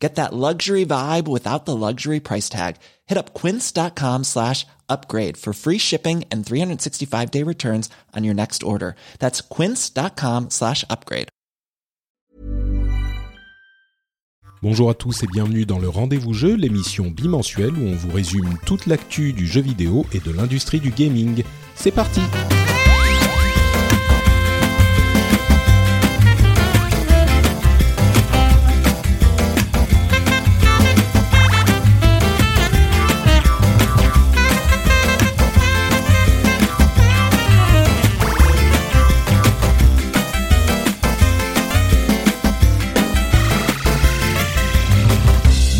Get that luxury vibe without the luxury price tag. Hit up quince.com slash upgrade for free shipping and 365 day returns on your next order. That's quince.com slash upgrade. Bonjour à tous et bienvenue dans le Rendez-vous Jeu, l'émission bimensuelle où on vous résume toute l'actu du jeu vidéo et de l'industrie du gaming. C'est parti!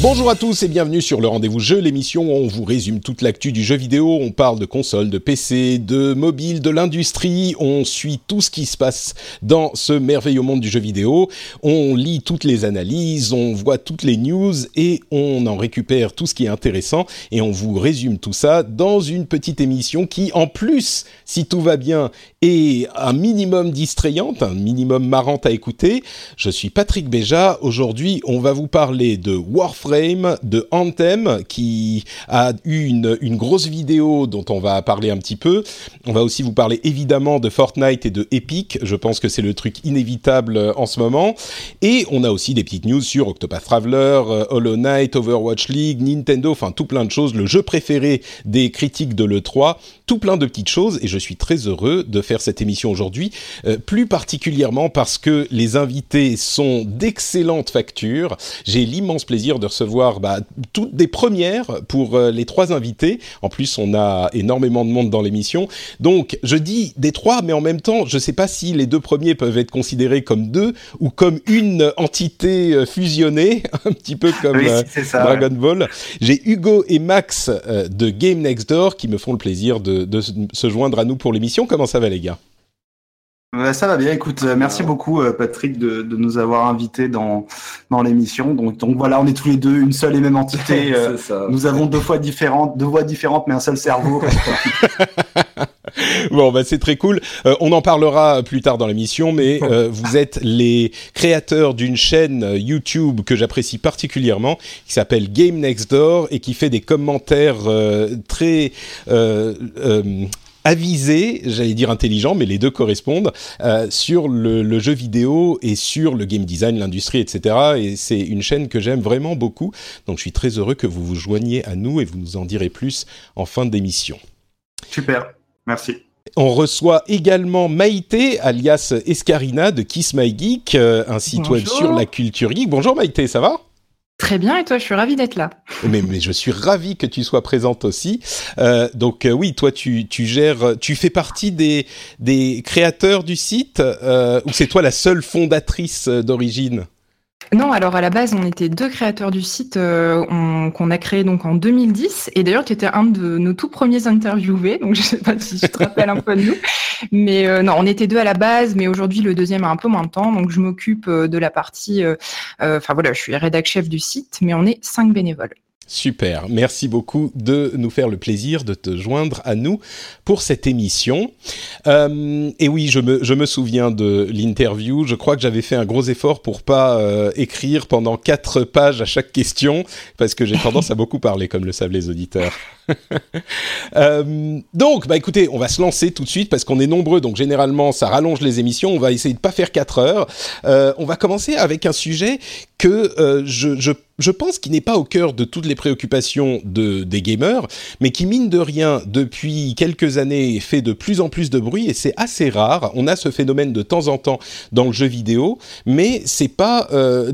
Bonjour à tous et bienvenue sur le rendez-vous jeu, l'émission où on vous résume toute l'actu du jeu vidéo. On parle de consoles, de PC, de mobile, de l'industrie. On suit tout ce qui se passe dans ce merveilleux monde du jeu vidéo. On lit toutes les analyses, on voit toutes les news et on en récupère tout ce qui est intéressant et on vous résume tout ça dans une petite émission qui, en plus, si tout va bien, est un minimum distrayante, un minimum marrante à écouter. Je suis Patrick Béja. Aujourd'hui, on va vous parler de Warframe de Anthem qui a eu une, une grosse vidéo dont on va parler un petit peu. On va aussi vous parler évidemment de Fortnite et de Epic. Je pense que c'est le truc inévitable euh, en ce moment. Et on a aussi des petites news sur Octopath Traveler, euh, Hollow Knight, Overwatch League, Nintendo, enfin tout plein de choses. Le jeu préféré des critiques de l'E3 tout plein de petites choses et je suis très heureux de faire cette émission aujourd'hui, euh, plus particulièrement parce que les invités sont d'excellentes factures. J'ai l'immense plaisir de recevoir bah, toutes des premières pour euh, les trois invités. En plus, on a énormément de monde dans l'émission. Donc, je dis des trois, mais en même temps, je ne sais pas si les deux premiers peuvent être considérés comme deux ou comme une entité euh, fusionnée, un petit peu comme Dragon Ball. J'ai Hugo et Max de Game Next Door qui me font le plaisir de de, se joindre à nous pour l'émission. Comment ça va les gars? Ça va bien, écoute, euh, merci beaucoup euh, Patrick de, nous avoir invités dans, dans l'émission. Donc, donc voilà, on est tous les deux une seule et même entité. Euh, nous avons deux fois différentes, deux voix différentes, mais un seul cerveau. bon, bah c'est très cool. on en parlera plus tard dans l'émission, mais vous êtes les créateurs d'une chaîne YouTube que j'apprécie particulièrement, qui s'appelle Game Next Door et qui fait des commentaires très avisé, j'allais dire intelligent, mais les deux correspondent, euh, sur le, jeu vidéo et sur le game design, l'industrie, etc. Et c'est une chaîne que j'aime vraiment beaucoup. Donc je suis très heureux que vous vous joigniez à nous et vous nous en direz plus en fin d'émission. Super, merci. On reçoit également Maïté, alias Escarina de Kiss My Geek, euh, un site web sur la culture geek. Bonjour Maïté, ça va? Très bien, et toi, je suis ravie d'être là. Mais, je suis ravi que tu sois présente aussi. Euh, donc euh, oui, toi, tu, gères, tu fais partie des, des créateurs du site, euh, ou c'est toi la seule fondatrice d'origine? Non, alors à la base, on était deux créateurs du site euh, qu'on a créé donc en 2010 et d'ailleurs tu étais un de nos tout premiers interviewés, donc je sais pas si tu te rappelles un peu de nous, mais euh, non, on était deux à la base, mais aujourd'hui le deuxième a un peu moins de temps, donc je m'occupe euh, de la partie, enfin voilà, je suis rédac chef du site, mais on est cinq bénévoles. Super, merci beaucoup de nous faire le plaisir de te joindre à nous pour cette émission. Euh, et oui, je me, je me souviens de l'interview. Je crois que j'avais fait un gros effort pour pas euh, écrire pendant quatre pages à chaque question, parce que j'ai tendance à beaucoup parler, comme le savent les auditeurs. euh, donc, bah écoutez, on va se lancer tout de suite parce qu'on est nombreux, donc généralement ça rallonge les émissions. On va essayer de pas faire quatre heures. Euh, on va commencer avec un sujet que euh, je, je je pense qu'il n'est pas au cœur de toutes les préoccupations de, des gamers, mais qui, mine de rien, depuis quelques années, fait de plus en plus de bruit, et c'est assez rare. On a ce phénomène de temps en temps dans le jeu vidéo, mais c'est pas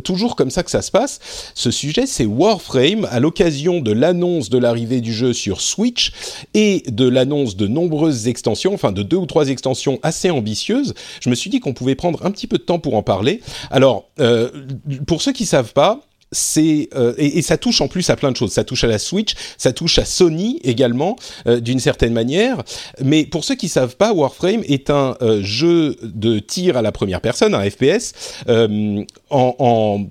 toujours comme ça que ça se passe. Ce sujet, c'est Warframe, à l'occasion de l'annonce de l'arrivée du jeu sur Switch, et de l'annonce de nombreuses extensions, enfin de deux ou trois extensions assez ambitieuses, je me suis dit qu'on pouvait prendre un petit peu de temps pour en parler. Alors, euh, pour ceux qui savent pas, c'est euh, et, ça touche en plus à plein de choses. Ça touche à la Switch, ça touche à Sony également euh, d'une certaine manière. Mais pour ceux qui savent pas, Warframe est un jeu de tir à la première personne, un FPS en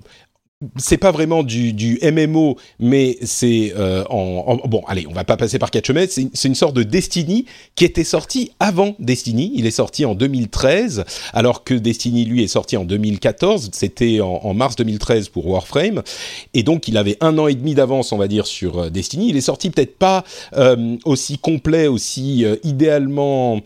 c'est pas vraiment du, MMO, mais c'est euh, en, bon. Allez, on va pas passer par quatre chemins. C'est une sorte de Destiny qui était sorti avant Destiny. Il est sorti en 2013, alors que Destiny lui est sorti en 2014. C'était en, mars 2013 pour Warframe, et donc il avait un an et demi d'avance, on va dire, sur euh, Destiny. Il est sorti peut-être pas euh, aussi complet, aussi idéalement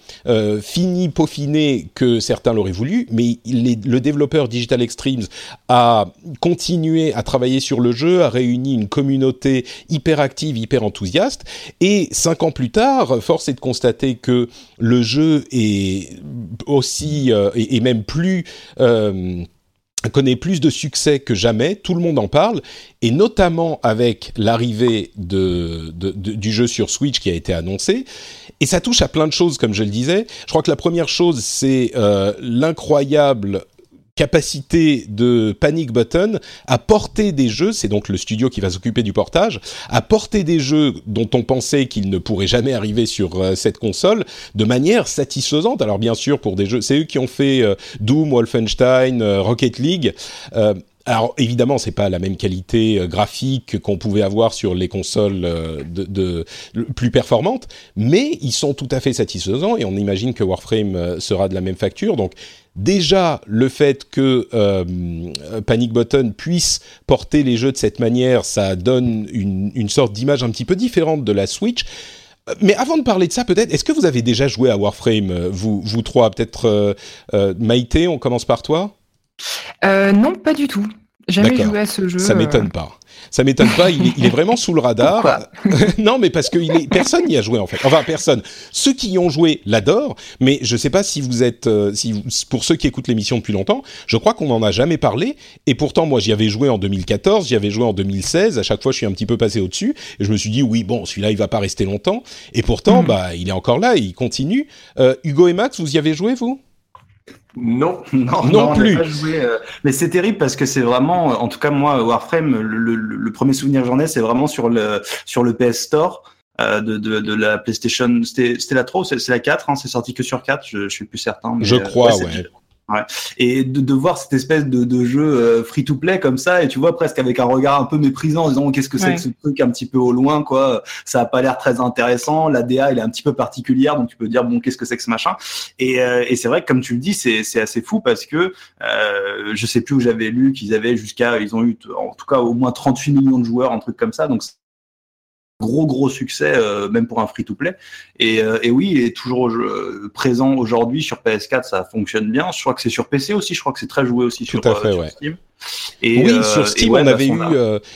fini, peaufiné que certains l'auraient voulu, mais le développeur Digital Extremes a continué à travailler sur le jeu, a réuni une communauté hyper active, hyper enthousiaste. Et cinq ans plus tard, force est de constater que le jeu est aussi euh, et, même plus euh, connaît plus de succès que jamais, tout le monde en parle, et notamment avec l'arrivée de, du jeu sur Switch qui a été annoncé. Et ça touche à plein de choses, comme je le disais. Je crois que la première chose, c'est euh, l'incroyable capacité de Panic Button à porter des jeux, c'est donc le studio qui va s'occuper du portage, à porter des jeux dont on pensait qu'ils ne pourraient jamais arriver sur euh, cette console de manière satisfaisante. Alors bien sûr pour des jeux, c'est eux qui ont fait euh, Doom, Wolfenstein, euh, Rocket League. alors évidemment, c'est pas la même qualité graphique qu'on pouvait avoir sur les consoles de, plus performantes, mais ils sont tout à fait satisfaisants et on imagine que Warframe sera de la même facture. Donc déjà le fait que euh, Panic Button puisse porter les jeux de cette manière, ça donne une, sorte d'image un petit peu différente de la Switch. Mais avant de parler de ça, peut-être, est-ce que vous avez déjà joué à Warframe, euh, vous, vous trois? Peut-être euh, Maïté, on commence par toi Non, pas du tout. Jamais joué à ce jeu. Ça m'étonne pas ça m'étonne pas. Il est, vraiment sous le radar. non, mais parce que il est, personne n'y a joué en fait. Enfin, personne. Ceux qui y ont joué l'adorent, mais je sais pas si vous êtes, euh, si pour ceux qui écoutent l'émission depuis longtemps, je crois qu'on n'en a jamais parlé. Et pourtant, moi, j'y avais joué en 2014, j'y avais joué en 2016. À chaque fois, je suis un petit peu passé au-dessus. Et je me suis dit, oui, bon, celui-là, il va pas rester longtemps. Et pourtant, hmm. bah, il est encore là, il continue. Euh, Hugo et Max, vous y avez joué vous? non, non, non, plus. Euh, mais c'est terrible parce que c'est vraiment, en tout cas moi, Warframe, le, premier souvenir que j'en ai, c'est vraiment sur le sur le PS Store. Euh, de, de, la PlayStation, c'était la 3 ou c'est la 4, hein, c'est sorti que sur 4, je, je suis plus certain. je euh, crois, ouais. Ouais. Et de, de, voir cette espèce de, de jeu euh, free-to-play comme ça, et tu vois presque avec un regard un peu méprisant en disant qu'est-ce que c'est que ce truc un petit peu au loin, quoi. Ça a pas l'air très intéressant. La DA, elle est un petit peu particulière, donc tu peux dire bon qu'est-ce que c'est que ce machin. Et, euh, et c'est vrai que comme tu le dis, c'est, c'est assez fou parce que euh, je sais plus où j'avais lu qu'ils avaient jusqu'à, ils ont eu en tout cas au moins 38 millions de joueurs, un truc comme ça. Donc gros gros succès euh, même pour un free to play et, euh, et oui il est toujours euh, présent aujourd'hui sur PS4 ça fonctionne bien. Je crois que c'est sur PC aussi je crois que c'est très joué aussi Tout sur, à fait, sur Steam et, oui, sur Steam, on avait eu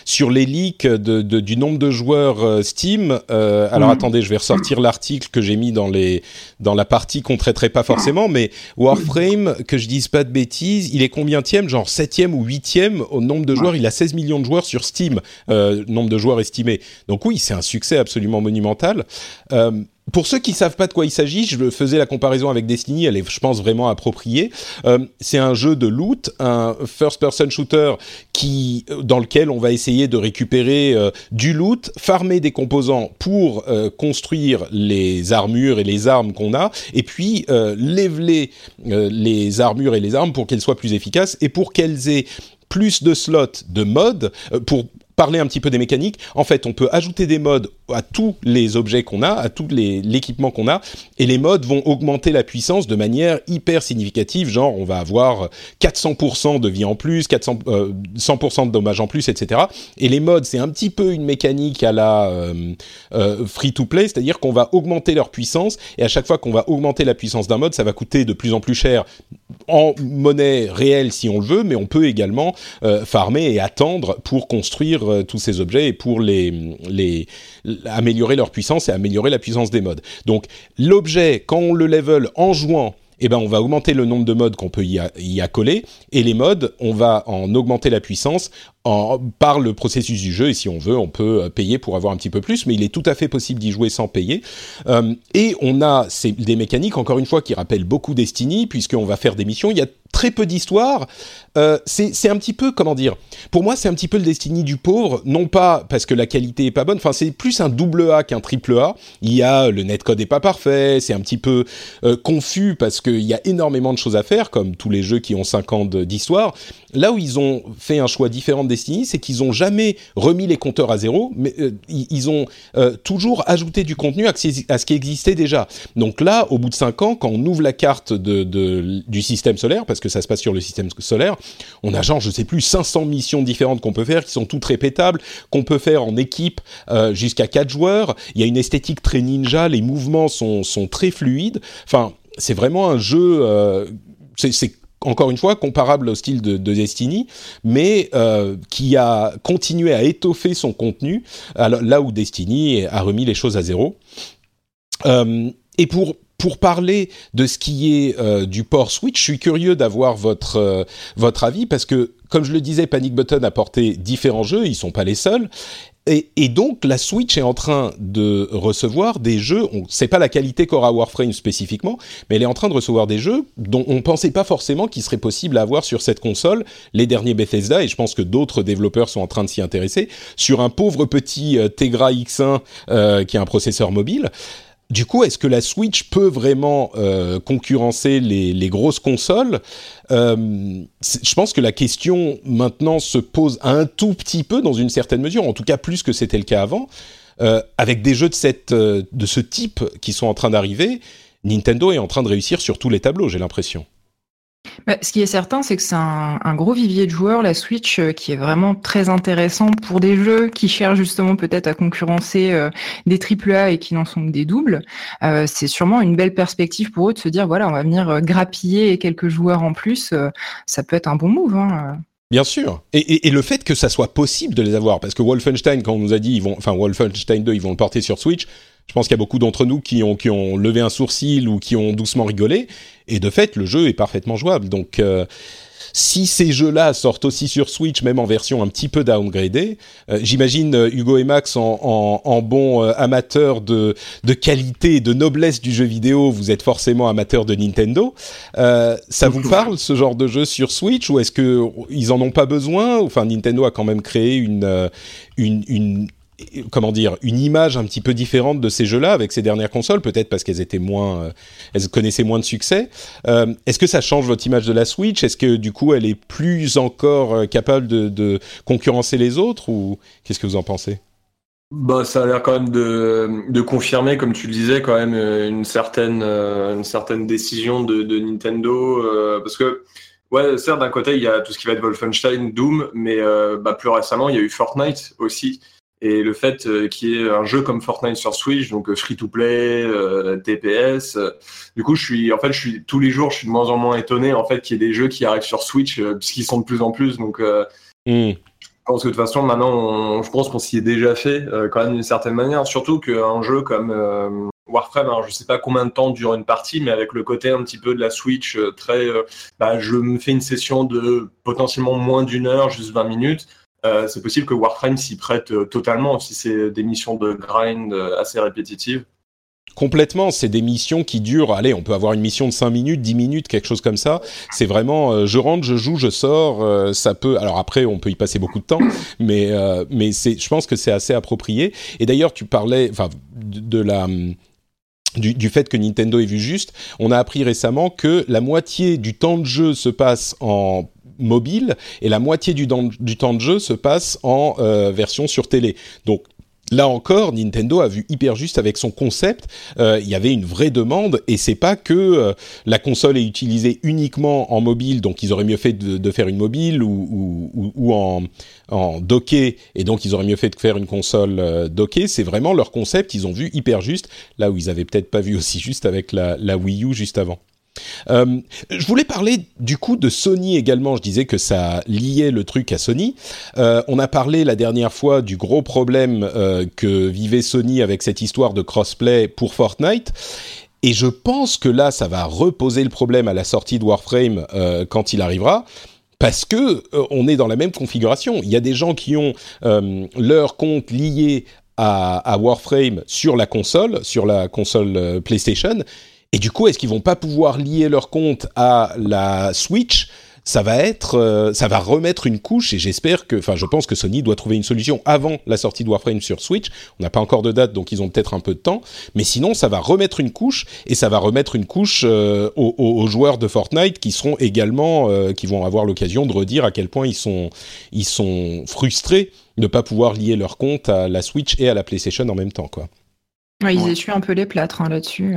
sur les leaks de, de, du nombre de joueurs Steam. alors mhm. attendez, je vais ressortir l'article que j'ai mis dans les dans la partie qu'on traiterait pas forcément, mais Warframe, que je dise pas de bêtises, il est combien genre septième ou huitième au nombre de joueurs. Il a 16 millions de joueurs sur Steam, nombre de joueurs estimés. Donc oui, c'est un succès absolument monumental. Euh, pour ceux qui savent pas de quoi il s'agit, je faisais la comparaison avec Destiny, elle est, je pense, vraiment appropriée. Euh, c'est un jeu de loot, un first-person shooter qui, dans lequel on va essayer de récupérer euh, du loot, farmer des composants pour construire les armures et les armes qu'on a, et puis leveler les armures et les armes pour qu'elles soient plus efficaces et pour qu'elles aient plus de slots de mode pour parler un petit peu des mécaniques, en fait, on peut ajouter des modes à tous les objets qu'on a, à tout l'équipement qu'on a, et les modes vont augmenter la puissance de manière hyper significative, genre on va avoir 400% de vie en plus, 400, 100% euh, de dommages en plus, etc. Et les modes, c'est un petit peu une mécanique à la euh, euh, free-to-play, c'est-à-dire qu'on va augmenter leur puissance, et à chaque fois qu'on va augmenter la puissance d'un mode, ça va coûter de plus en plus cher en monnaie réelle si on le veut, mais on peut également farmer et attendre pour construire euh, tous ces objets et pour les, améliorer leur puissance et améliorer la puissance des modes. Donc l'objet, quand on le level en jouant, eh ben, on va augmenter le nombre de modes qu'on peut y, y, accoler, et les modes, on va en augmenter la puissance en, par le processus du jeu, et si on veut, on peut euh, payer pour avoir un petit peu plus, mais il est tout à fait possible d'y jouer sans payer. Euh, et on a des mécaniques, encore une fois, qui rappellent beaucoup Destiny, puisqu'on va faire des missions. Il y a très peu d'histoire. Euh, c'est un petit peu, comment dire Pour moi, c'est un petit peu le Destiny du pauvre, non pas parce que la qualité est pas bonne, enfin c'est plus un double A qu'un triple A. Il y a le netcode est pas parfait, c'est un petit peu euh, confus parce qu'il y a énormément de choses à faire, comme tous les jeux qui ont 5 ans d'histoire. Là où ils ont fait un choix différent de Destiny, c'est qu'ils ont jamais remis les compteurs à zéro, mais euh, ils ont toujours ajouté du contenu à, ce qui existait déjà. Donc là, au bout de 5 ans, quand on ouvre la carte du système solaire, parce que ça se passe sur le système solaire, on a genre, je sais plus, 500 missions différentes qu'on peut faire, qui sont toutes répétables, qu'on peut faire en équipe euh, jusqu'à 4 joueurs. Il y a une esthétique très ninja, les mouvements sont, très fluides. Enfin, c'est vraiment un jeu... Euh, c'est encore une fois comparable au style de, Destiny, mais euh, qui a continué à étoffer son contenu, là où Destiny a remis les choses à zéro. et pour pour parler de ce qui est euh, du port Switch, je suis curieux d'avoir votre euh, votre avis parce que comme je le disais, Panic Button a porté différents jeux, ils sont pas les seuls. Et, et, donc la Switch est en train de recevoir des jeux, on sait pas la qualité qu'aura Warframe spécifiquement, mais elle est en train de recevoir des jeux dont on pensait pas forcément qu'il serait possible à avoir sur cette console, les derniers Bethesda, et je pense que d'autres développeurs sont en train de s'y intéresser, sur un pauvre petit euh, Tegra X1 euh, qui est un processeur mobile. Du coup, est-ce que la Switch peut vraiment euh, concurrencer les, grosses consoles? Euh, Je pense que la question maintenant se pose un tout petit peu dans une certaine mesure, en tout cas plus que c'était le cas avant. Euh, avec des jeux de, cette, de ce type qui sont en train d'arriver, Nintendo est en train de réussir sur tous les tableaux, j'ai l'impression. Bah, ce qui est certain, c'est que c'est un, gros vivier de joueurs, la Switch, euh, qui est vraiment très intéressant pour des jeux qui cherchent justement peut-être à concurrencer euh, des AAA et qui n'en sont que des doubles. Euh, c'est sûrement une belle perspective pour eux de se dire, voilà, on va venir grappiller quelques joueurs en plus. ça peut être un bon move. Hein. Bien sûr. Et, le fait que ça soit possible de les avoir, parce que Wolfenstein, quand on nous a dit, ils vont, enfin Wolfenstein 2, ils vont le porter sur Switch, je pense qu'il y a beaucoup d'entre nous qui ont, qui ont levé un sourcil ou qui ont doucement rigolé. Et de fait, le jeu est parfaitement jouable. Donc, euh, si ces jeux-là sortent aussi sur Switch, même en version un petit peu downgradée, euh, j'imagine euh, Hugo et Max en, en, en bons amateurs de, de qualité et de noblesse du jeu vidéo, vous êtes forcément amateurs de Nintendo. ça vous parle ce genre de jeu sur Switch ou est-ce que ils en ont pas besoin? Enfin, Nintendo a quand même créé une, une, une comment dire, une image un petit peu différente de ces jeux-là avec ces dernières consoles, peut-être parce qu'elles étaient moins, euh, elles connaissaient moins de succès. Euh, est-ce que ça change votre image de la Switch? Est-ce que du coup, elle est plus encore euh, capable de, concurrencer les autres ou qu'est-ce que vous en pensez? Bah, ça a l'air quand même de, confirmer, comme tu le disais, quand même une certaine, une certaine décision de, Nintendo, parce que Ouais, certes, d'un côté, il y a tout ce qui va être Wolfenstein, Doom, mais bah, plus récemment, il y a eu Fortnite aussi, et le fait euh, qu'il y ait un jeu comme Fortnite sur Switch, donc euh, free to play, euh, TPS, du coup, je suis, en fait, je suis tous les jours, je suis de moins en moins étonné en fait qu'il y ait des jeux qui arrivent sur Switch, puisqu'ils sont de plus en plus. Donc, hmm. je pense que de toute façon, maintenant, je pense qu'on s'y est déjà fait quand même d'une certaine manière. Surtout qu'un jeu comme Warframe, alors je sais pas combien de temps dure une partie, mais avec le côté un petit peu de la Switch très, bah, je me fais une session de potentiellement moins d'une heure, juste 20 minutes. Euh, c'est possible que Warframe s'y prête euh, totalement si c'est des missions de grind euh, assez répétitives. Complètement, c'est des missions qui durent, allez, on peut avoir une mission de 5 minutes, 10 minutes, quelque chose comme ça. C'est vraiment, je rentre, je joue, je sors, ça peut, alors après, on peut y passer beaucoup de temps, mais, mais c'est, je pense que c'est assez approprié. Et d'ailleurs, tu parlais, de, la, du, du, fait que Nintendo est vu juste, on a appris récemment que la moitié du temps de jeu se passe en mobile et la moitié du, temps de jeu se passe en euh, version sur télé. Donc Là encore, Nintendo a vu hyper juste avec son concept. Euh, il y avait une vraie demande et c'est pas que euh, la console est utilisée uniquement en mobile, donc ils auraient mieux fait de, faire une mobile ou, en, docké et donc ils auraient mieux fait de faire une console euh, dockée. C'est vraiment leur concept. Ils ont vu hyper juste là où ils avaient peut-être pas vu aussi juste avec la, la Wii U juste avant. Euh, je voulais parler du coup de Sony également. Je disais que ça liait le truc à Sony. Euh, on a parlé la dernière fois du gros problème euh, que vivait Sony avec cette histoire de crossplay pour Fortnite. Et je pense que là, ça va reposer le problème à la sortie de Warframe quand il arrivera parce que on est dans la même configuration. Il y a des gens qui ont leur compte lié à, à, Warframe sur la console, sur la console PlayStation, Et du coup, est-ce qu'ils vont pas pouvoir lier leur compte à la Switch? Ça va être, euh, ça va remettre une couche et j'espère que, enfin, je pense que Sony doit trouver une solution avant la sortie de Warframe sur Switch. On n'a pas encore de date, donc ils ont peut-être un peu de temps. Mais sinon, ça va remettre une couche et ça va remettre une couche euh, aux, joueurs de Fortnite qui seront également, euh, qui vont avoir l'occasion de redire à quel point ils sont, ils sont frustrés de ne pas pouvoir lier leur compte à la Switch et à la PlayStation en même temps, quoi. Ouais, ils essuient un peu les plâtres hein, là-dessus.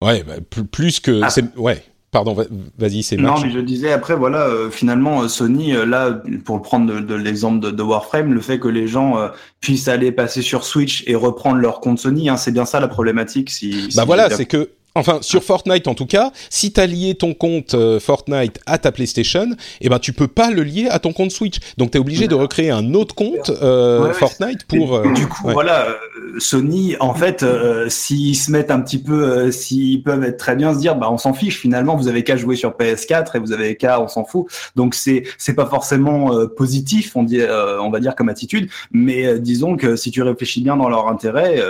Ouais, bah, plus que, ah. ouais. Pardon, vas-y, c'est Non, mais je disais après, voilà, euh, finalement, euh, Sony, euh, là, pour prendre de, l'exemple de, Warframe, le fait que les gens puissent aller passer sur Switch et reprendre leur compte Sony, hein, c'est bien ça la problématique. Si, bah voilà, c'est que Enfin, sur Fortnite en tout cas, si tu as lié ton compte euh, Fortnite à ta PlayStation, eh ben tu peux pas le lier à ton compte Switch. Donc tu es obligé de recréer un autre compte euh, Fortnite pour euh, Du coup, voilà, Sony en fait s'ils se mettent un petit peu s'ils peuvent être très bien se dire bah on s'en fiche finalement, vous avez qu'à jouer sur PS4 et vous avez qu'à on s'en fout. Donc c'est c'est pas forcément positif, on dit on va dire comme attitude, mais disons que si tu réfléchis bien dans leur intérêt,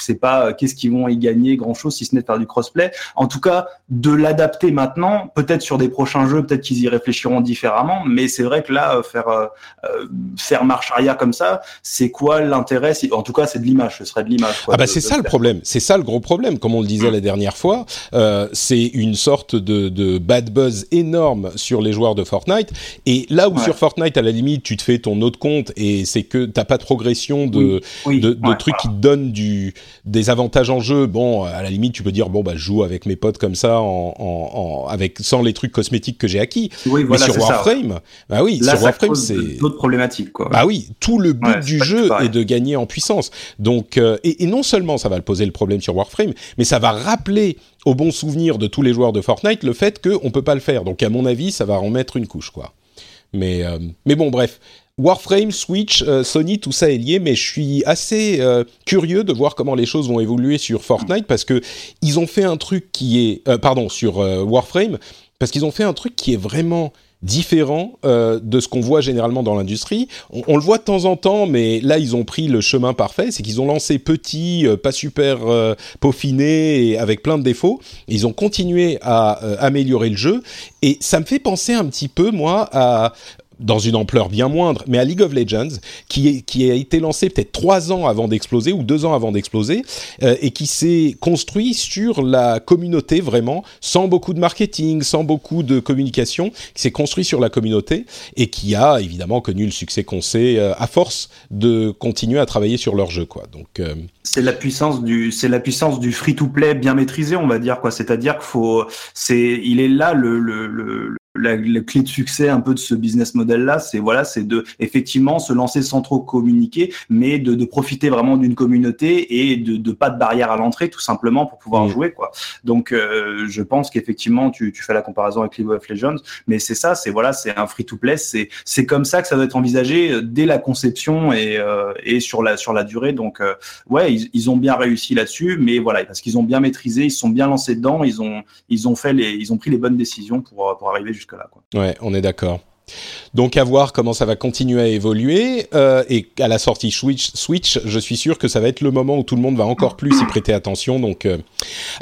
c'est pas qu'est-ce qu'ils vont y gagner grand-chose si ce n'est de faire du crossplay. En tout cas, de l'adapter maintenant, peut-être sur des prochains jeux, peut-être qu'ils y réfléchiront différemment, mais c'est vrai que là, euh, faire euh, euh, faire marche arrière comme ça, c'est quoi l'intérêt En tout cas, c'est de l'image, ce serait de l'image. Ah bah c'est ça le problème, c'est ça le gros problème, comme on le disait la dernière fois, c'est une sorte de, bad buzz énorme sur les joueurs de Fortnite. Et là où sur Fortnite, à la limite, tu te fais ton autre compte et c'est que t'as pas de progression de de, trucs qui te donnent du des avantages en jeu. Bon, à la limite, tu peux dire bon bah, je joue avec mes potes comme ça, en, avec sans les trucs cosmétiques que j'ai acquis. Oui, Mais sur Warframe, bah oui, sur Warframe, c'est d'autres problématiques, quoi. Bah oui, tout le but du jeu est de gagner en puissance. Donc, euh, et, non seulement ça va le poser le problème sur Warframe, mais ça va rappeler au bon souvenir de tous les joueurs de Fortnite le fait qu'on peut pas le faire. Donc, à mon avis, ça va en mettre une couche, quoi. Mais, euh, mais bon, bref. Warframe, Switch, euh, Sony, tout ça est lié, mais je suis assez euh, curieux de voir comment les choses vont évoluer sur Fortnite parce que ils ont fait un truc qui est, euh, pardon, sur Warframe, parce qu'ils ont fait un truc qui est vraiment différent de ce qu'on voit généralement dans l'industrie. On, le voit de temps en temps, mais là ils ont pris le chemin parfait, c'est qu'ils ont lancé petit, pas super peaufiné avec plein de défauts. ils ont continué à améliorer le jeu et ça me fait penser un petit peu moi à dans une ampleur bien moindre, mais à League of Legends, qui, est, qui a été lancé peut-être trois ans avant d'exploser ou deux ans avant d'exploser, euh, et qui s'est construit sur la communauté vraiment, sans beaucoup de marketing, sans beaucoup de communication, qui s'est construit sur la communauté et qui a évidemment connu le succès qu'on sait euh, à force de continuer à travailler sur leur jeu, quoi. Donc euh, c'est la puissance du c'est la puissance du free to play bien maîtrisé, on va dire quoi. C'est-à-dire qu'il faut c'est il est là le, le, le la, clé de succès un peu de ce business model là, c'est voilà, c'est de effectivement se lancer sans trop communiquer, mais de, de profiter vraiment d'une communauté et de, de, pas de barrière à l'entrée, tout simplement pour pouvoir mmh. jouer quoi. Donc euh, je pense qu'effectivement tu, tu fais la comparaison avec League of Legends, mais c'est ça, c'est voilà, c'est un free to play, c'est c'est comme ça que ça doit être envisagé euh, dès la conception et euh, et sur la sur la durée. Donc ouais, ils, ils, ont bien réussi là-dessus, mais voilà parce qu'ils ont bien maîtrisé, ils sont bien lancés dedans, ils ont ils ont fait les ils ont pris les bonnes décisions pour pour arriver jusqu'à Ouais, on est d'accord. Donc à voir comment ça va continuer à évoluer euh, et à la sortie Switch, Switch, je suis sûr que ça va être le moment où tout le monde va encore plus y prêter attention. Donc euh,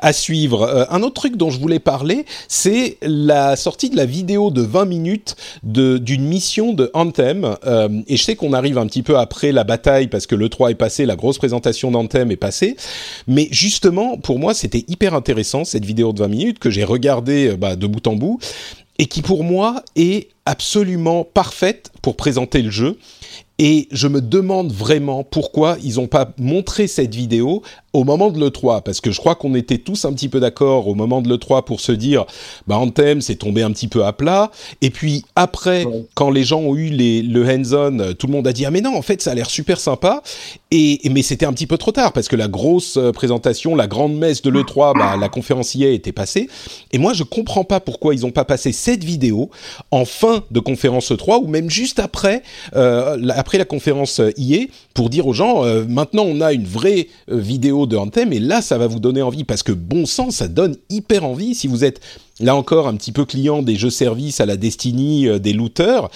à suivre. Euh, un autre truc dont je voulais parler, c'est la sortie de la vidéo de 20 minutes d'une mission de Anthem. et je sais qu'on arrive un petit peu après la bataille parce que le 3 est passé, la grosse présentation d'Anthem est passée. Mais justement, pour moi, c'était hyper intéressant cette vidéo de 20 minutes que j'ai regardée bah, de bout en bout et qui pour moi est absolument parfaite pour présenter le jeu. Et je me demande vraiment pourquoi ils n'ont pas montré cette vidéo au moment de l'E3, parce que je crois qu'on était tous un petit peu d'accord au moment de l'E3 pour se dire, bah Anthem, c'est tombé un petit peu à plat. Et puis après, quand les gens ont eu les, le hands-on, tout le monde a dit, ah mais non, en fait, ça a l'air super sympa. Et, mais c'était un petit peu trop tard, parce que la grosse euh, présentation, la grande messe de l'E3, bah, la conférence IA était passée. Et moi, je comprends pas pourquoi ils n'ont pas passé cette vidéo en fin de conférence E3, ou même juste après, euh, après la conférence IA, pour dire aux gens, euh, maintenant on a une vraie vidéo de Anthem et là ça va vous donner envie parce que bon sang ça donne hyper envie. Si vous êtes là encore un petit peu client des jeux services à la Destiny des looters.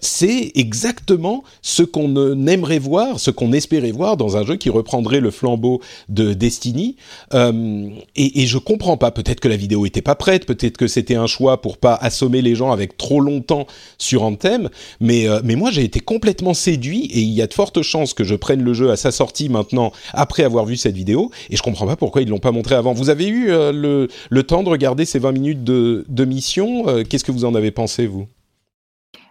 c'est exactement ce qu'on aimerait voir, ce qu'on espérait voir dans un jeu qui reprendrait le flambeau de Destiny. et, et je comprends pas. Peut-être que la vidéo était pas prête, peut-être que c'était un choix pour pas assommer les gens avec trop longtemps sur Anthem. Mais mais moi j'ai été complètement séduit et il y a de fortes chances que je prenne le jeu à sa sortie maintenant après avoir vu cette vidéo et je comprends pas pourquoi ils l'ont pas montré avant. Vous avez eu euh, le, le, temps de regarder ces 20 minutes de, mission euh, Qu'est-ce que vous en avez pensé vous?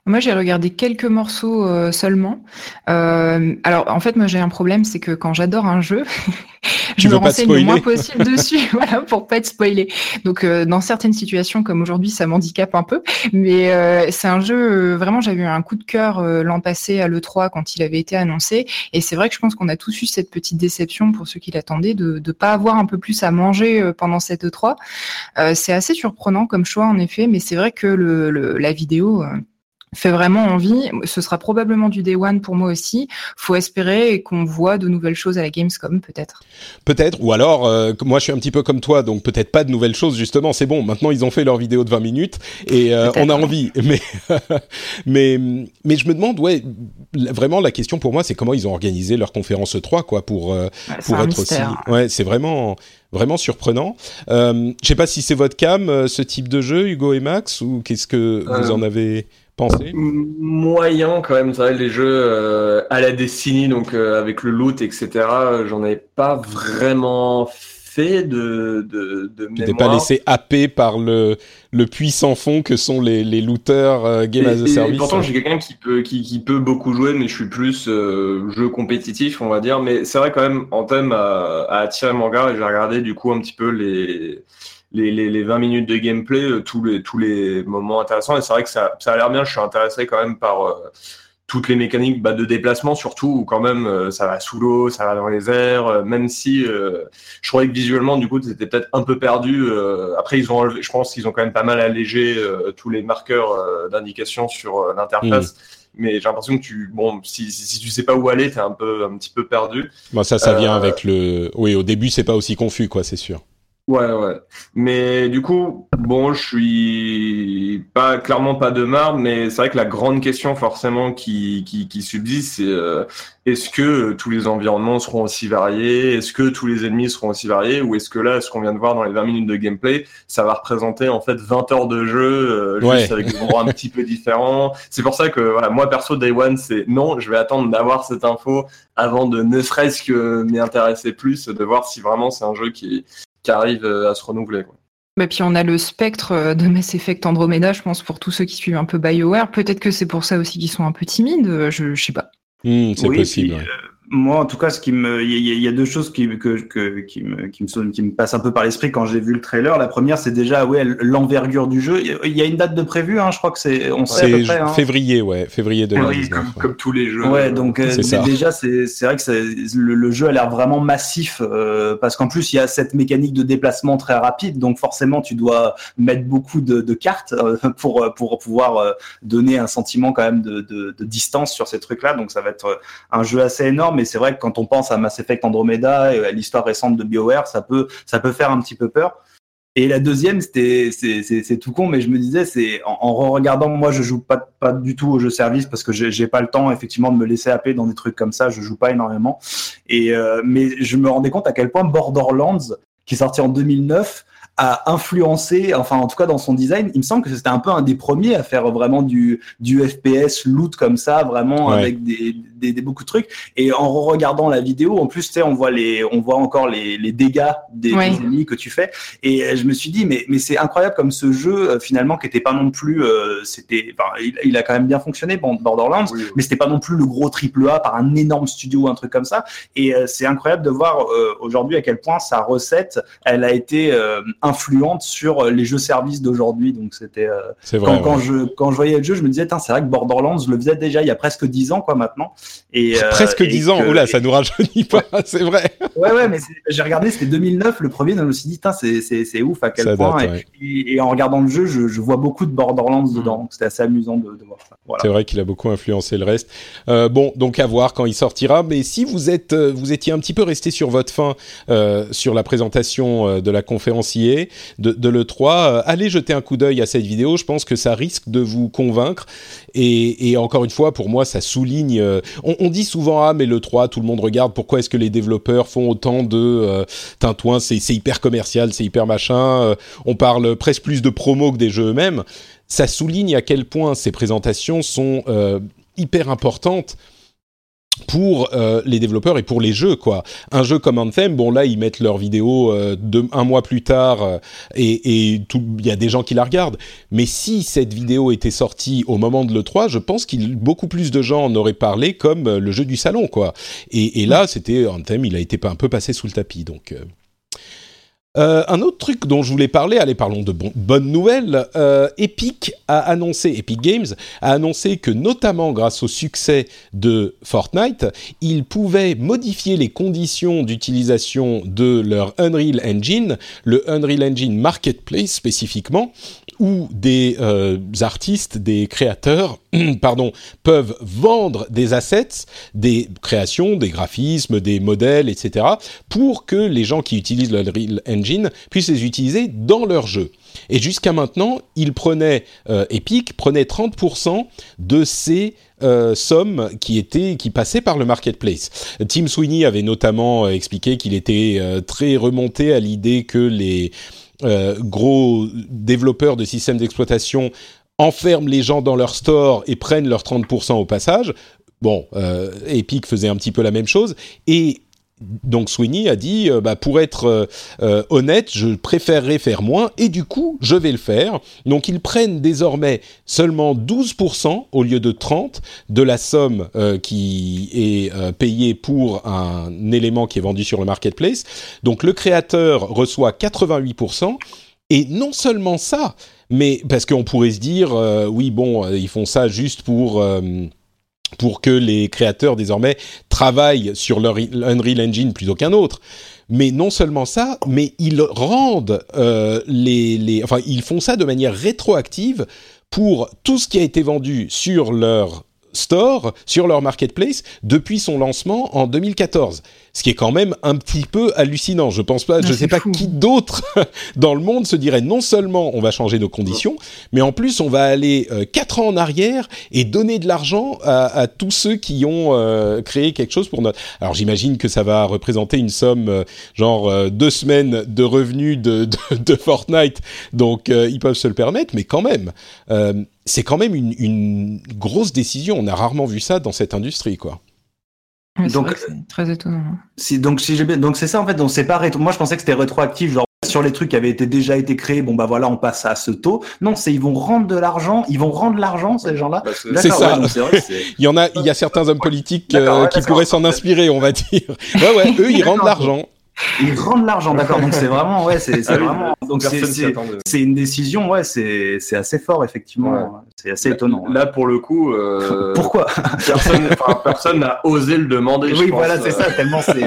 Moi, j'ai regardé quelques morceaux euh, seulement. Euh, alors, en fait, moi, j'ai un problème, c'est que quand j'adore un jeu, je me renseigne le moins possible dessus, voilà, pour pas être spoilé. Donc, euh, dans certaines situations, comme aujourd'hui, ça m'handicape un peu. Mais euh, c'est un jeu, vraiment, j'avais eu un coup de cœur l'an passé à l'E3 quand il avait été annoncé. Et c'est vrai que je pense qu'on a tous eu cette petite déception pour ceux qui l'attendaient de ne pas avoir un peu plus à manger pendant cette E3. c'est assez surprenant comme choix, en effet, mais c'est vrai que le, le la vidéo fait vraiment envie. Ce sera probablement du day one pour moi aussi. Faut espérer qu'on voit de nouvelles choses à la Gamescom, peut-être. Peut-être, ou alors, euh, moi je suis un petit peu comme toi, donc peut-être pas de nouvelles choses, justement, c'est bon, maintenant ils ont fait leur vidéo de 20 minutes et euh, on a envie. Mais, mais, mais je me demande, ouais, vraiment la question pour moi, c'est comment ils ont organisé leur conférence E3, quoi, pour, euh, pour être aussi. Ouais, c'est vraiment vraiment surprenant. Euh, je sais pas si c'est votre cam, ce type de jeu, Hugo et Max, ou qu'est-ce que vous en avez pensé? Moyen quand même, ça, les jeux euh, à la Destiny, donc euh, avec le loot, etc. J'en avais pas vraiment fait de, de, de Tu t'es pas laissé happer par le, le puissant fond que sont les, les looters euh, Game as a Service. Et pourtant, j'ai quelqu'un qui peut, qui, qui, peut beaucoup jouer, mais je suis plus jeu compétitif, on va dire. Mais c'est vrai quand même, en thème à, à attirer mon regard, et j'ai regardé du coup un petit peu les les, les, les, 20 minutes de gameplay, euh, tous, les, tous les moments intéressants. Et c'est vrai que ça, ça a l'air bien. Je suis intéressé quand même par euh, toutes les mécaniques bah, de déplacement, surtout où quand même euh, ça va sous l'eau, ça va dans les airs. même si je croyais que visuellement, du coup, c'était peut-être un peu perdu. après, ils ont enlevé, je pense qu'ils ont quand même pas mal allégé tous les marqueurs d'indication sur l'interface. Mmh. mais j'ai l'impression que tu bon si, si, tu sais pas où aller t'es un peu un petit peu perdu bon, ça ça vient avec le oui au début c'est pas aussi confus quoi c'est sûr Ouais, ouais. Mais du coup, bon, je suis pas clairement pas de marbre, mais c'est vrai que la grande question forcément qui, qui, qui subsiste, c'est euh, est-ce que tous les environnements seront aussi variés? Est-ce que tous les ennemis seront aussi variés? Ou est-ce que là, ce qu'on vient de voir dans les 20 minutes de gameplay, ça va représenter en fait 20 heures de jeu euh, juste avec des endroits un petit peu différents? C'est pour ça que voilà, moi perso, Day One, c'est non, je vais attendre d'avoir cette info avant de ne serait-ce que m'y intéresser plus, de voir si vraiment c'est un jeu qui, qui arrive euh, à se renouveler. Quoi. Bah, puis on a le spectre euh, de Mass Effect Andromeda, je pense, pour tous ceux qui suivent un peu BioWare. Peut-être que c'est pour ça aussi qu'ils sont un peu timides, euh, je, je sais pas. Hmm, c'est possible moi, en tout cas, ce qui me, il y, a deux choses qui, que, que, qui me, qui me, qui me passent un peu par l'esprit quand j'ai vu le trailer. La première, c'est déjà, ouais, l'envergure du jeu. Il y a une date de prévu, hein, je crois que c'est, on sait à peu près. Hein. Février, ouais, février 2019. comme, comme, tous les jeux. Ouais, donc euh, déjà, c'est, c'est vrai que le, le, jeu a l'air vraiment massif euh, parce qu'en plus, il y a cette mécanique de déplacement très rapide, donc forcément, tu dois mettre beaucoup de, de cartes euh, pour pour pouvoir donner un sentiment quand même de, de, de distance sur ces trucs-là. Donc, ça va être un jeu assez énorme mais c'est vrai que quand on pense à Mass Effect Andromeda et à l'histoire récente de BioWare, ça peut, ça peut faire un petit peu peur. Et la deuxième, c'était, c'est tout con, mais je me disais, c'est en, regardant, moi, je joue pas, pas du tout au jeu service parce que j'ai pas le temps, effectivement, de me laisser happer dans des trucs comme ça. Je joue pas énormément. Et euh, mais je me rendais compte à quel point Borderlands, qui est sorti en 2009, a influencé, enfin en tout cas dans son design, il me semble que c'était un peu un des premiers à faire vraiment du, du FPS loot comme ça, vraiment avec des, des, des, beaucoup de trucs. Et en regardant la vidéo, en plus, tu sais, on voit les, on voit encore les, les dégâts des, ennemis que tu fais. Et je me suis dit, mais, mais c'est incroyable comme ce jeu euh, finalement qui était pas non plus, euh, c'était, enfin, il, a quand même bien fonctionné Borderlands, mais c'était pas non plus le gros triple A par un énorme studio ou un truc comme ça. Et euh, c'est incroyable de voir aujourd'hui à quel point sa recette, elle a été influente sur euh, les jeux services d'aujourd'hui. Donc c'était euh, quand, quand, je quand je voyais le jeu, je me disais c'est vrai que Borderlands le faisait déjà il y a presque dix ans quoi maintenant. Et, Presque 10 ans, oula, ça nous rajeunit pas, c'est vrai. Ouais, ouais, mais j'ai regardé, c'était 2009 le premier, donc je me suis dit, c'est ouf à quel point. et, en regardant le jeu, je, je vois beaucoup de Borderlands mm. dedans, c'était assez amusant de, de voir ça. Voilà. C'est vrai qu'il a beaucoup influencé le reste. Euh, bon, donc à voir quand il sortira, mais si vous, êtes, euh, vous étiez un petit peu resté sur votre fin euh, sur la présentation euh, de la conférencier de, de l'E3, allez jeter un coup d'œil à cette vidéo, je pense que ça risque de vous convaincre. Et, et encore une fois, pour moi, ça souligne. On, on, dit souvent ah mais le 3, tout le monde regarde. Pourquoi est-ce que les développeurs font autant de euh, tintouins C'est hyper commercial, c'est hyper machin. on parle presque plus de promo que des jeux eux-mêmes. Ça souligne à quel point ces présentations sont hyper importantes pour euh, les développeurs et pour les jeux quoi. Un jeu comme Anthem, bon là ils mettent leur vidéo euh, un mois plus tard euh, et il y a des gens qui la regardent. Mais si cette vidéo était sortie au moment de le 3, je pense qu'il beaucoup plus de gens en auraient parlé comme le jeu du salon quoi. Et, et là c'était Anthem, il a été un peu passé sous le tapis donc. Euh, un autre truc dont je voulais parler, allez parlons de bonnes nouvelles, euh, Epic a annoncé, Epic Games a annoncé que notamment grâce au succès de Fortnite, ils pouvaient modifier les conditions d'utilisation de leur Unreal Engine, le Unreal Engine Marketplace spécifiquement, où des euh, artistes, des créateurs, pardon, peuvent vendre des assets, des créations, des graphismes, des modèles, etc., pour que les gens qui utilisent le Unreal Engine puissent les utiliser dans leur jeu. Et jusqu'à maintenant, ils prenaient, euh, Epic prenait 30% de ces euh, sommes qui étaient qui passaient par le marketplace. Tim Sweeney avait notamment expliqué qu'il était très remonté à l'idée que les euh, gros développeurs de systèmes d'exploitation enferment les gens dans leur store et prennent leurs 30% au passage. Bon, euh, Epic faisait un petit peu la même chose. Et donc Sweeney a dit, euh, bah, pour être euh, euh, honnête, je préférerais faire moins et du coup, je vais le faire. Donc ils prennent désormais seulement 12% au lieu de 30% de la somme qui est payée pour un élément qui est vendu sur le marketplace. Donc le créateur reçoit 88% et non seulement ça, mais parce qu'on pourrait se dire, oui bon, ils font ça juste pour pour que les créateurs désormais travaillent sur leur Unreal Engine plutôt qu'un autre. Mais non seulement ça, mais ils rendent euh, les, les, enfin ils font ça de manière rétroactive pour tout ce qui a été vendu sur leur store, sur leur marketplace depuis son lancement en 2014 ce qui est quand même un petit peu hallucinant. Je pense pas, je sais pas qui d'autre dans le monde se dirait non seulement on va changer nos conditions, mais en plus on va aller euh, quatre ans en arrière et donner de l'argent à, tous ceux qui ont euh, créé quelque chose pour notre. Alors j'imagine que ça va représenter une somme euh, genre deux semaines de revenus de, de, Fortnite, donc ils peuvent se le permettre, mais quand même. C'est quand même une, une grosse décision. On a rarement vu ça dans cette industrie, quoi donc c'est très étonnant. Hein. Si, donc si j'ai donc c'est ça en fait. Donc c'est pas rétro... Moi je pensais que c'était rétroactif, genre sur les trucs qui avaient été déjà été créés. Bon bah voilà, on passe à ce taux. Non, c'est ils vont rendre de l'argent. Ils vont rendre l'argent ces gens-là. Bah, c'est ça. il y en a, il y a certains hommes politiques euh, qui pourraient s'en inspirer, on va dire. Ouais ouais, eux ils rendent l'argent. Ils rendent l'argent, d'accord. Donc c'est vraiment, ouais, c'est ah vraiment. Donc c'est une décision, ouais, c'est c'est assez fort effectivement. C'est assez étonnant. Là pour le coup, euh, pourquoi Personne, personne n'a osé le demander. Oui, voilà, c'est ça. Tellement c'est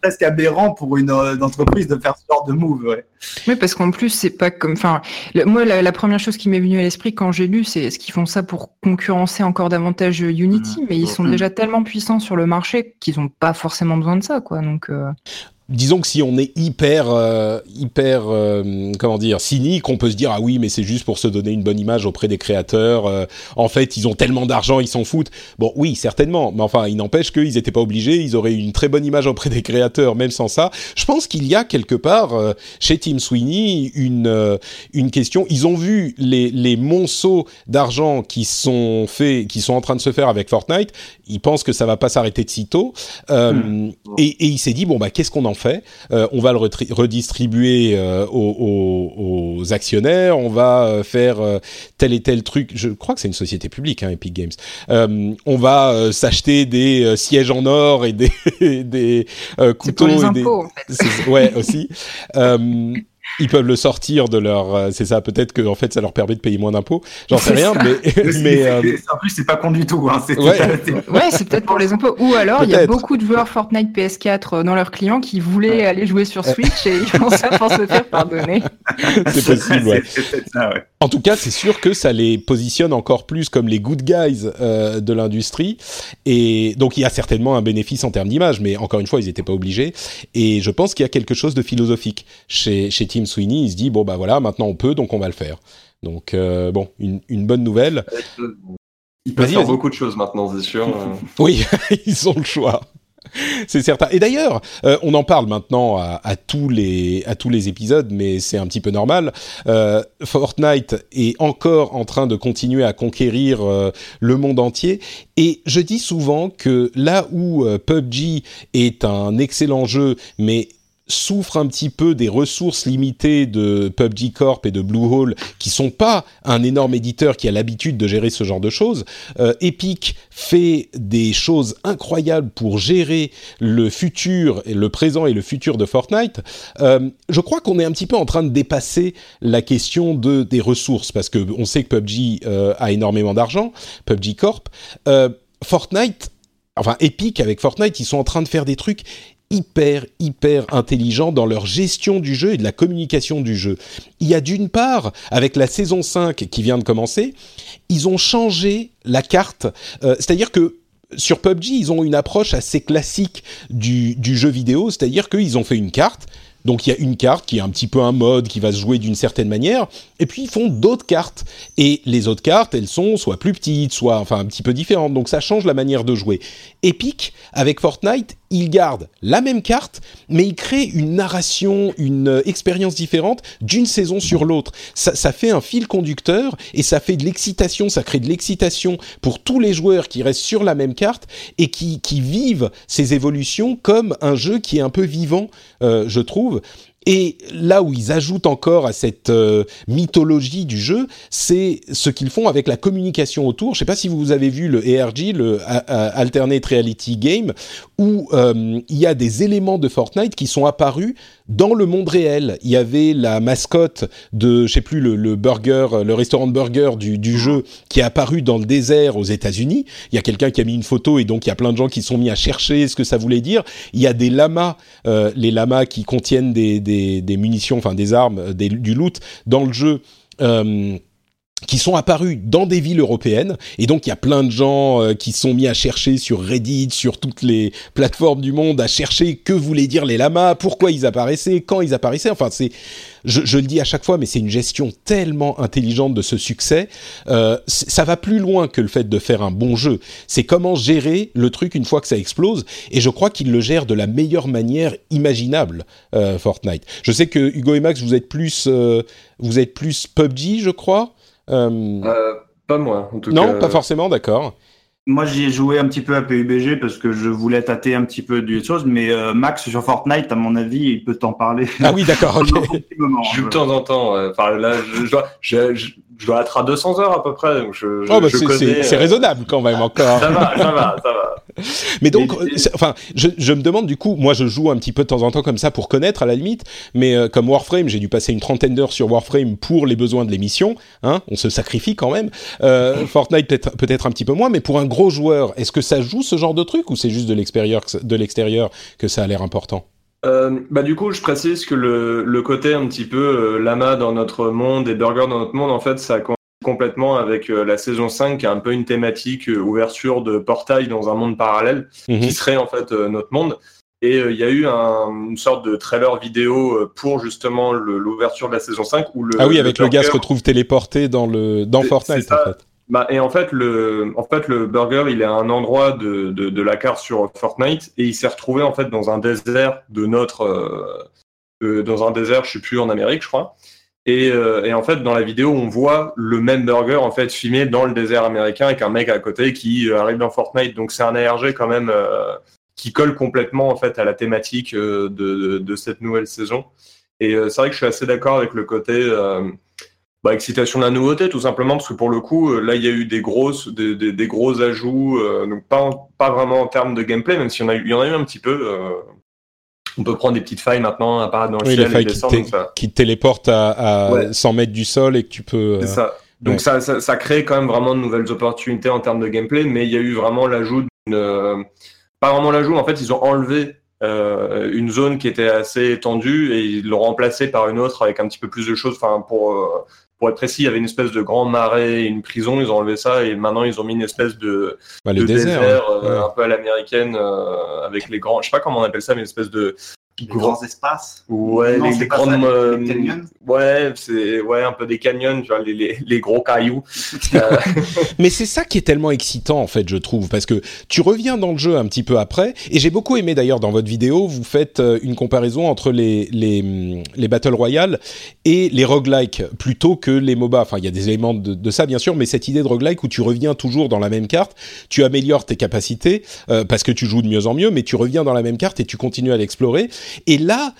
presque aberrant pour une, une, entreprise de faire ce genre de move. Ouais. Oui, parce qu'en plus c'est pas comme, enfin, moi la, première chose qui m'est venue à l'esprit quand j'ai lu, c'est ce qu'ils font ça pour concurrencer encore davantage Unity, mmh. mais ils sont mmh. déjà tellement puissants sur le marché qu'ils n'ont pas forcément besoin de ça, quoi. Donc. Euh disons que si on est hyper, euh, hyper, euh, comment dire, cynique, on peut se dire ah oui, mais c'est juste pour se donner une bonne image auprès des créateurs. Euh, en fait, ils ont tellement d'argent, ils s'en foutent. Bon, oui, certainement, mais enfin, il n'empêche qu'ils n'étaient pas obligés. Ils auraient eu une très bonne image auprès des créateurs, même sans ça. Je pense qu'il y a quelque part chez Tim Sweeney une une question. Ils ont vu les les monceaux d'argent qui sont faits, qui sont en train de se faire avec Fortnite. Ils pensent que ça va pas s'arrêter de sitôt. Hmm. Et, et il s'est dit bon bah qu'est-ce qu'on en fait? Euh, on va le redistribuer euh, aux, actionnaires, on va euh, faire tel et tel truc. Je crois que c'est une société publique, hein, Epic Games. on va s'acheter des sièges en or et des, des couteaux. Pour les impôts, en fait. Ouais, aussi. ils peuvent le sortir de leur. Euh, c'est ça, peut-être que en fait, ça leur permet de payer moins d'impôts. J'en sais rien, mais. mais euh, En plus, c'est pas con du tout. Hein. Ouais, c'est peut-être pour les impôts. Ou alors, il y a beaucoup de joueurs Fortnite PS4 dans leurs clients qui voulaient aller jouer sur Switch et ils font ça pour se faire pardonner. c'est possible, ouais. En tout cas, c'est sûr que ça les positionne encore plus comme les good guys euh, de l'industrie. Et donc, il y a certainement un bénéfice en termes d'image, mais encore une fois, ils n'étaient pas obligés. Et je pense qu'il y a quelque chose de philosophique chez, chez Tim Sweeney. Il se dit, bon, bah voilà, maintenant on peut, donc on va le faire. Donc, euh, bon, une, une, bonne nouvelle. Ils peuvent faire beaucoup de choses maintenant, c'est sûr. oui, ils ont le choix. c'est certain. Et d'ailleurs, euh, on en parle maintenant à, tous les à tous les épisodes, mais c'est un petit peu normal. Euh, Fortnite est encore en train de continuer à conquérir euh, le monde entier. Et je dis souvent que là où PUBG est un excellent jeu, mais souffre un petit peu des ressources limitées de PUBG Corp et de Bluehole, qui sont pas un énorme éditeur qui a l'habitude de gérer ce genre de choses. Euh, Epic fait des choses incroyables pour gérer le futur, le présent et le futur de Fortnite. Euh, je crois qu'on est un petit peu en train de dépasser la question de des ressources parce que on sait que PUBG euh, a énormément d'argent, PUBG Corp. Fortnite enfin Epic avec Fortnite, ils sont en train de faire des trucs hyper, hyper intelligents dans leur gestion du jeu et de la communication du jeu. Il y a d'une part, avec la saison 5 qui vient de commencer, ils ont changé la carte. Euh, c'est-à-dire que sur PUBG, ils ont une approche assez classique du, du jeu vidéo, c'est-à-dire qu'ils ont fait une carte, donc il y a une carte qui est un petit peu un mode qui va se jouer d'une certaine manière, et puis ils font d'autres cartes. Et les autres cartes, elles sont soit plus petites, soit enfin un petit peu différentes. Donc ça change la manière de jouer. Epic, avec Fortnite, il garde la même carte, mais il crée une narration, une euh, expérience différente d'une saison sur l'autre. Ça, fait un fil conducteur et ça fait de l'excitation, ça crée de l'excitation pour tous les joueurs qui restent sur la même carte et qui, qui vivent ces évolutions comme un jeu qui est un peu vivant, euh, je trouve. Et là où ils ajoutent encore à cette euh, mythologie du jeu, c'est ce qu'ils font avec la communication autour. Je ne sais pas si vous avez vu le ARG, le Alternate Reality Game, où euh, il y a des éléments de Fortnite qui sont apparus dans le monde réel. Il y avait la mascotte de, je sais plus, le, burger, le restaurant de burger du, du, jeu qui est apparu dans le désert aux États-Unis. Il y a quelqu'un qui a mis une photo et donc il y a plein de gens qui sont mis à chercher ce que ça voulait dire. Il y a des lamas, euh, les lamas qui contiennent des, des, des, munitions, enfin des armes, des, du loot dans le jeu. Euh, qui sont apparus dans des villes européennes et donc il y a plein de gens euh, qui sont mis à chercher sur Reddit, sur toutes les plateformes du monde à chercher que voulaient dire les lamas, pourquoi ils apparaissaient, quand ils apparaissaient. Enfin c'est, je, je, le dis à chaque fois, mais c'est une gestion tellement intelligente de ce succès. Euh, ça va plus loin que le fait de faire un bon jeu. C'est comment gérer le truc une fois que ça explose et je crois qu'ils le gèrent de la meilleure manière imaginable. Euh, Fortnite. Je sais que Hugo et Max vous êtes plus, euh, vous êtes plus PUBG, je crois. Euh, euh, pas moi, en tout non, cas. Non, pas forcément, d'accord. Moi, j'y ai joué un petit peu à PUBG parce que je voulais tâter un petit peu des choses, mais euh, Max sur Fortnite, à mon avis, il peut t'en parler. Ah oui, d'accord. Okay. je joue de temps en temps. Enfin, là, je, je, je, je dois être à 200 heures à peu près. Donc je, oh, bah c'est raisonnable quand même encore. ça va, ça va, ça va. Mais donc, enfin, je, je, me demande du coup, moi je joue un petit peu de temps en temps comme ça pour connaître à la limite, mais euh, comme Warframe, j'ai dû passer une trentaine d'heures sur Warframe pour les besoins de l'émission, hein, on se sacrifie quand même. Euh, Fortnite peut-être peut-être un petit peu moins, mais pour un gros joueur, est-ce que ça joue ce genre de truc ou c'est juste de l'extérieur de l'extérieur que ça a l'air important? Euh, bah du coup, je précise que le, le côté un petit peu euh, lama dans notre monde et burger dans notre monde, en fait, ça complètement avec euh, la saison 5 qui est un peu une thématique euh, ouverture de portail dans un monde parallèle mhm. qui serait en fait euh, notre monde. Et il y a eu un, une sorte de trailer vidéo pour justement l'ouverture de la saison 5 où le Ah oui, avec le, gars se retrouve téléporté dans le dans Fortnite en fait. Bah, et en fait, le, en fait, le burger, il est à un endroit de, de, de la carte sur Fortnite et il s'est retrouvé en fait dans un désert de notre, euh, dans un désert, je sais plus en Amérique, je crois. Et, euh, et, en fait, dans la vidéo, on voit le même burger en fait filmé dans le désert américain avec un mec à côté qui euh, arrive dans Fortnite. Donc c'est un ARG quand même euh, qui colle complètement en fait à la thématique de, de, de, cette nouvelle saison. Et c'est vrai que je suis assez d'accord avec le côté bah, excitation de la nouveauté, tout simplement parce que pour le coup, là, il y a eu des grosses, des, des, des gros ajouts, donc pas pas vraiment en termes de gameplay, même s'il y en a eu, il y en a eu un petit peu on peut prendre des petites failles maintenant, apparaître dans le oui, ciel les failles qui, qui, te téléportent à, à 100 mètres du sol et que tu peux. C'est ça. Donc ça, ça, ça, crée quand même vraiment de nouvelles opportunités en termes de gameplay, mais il y a eu vraiment l'ajout d'une... Pas vraiment l'ajout, en fait, ils ont enlevé euh, une zone qui était assez étendue et ils l'ont remplacée par une autre avec un petit peu plus de choses. Enfin, pour, euh, pour être précis, il y avait une espèce de grand marais, une prison, ils ont enlevé ça et maintenant ils ont mis une espèce de, bah, de désert, désert euh, un peu à l'américaine euh, avec les grands, je sais pas comment on appelle ça, mais une espèce de les grands espaces Ouais, non, les, les grandes. grandes. Les canyons Ouais, c'est ouais, un peu des canyons, tu vois, les, les, les gros cailloux. euh... Mais c'est ça qui est tellement excitant, en fait, je trouve, parce que tu reviens dans le jeu un petit peu après, et j'ai beaucoup aimé d'ailleurs dans votre vidéo, vous faites euh, une comparaison entre les, les, les Battle Royale et les roguelikes, plutôt que les MOBA. Enfin, il y a des éléments de, de, ça, bien sûr, mais cette idée de roguelike où tu reviens toujours dans la même carte, tu améliores tes capacités, euh, parce que tu joues de mieux en mieux, mais tu reviens dans la même carte et tu continues à l'explorer. Et là,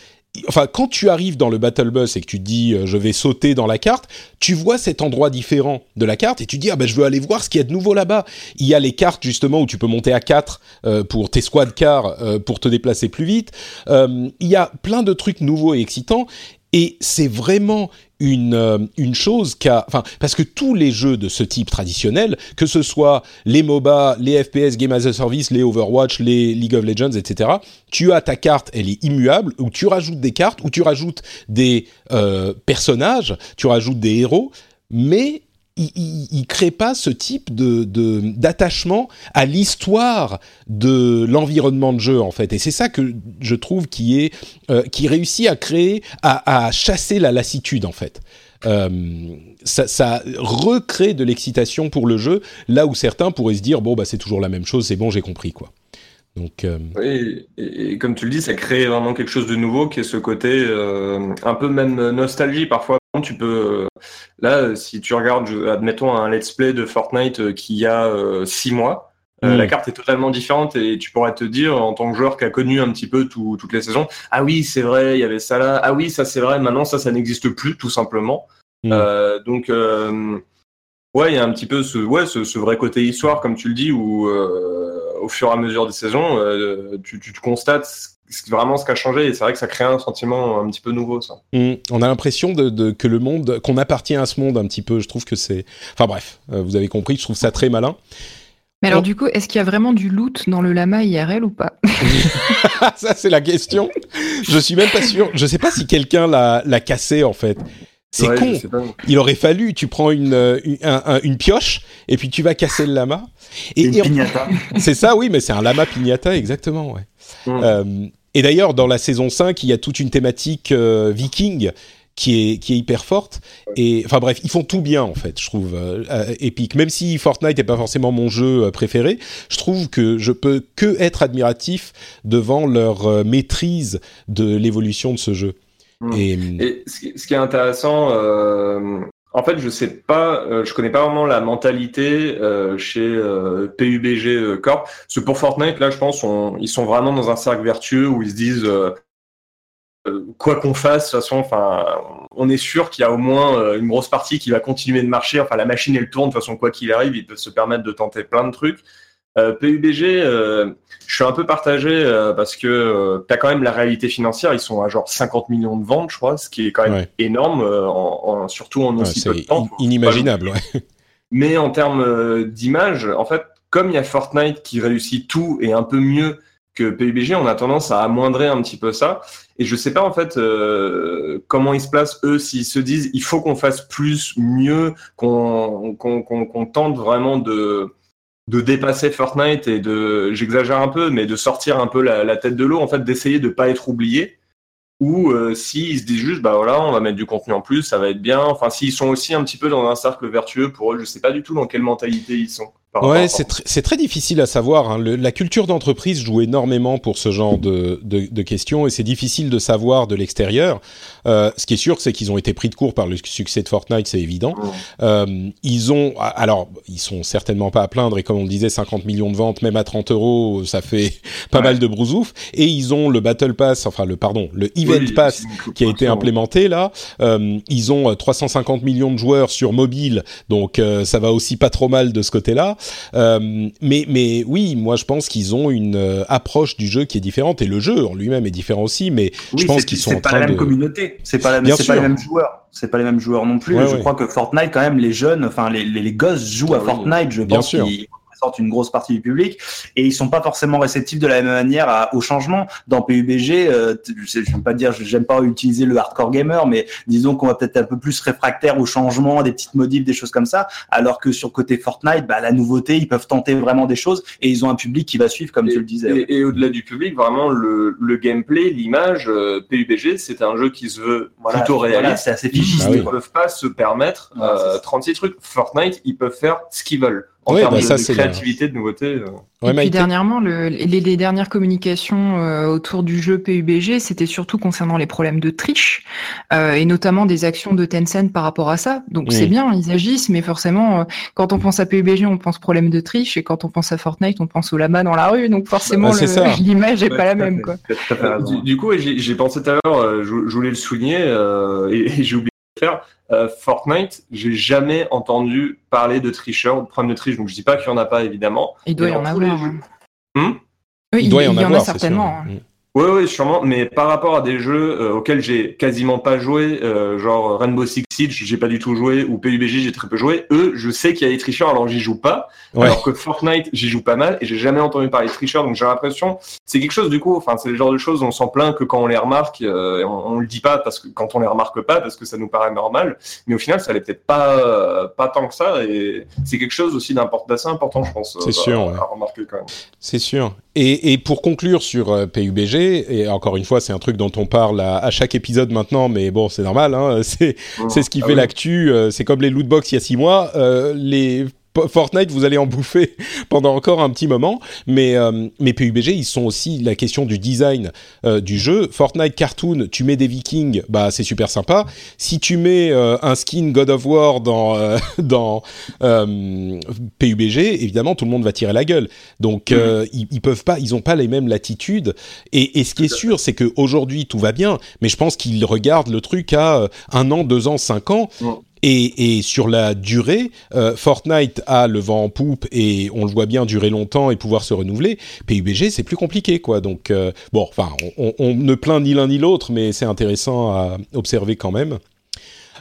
quand tu arrives dans le Battle Bus et que tu dis euh, je vais sauter dans la carte, tu vois cet endroit différent de la carte et tu dis ah ben je veux aller voir ce qu'il y a de nouveau là-bas. Il y a les cartes justement où tu peux monter à 4 euh, pour tes squad cars euh, pour te déplacer plus vite. Il y a plein de trucs nouveaux et excitants et c'est vraiment une, euh, une chose qu'a... Enfin, parce que tous les jeux de ce type traditionnel, que ce soit les MOBA, les FPS, Game as a Service, les Overwatch, les League of Legends, etc., tu as ta carte, elle est immuable, où tu rajoutes des cartes, où tu rajoutes des euh, personnages, tu rajoutes des héros, mais il, ne crée pas ce type de d'attachement à l'histoire de l'environnement de jeu en fait et c'est ça que je trouve qui est euh, qui réussit à créer à, chasser la lassitude en fait euh, ça, recrée de l'excitation pour le jeu là où certains pourraient se dire bon bah c'est toujours la même chose c'est bon j'ai compris quoi donc, euh... oui, et, comme tu le dis, ça crée vraiment quelque chose de nouveau qui est ce côté un peu même nostalgie parfois. Tu peux, là, si tu regardes, admettons un let's play de Fortnite qui a euh, six mois, mmh. la carte est totalement différente et tu pourrais te dire en tant que joueur qui a connu un petit peu tout, toutes les saisons, ah oui, c'est vrai, il y avait ça là, ah oui, ça c'est vrai, maintenant ça, ça n'existe plus tout simplement. Mmh. donc Ouais, il y a un petit peu ce, ouais, ce, ce, vrai côté histoire, comme tu le dis, où euh, au fur et à mesure des saisons, euh, tu, tu, tu, constates vraiment ce qui a changé, et c'est vrai que ça crée un sentiment un petit peu nouveau, ça. Mmh. On a l'impression de, de, que le monde, qu'on appartient à ce monde un petit peu. Je trouve que c'est, enfin bref, euh, vous avez compris. Je trouve ça très malin. Mais alors, du coup, est-ce qu'il y a vraiment du loot dans le lama IRL ou pas? Ça, c'est la question. Je suis même pas sûr. Je sais pas si quelqu'un l'a cassé en fait. C'est ouais, con. Il aurait fallu, tu prends une, une, un, une, pioche et puis tu vas casser le lama. Et, une et pignata. C'est ça, oui, mais c'est un lama pignata, exactement, ouais. Mm. Euh, et d'ailleurs, dans la saison 5, il y a toute une thématique euh, viking qui est, qui est hyper forte. Et enfin bref, ils font tout bien en fait, je trouve, euh, Epic. Même si Fortnite n'est pas forcément mon jeu euh, préféré, je trouve que je peux que être admiratif devant leur euh, maîtrise de l'évolution de ce jeu. Mmh. Et, et, ce qui est intéressant, euh, en fait, je sais pas, euh, je connais pas vraiment la mentalité euh, chez euh, PUBG Corp. Parce que pour Fortnite, là, je pense, on, ils sont vraiment dans un cercle vertueux où ils se disent euh, quoi qu'on fasse, de toute façon, enfin, on est sûr qu'il y a au moins une grosse partie qui va continuer de marcher. Enfin, la machine elle tourne de toute façon, quoi qu'il arrive, ils peuvent se permettre de tenter plein de trucs. Euh, PUBG, euh, je suis un peu partagé euh, parce que euh, tu as quand même la réalité financière. Ils sont à genre 50 millions de ventes, je crois, ce qui est quand même ouais. énorme, en, en, surtout en aussi peu de temps. Inimaginable, ouais. Mais en termes d'image, en fait, comme il y a Fortnite qui réussit tout et un peu mieux que PUBG, on a tendance à amoindrir un petit peu ça. Et je sais pas en fait euh, comment ils se placent eux, s'ils se disent il faut qu'on fasse plus, mieux, qu'on qu'on qu'on qu tente vraiment de de dépasser Fortnite et de, j'exagère un peu, mais de sortir un peu la, tête de l'eau, en fait, d'essayer de pas être oublié. Ou euh, s'ils se disent juste, bah voilà, on va mettre du contenu en plus, ça va être bien. Enfin, s'ils sont aussi un petit peu dans un cercle vertueux pour eux, je sais pas du tout dans quelle mentalité ils sont. Ouais, c'est tr très difficile à savoir. Hein. Le, la culture d'entreprise joue énormément pour ce genre de, de, de questions et c'est difficile de savoir de l'extérieur. Euh, ce qui est sûr, c'est qu'ils ont été pris de court par le succès de Fortnite, c'est évident. Euh, ils ont, alors, ils sont certainement pas à plaindre et comme on le disait, 50 millions de ventes, même à 30 euros, ça fait pas ouais. mal de brousouf. Et ils ont le Battle Pass, enfin le pardon, le Event oui, Pass qui a été implémenté là. Euh, ils ont 350 millions de joueurs sur mobile, donc euh, ça va aussi pas trop mal de ce côté-là. Mais mais oui, moi je pense qu'ils ont une approche du jeu qui est différente et le jeu en lui-même est différent aussi. Mais je pense qu'ils sont en train de. C'est pas la même communauté, c'est pas la, pas les mêmes joueurs c'est pas les mêmes joueurs non plus. je crois que Fortnite, quand même, les jeunes, enfin les, les, gosses jouent à ah Fortnite. Je pense qu'ils sortent une grosse partie du public et ils sont pas forcément réceptifs de la même manière à, au changement. Dans PUBG, euh, je, vais pas dire, j'aime pas utiliser le hardcore gamer, mais disons qu'on va peut-être un peu plus réfractaire au changement, des petites modifs, des choses comme ça. Alors que sur côté Fortnite, bah, la nouveauté, ils peuvent tenter vraiment des choses et ils ont un public qui va suivre, comme tu le disais. Et, au-delà du public, vraiment le, le gameplay, l'image, euh, PUBG, c'est un jeu qui se veut plutôt réaliste. c'est assez figiste. Ils ne peuvent pas se permettre euh, 36 trucs. Fortnite, ils peuvent faire ce qu'ils veulent en termes bah, de, créativité, de nouveauté. Euh. et puis dernièrement, le, les, les, dernières communications euh, autour du jeu PUBG, c'était surtout concernant les problèmes de triche euh, et notamment des actions de Tencent par rapport à ça. Donc c'est bien, ils agissent, mais forcément, quand on pense à PUBG, on pense problème de triche et quand on pense à Fortnite, on pense au lama dans la rue. Donc forcément, bah, l'image n'est pas la même. Quoi. Du, coup, j'ai pensé tout à l'heure, je, voulais le souligner et, et j'ai oublié faire euh, Fortnite, j'ai jamais entendu parler de tricheurs, de problème de triche. Donc je dis pas qu'il y en a pas évidemment. Il doit y en avoir. Hmm il, doit y en, avoir certainement. Hein. Oui, oui, sûrement. Mais par rapport à des jeux euh, auxquels j'ai quasiment pas joué, euh, genre Rainbow Six Siege, j'ai pas du tout joué, ou PUBG, j'ai très peu joué. Eux, je sais qu'il y a des tricheurs, alors j'y joue pas. Alors que Fortnite, j'y joue pas mal, et j'ai jamais entendu parler de tricheurs, donc j'ai l'impression, c'est quelque chose du coup. Enfin, c'est le genre de choses on s'en plaint que quand on les remarque, euh, on, on, le dit pas parce que quand on les remarque pas, parce que ça nous paraît normal. Mais au final, ça l'est peut-être pas, pas tant que ça, et c'est quelque chose aussi d'assez important, je pense. C'est sûr. À, remarquer quand même. C'est sûr. Et, et, pour conclure sur PUBG et encore une fois, c'est un truc dont on parle à, chaque épisode maintenant, mais bon, c'est normal, hein, c'est c'est ce qui ah fait l'actu. Euh, c'est comme les lootbox il y a six mois. Euh, les Fortnite, vous allez en bouffer pendant encore un petit moment, mais, euh, mais PUBG, ils sont aussi la question du design euh, du jeu. Fortnite Cartoon, tu mets des Vikings, bah c'est super sympa. Si tu mets euh, un skin God of War dans dans PUBG, évidemment tout le monde va tirer la gueule. Donc mhm. ils, ils, peuvent pas, ils ont pas les mêmes latitudes. Et, et ce qui est sûr, c'est que aujourd'hui tout va bien, mais je pense qu'ils regardent le truc à un an, deux ans, cinq ans. Et, et, sur la durée, euh, Fortnite a le vent en poupe et on le voit bien durer longtemps et pouvoir se renouveler. PUBG, c'est plus compliqué, quoi. Donc, euh, bon, enfin, on, on, ne plaint ni l'un ni l'autre, mais c'est intéressant à observer quand même.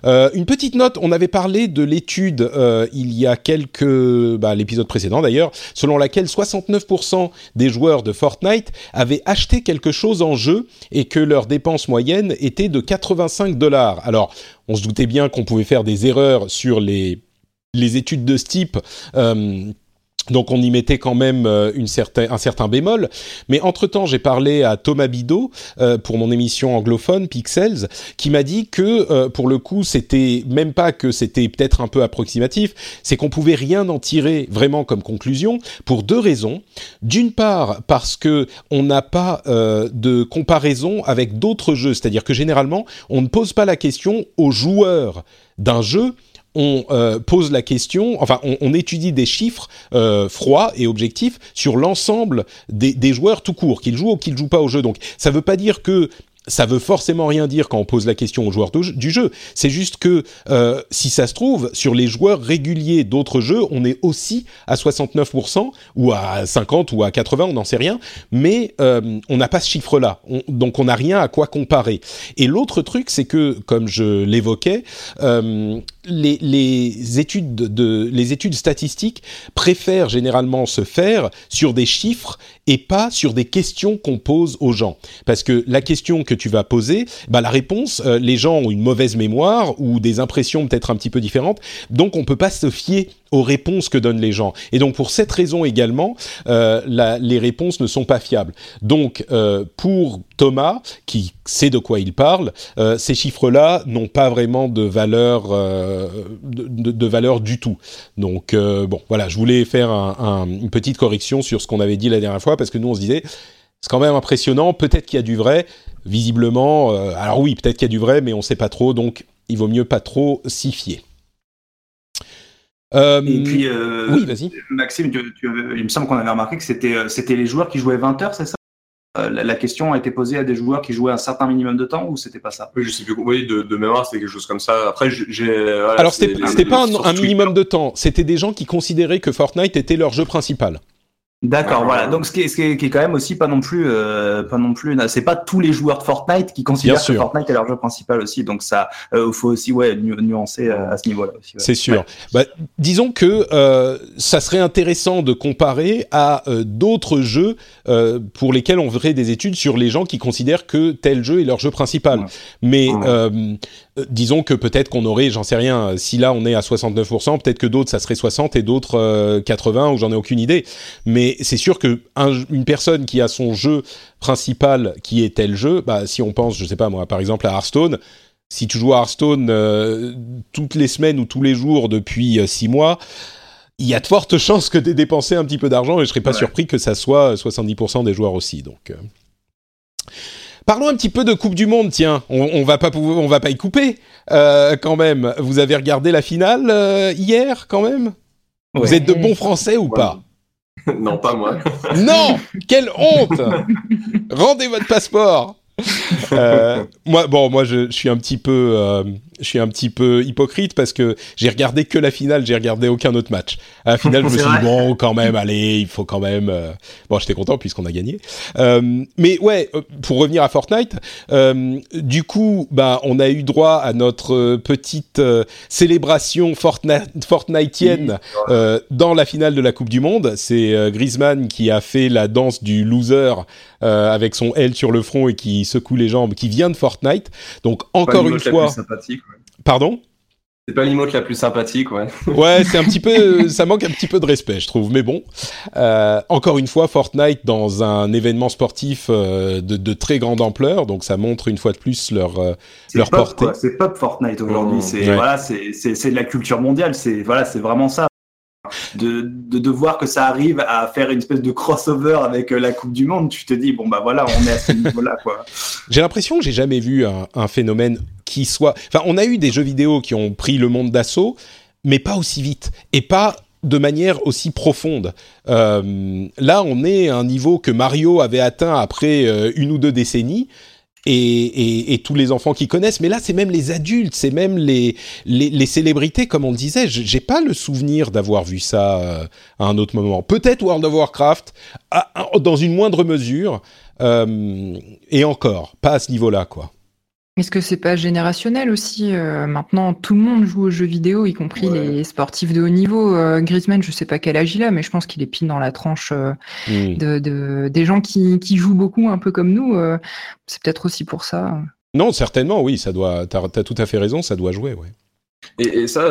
Euh, une petite note, on avait parlé de l'étude euh, il y a quelques, bah, l'épisode précédent d'ailleurs, selon laquelle 69% des joueurs de Fortnite avaient acheté quelque chose en jeu et que leur dépense moyenne était de 85 dollars. Alors, on se doutait bien qu'on pouvait faire des erreurs sur les les études de ce type. Euh, donc on y mettait quand même euh, une certain, un certain bémol. Mais entre-temps, j'ai parlé à Thomas Bidot euh, pour mon émission anglophone Pixels, qui m'a dit que euh, pour le coup, c'était même pas que c'était peut-être un peu approximatif, c'est qu'on pouvait rien en tirer vraiment comme conclusion pour deux raisons. D'une part, parce que on n'a pas de comparaison avec d'autres jeux, c'est-à-dire que généralement, on ne pose pas la question aux joueurs d'un jeu on euh, pose la question, enfin, on, étudie des chiffres euh, froids et objectifs sur l'ensemble des, des, joueurs tout court, qu'ils jouent ou qu'ils jouent pas au jeu. Donc, ça veut pas dire que ça veut forcément rien dire quand on pose la question aux joueurs du jeu. C'est juste que euh, si ça se trouve, sur les joueurs réguliers d'autres jeux, on est aussi à 69% ou à 50 ou à 80, on n'en sait rien, mais euh, on n'a pas ce chiffre-là. Donc on n'a rien à quoi comparer. Et l'autre truc, c'est que, comme je l'évoquais, euh, les, les, études de, les études statistiques préfèrent généralement se faire sur des chiffres et pas sur des questions qu'on pose aux gens. Parce que la question que tu vas poser, bah la réponse, euh, les gens ont une mauvaise mémoire ou des impressions peut-être un petit peu différentes, donc on peut pas se fier aux réponses que donnent les gens. Et donc pour cette raison également, euh, la, les réponses ne sont pas fiables. Donc euh, pour Thomas, qui sait de quoi il parle, euh, ces chiffres-là n'ont pas vraiment de valeur, euh, de, de, valeur du tout. Donc euh, bon, voilà, je voulais faire un, une petite correction sur ce qu'on avait dit la dernière fois, parce que nous on se disait, c'est quand même impressionnant, peut-être qu'il y a du vrai, visiblement, euh, alors oui, peut-être qu'il y a du vrai, mais on ne sait pas trop, donc il vaut mieux pas trop s'y fier. Euh, et puis, euh, oui, vas-y. Maxime, tu, tu, il me semble qu'on avait remarqué que c'était, euh, c'était les joueurs qui jouaient 20 heures, c'est ça? La, question a été posée à des joueurs qui jouaient un certain minimum de temps ou c'était pas ça? Oui, je sais plus. Oui, de, de mémoire, c'était quelque chose comme ça. Après, j'ai. Alors, c'était pas un, minimum de temps. C'était des gens qui considéraient que Fortnite était leur jeu principal. D'accord, voilà. Donc ce qui, est, ce qui est, quand même aussi pas non plus, euh, pas non plus, c'est pas tous les joueurs de Fortnite qui considèrent que Fortnite est leur jeu principal aussi. Donc ça, il euh, faut aussi ouais nuancer euh, à ce niveau-là aussi. C'est sûr. Bah, disons que euh, ça serait intéressant de comparer à d'autres jeux pour lesquels on ferait des études sur les gens qui considèrent que tel jeu est leur jeu principal. Mais euh, disons que peut-être qu'on aurait, j'en sais rien, si là on est à 69%, peut-être que d'autres ça serait 60 et d'autres 80 euh, ou j'en ai aucune idée. Mais c'est sûr que une personne qui a son jeu principal qui est tel jeu, bah, si on pense, je sais pas moi, par exemple à Hearthstone, si tu joues à Hearthstone euh, toutes les semaines ou tous les jours depuis 6 mois, il y a de fortes chances que tu aies dépensé un petit peu d'argent et je serais pas surpris que ça soit 70% des joueurs aussi. Donc Parlons un petit peu de Coupe du Monde, tiens. On, va pas on va pas y couper euh, quand même. Vous avez regardé la finale euh, hier quand même? Vous êtes de bons Français ou pas? Non, pas moi. non Quelle honte Rendez votre passeport. Euh, moi, bon, moi, je, suis un petit peu, je suis un petit peu hypocrite parce que j'ai regardé que la finale, j'ai regardé aucun autre match. À la finale, je me suis dit bon, quand même, allez, il faut quand même. Euh, bon, j'étais content puisqu'on a gagné. Euh, mais ouais, euh, pour revenir à Fortnite, euh, du coup, bah, on a eu droit à notre petite célébration Fortnite, Fortnitienne dans la finale de la Coupe du Monde. C'est Griezmann qui a fait la danse du loser avec son L sur le front et qui secoue les jambes, qui vient de Fortnite. Donc encore une fois. Pardon? C'est pas l'emote la plus sympathique, ouais. ouais, c'est un petit peu, ça manque un petit peu de respect, je trouve. Mais bon, euh, encore une fois, Fortnite dans un événement sportif euh, de, très grande ampleur, donc ça montre une fois de plus leur euh, leur portée. C'est pop Fortnite aujourd'hui. Mmh. c'est voilà, c'est de la culture mondiale. C'est voilà, c'est vraiment ça de, de, voir que ça arrive à faire une espèce de crossover avec euh, la Coupe du Monde, tu te dis bon bah voilà, on est à ce niveau-là quoi. J'ai l'impression que j'ai jamais vu un, phénomène qui soit. Enfin, on a eu des jeux vidéo qui ont pris le monde d'assaut, mais pas aussi vite et pas de manière aussi profonde. Euh, là, on est à un niveau que Mario avait atteint après euh, une ou deux décennies et, tous les enfants qui connaissent, mais là c'est même les adultes, c'est même les, les, célébrités, comme on disait. J'ai pas le souvenir d'avoir vu ça euh, à un autre moment. Peut-être World of Warcraft, dans une moindre mesure, euh, et encore, pas à ce niveau-là, quoi. Est-ce que c'est pas générationnel aussi euh, Maintenant, tout le monde joue aux jeux vidéo, y compris les sportifs de haut niveau. Euh, Griezmann, je sais pas quel âge il a, mais je pense qu'il est pile dans la tranche euh, de, des gens qui, qui, jouent beaucoup, un peu comme nous. c'est peut-être aussi pour ça. Non, certainement, oui, ça doit. T'as as tout à fait raison, ça doit jouer, ouais. Et, ça,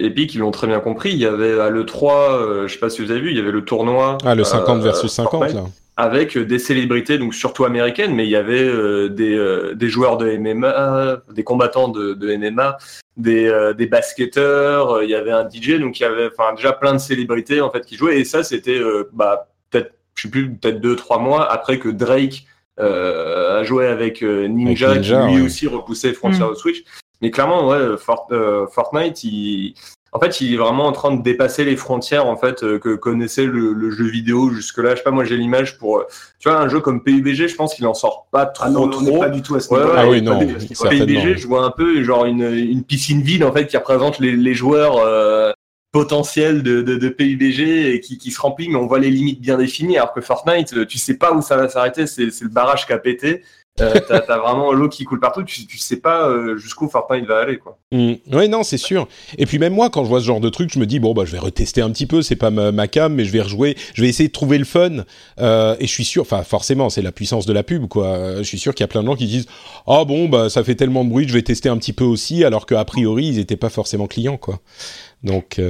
Epic, ils l'ont très bien compris. Il y avait à l'E3, je sais pas si vous avez vu, il y avait le tournoi. Ah, le 50 versus 50, là avec des célébrités, donc surtout américaines, mais il y avait euh, des, euh, des, joueurs de MMA, des combattants de, de MMA, des, euh, des basketteurs, il y avait un DJ, donc il y avait enfin déjà plein de célébrités en fait qui jouaient. Et ça, c'était bah, peut-être, je sais plus, peut-être deux trois mois après que Drake a joué avec Ninja, qui lui aussi repoussait Frontier mm. Switch. Mais clairement, ouais, Fortnite, il, en fait, il est vraiment en train de dépasser les frontières en fait euh, que connaissait le, jeu vidéo jusque-là. Je sais pas, moi j'ai l'image pour, euh, tu vois, un jeu comme PUBG, je pense qu'il en sort pas trop, ah non, trop. pas du tout à ce niveau ah oui, non. PUBG, je vois un peu genre une, une piscine vide en fait qui représente les, les joueurs. Euh, potentiels de, de, de, PUBG et qui, qui se remplit, mais on voit les limites bien définies. Alors que Fortnite, tu sais pas où ça va s'arrêter, c'est le barrage qui a pété. Euh, t'as vraiment l'eau qui coule partout, tu, sais pas euh, jusqu'où Fortnite va aller, quoi. Mmh. Oui, non, c'est sûr. Et puis même moi, quand je vois ce genre de truc, je me dis bon bah je vais retester un petit peu. C'est pas ma, cam, mais je vais rejouer. Je vais essayer de trouver le fun. Euh, et je suis sûr, enfin forcément, c'est la puissance de la pub, quoi. Je suis sûr qu'il y a plein de gens qui disent ah oh, bon bah ça fait tellement de bruit, je vais tester un petit peu aussi, alors qu'a priori ils étaient pas forcément clients, quoi. Donc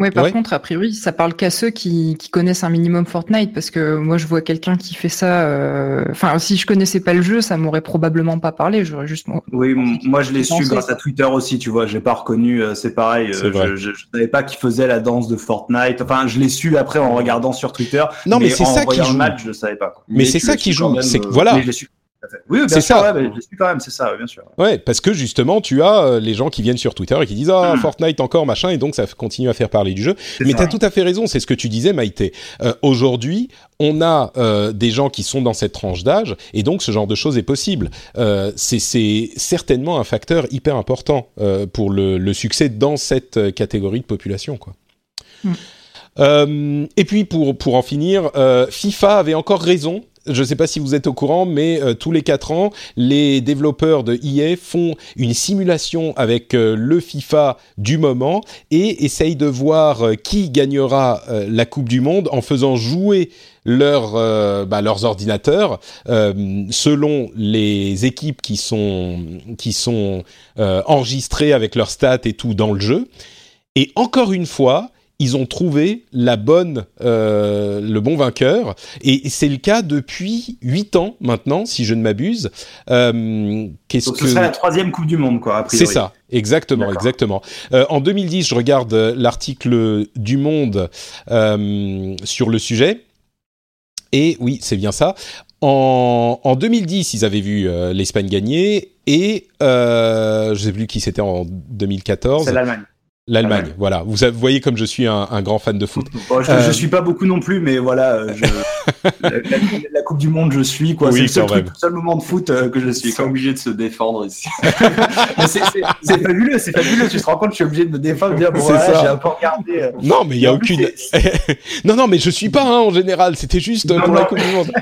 Ouais, par contre, a priori, ça parle qu'à ceux qui, qui, connaissent un minimum Fortnite, parce que moi, je vois quelqu'un qui fait ça. Euh, enfin, si je connaissais pas le jeu, ça m'aurait probablement pas parlé. J'aurais juste. Oui, moi, je l'ai su grâce à Twitter aussi. Tu vois, j'ai pas reconnu. Euh, c'est pareil. Euh, je, je, savais pas qu'il faisait la danse de Fortnite. Enfin, je l'ai su après en regardant sur Twitter. Non, mais, c'est ça qui joue. Le match, je savais pas. Mais, c'est ça qui joue. C'est voilà. Oui, c'est ça. Ouais, je suis quand même, c'est ça, bien sûr. Ouais, parce que justement, tu as euh, les gens qui viennent sur Twitter et qui disent ah hmm. Fortnite encore machin, et donc ça continue à faire parler du jeu. Mais tu as tout à fait raison, c'est ce que tu disais, Maïté. Euh, aujourd'hui, on a euh, des gens qui sont dans cette tranche d'âge, et donc ce genre de choses est possible. c'est certainement un facteur hyper important pour le, le, succès dans cette catégorie de population, quoi. Hmm. et puis pour, pour en finir, FIFA avait encore raison je ne sais pas si vous êtes au courant, mais euh, tous les 4 ans, les développeurs de EA font une simulation avec euh, le FIFA du moment et essayent de voir euh, qui gagnera la Coupe du Monde en faisant jouer bah, leurs ordinateurs selon les équipes qui sont enregistrées avec leurs stats et tout dans le jeu. Et encore une fois, ils ont trouvé la bonne, euh, le bon vainqueur. Et c'est le cas depuis 8 ans maintenant, si je ne m'abuse. Euh, qu'est-ce Donc ce serait la troisième Coupe du Monde, quoi, C'est ça, exactement, exactement. Euh, en 2010, je regarde l'article du Monde sur le sujet. Et oui, c'est bien ça. En, en, 2010, ils avaient vu l'Espagne gagner et je ne sais plus qui c'était en 2014. C'est l'Allemagne. L'Allemagne, voilà. Vous, voyez comme je suis un, grand fan de foot. je, ne euh, suis pas beaucoup non plus, mais voilà, euh, la, Coupe du Monde, je suis quoi. c'est le seul, moment de foot euh, que je suis. Ils sont obligés de se défendre ici. c'est fabuleux, c'est fabuleux. Tu te rends compte, je suis obligé de me défendre, dire bon j'ai un peu regardé. Non, mais il y a aucune. non, non, mais je suis pas hein, en général. C'était juste pour la Coupe du Monde.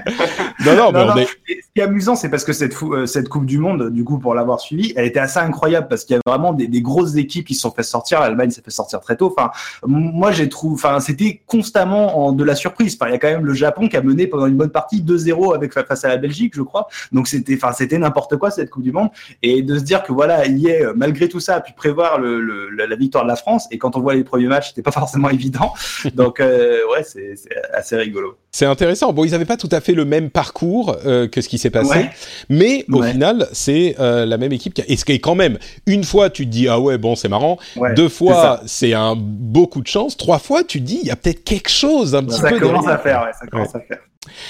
non, non, mais on est... Ce qui est amusant, c'est parce que cette, cette Coupe du Monde, du coup, pour l'avoir suivie, elle était assez incroyable parce qu'il y a vraiment des, des grosses équipes qui se sont fait sortir l'Allemagne s'est fait sortir très tôt. Enfin, moi j'ai trouvé, enfin, c'était constamment en, de la surprise. Enfin, il y a quand même le Japon qui a mené pendant une bonne partie 2-0 avec face à la Belgique, je crois. Donc c'était, enfin, c'était n'importe quoi cette Coupe du Monde. Et de se dire que voilà, il y est malgré tout ça, a pu prévoir le, la, victoire de la France. Et quand on voit les premiers matchs, c'était pas forcément évident. Donc euh, ouais, c'est assez rigolo. C'est intéressant. Bon, ils n'avaient pas tout à fait le même parcours euh, que ce qui s'est passé, mais au final, c'est euh, la même équipe. Qui Et ce qui est quand même, une fois, tu te dis ah ouais, bon, c'est marrant. Deux fois, c'est un beaucoup de chance. Trois fois, tu te dis il y a peut-être quelque chose un petit ça peu. Commence à faire, ouais, ça commence à faire.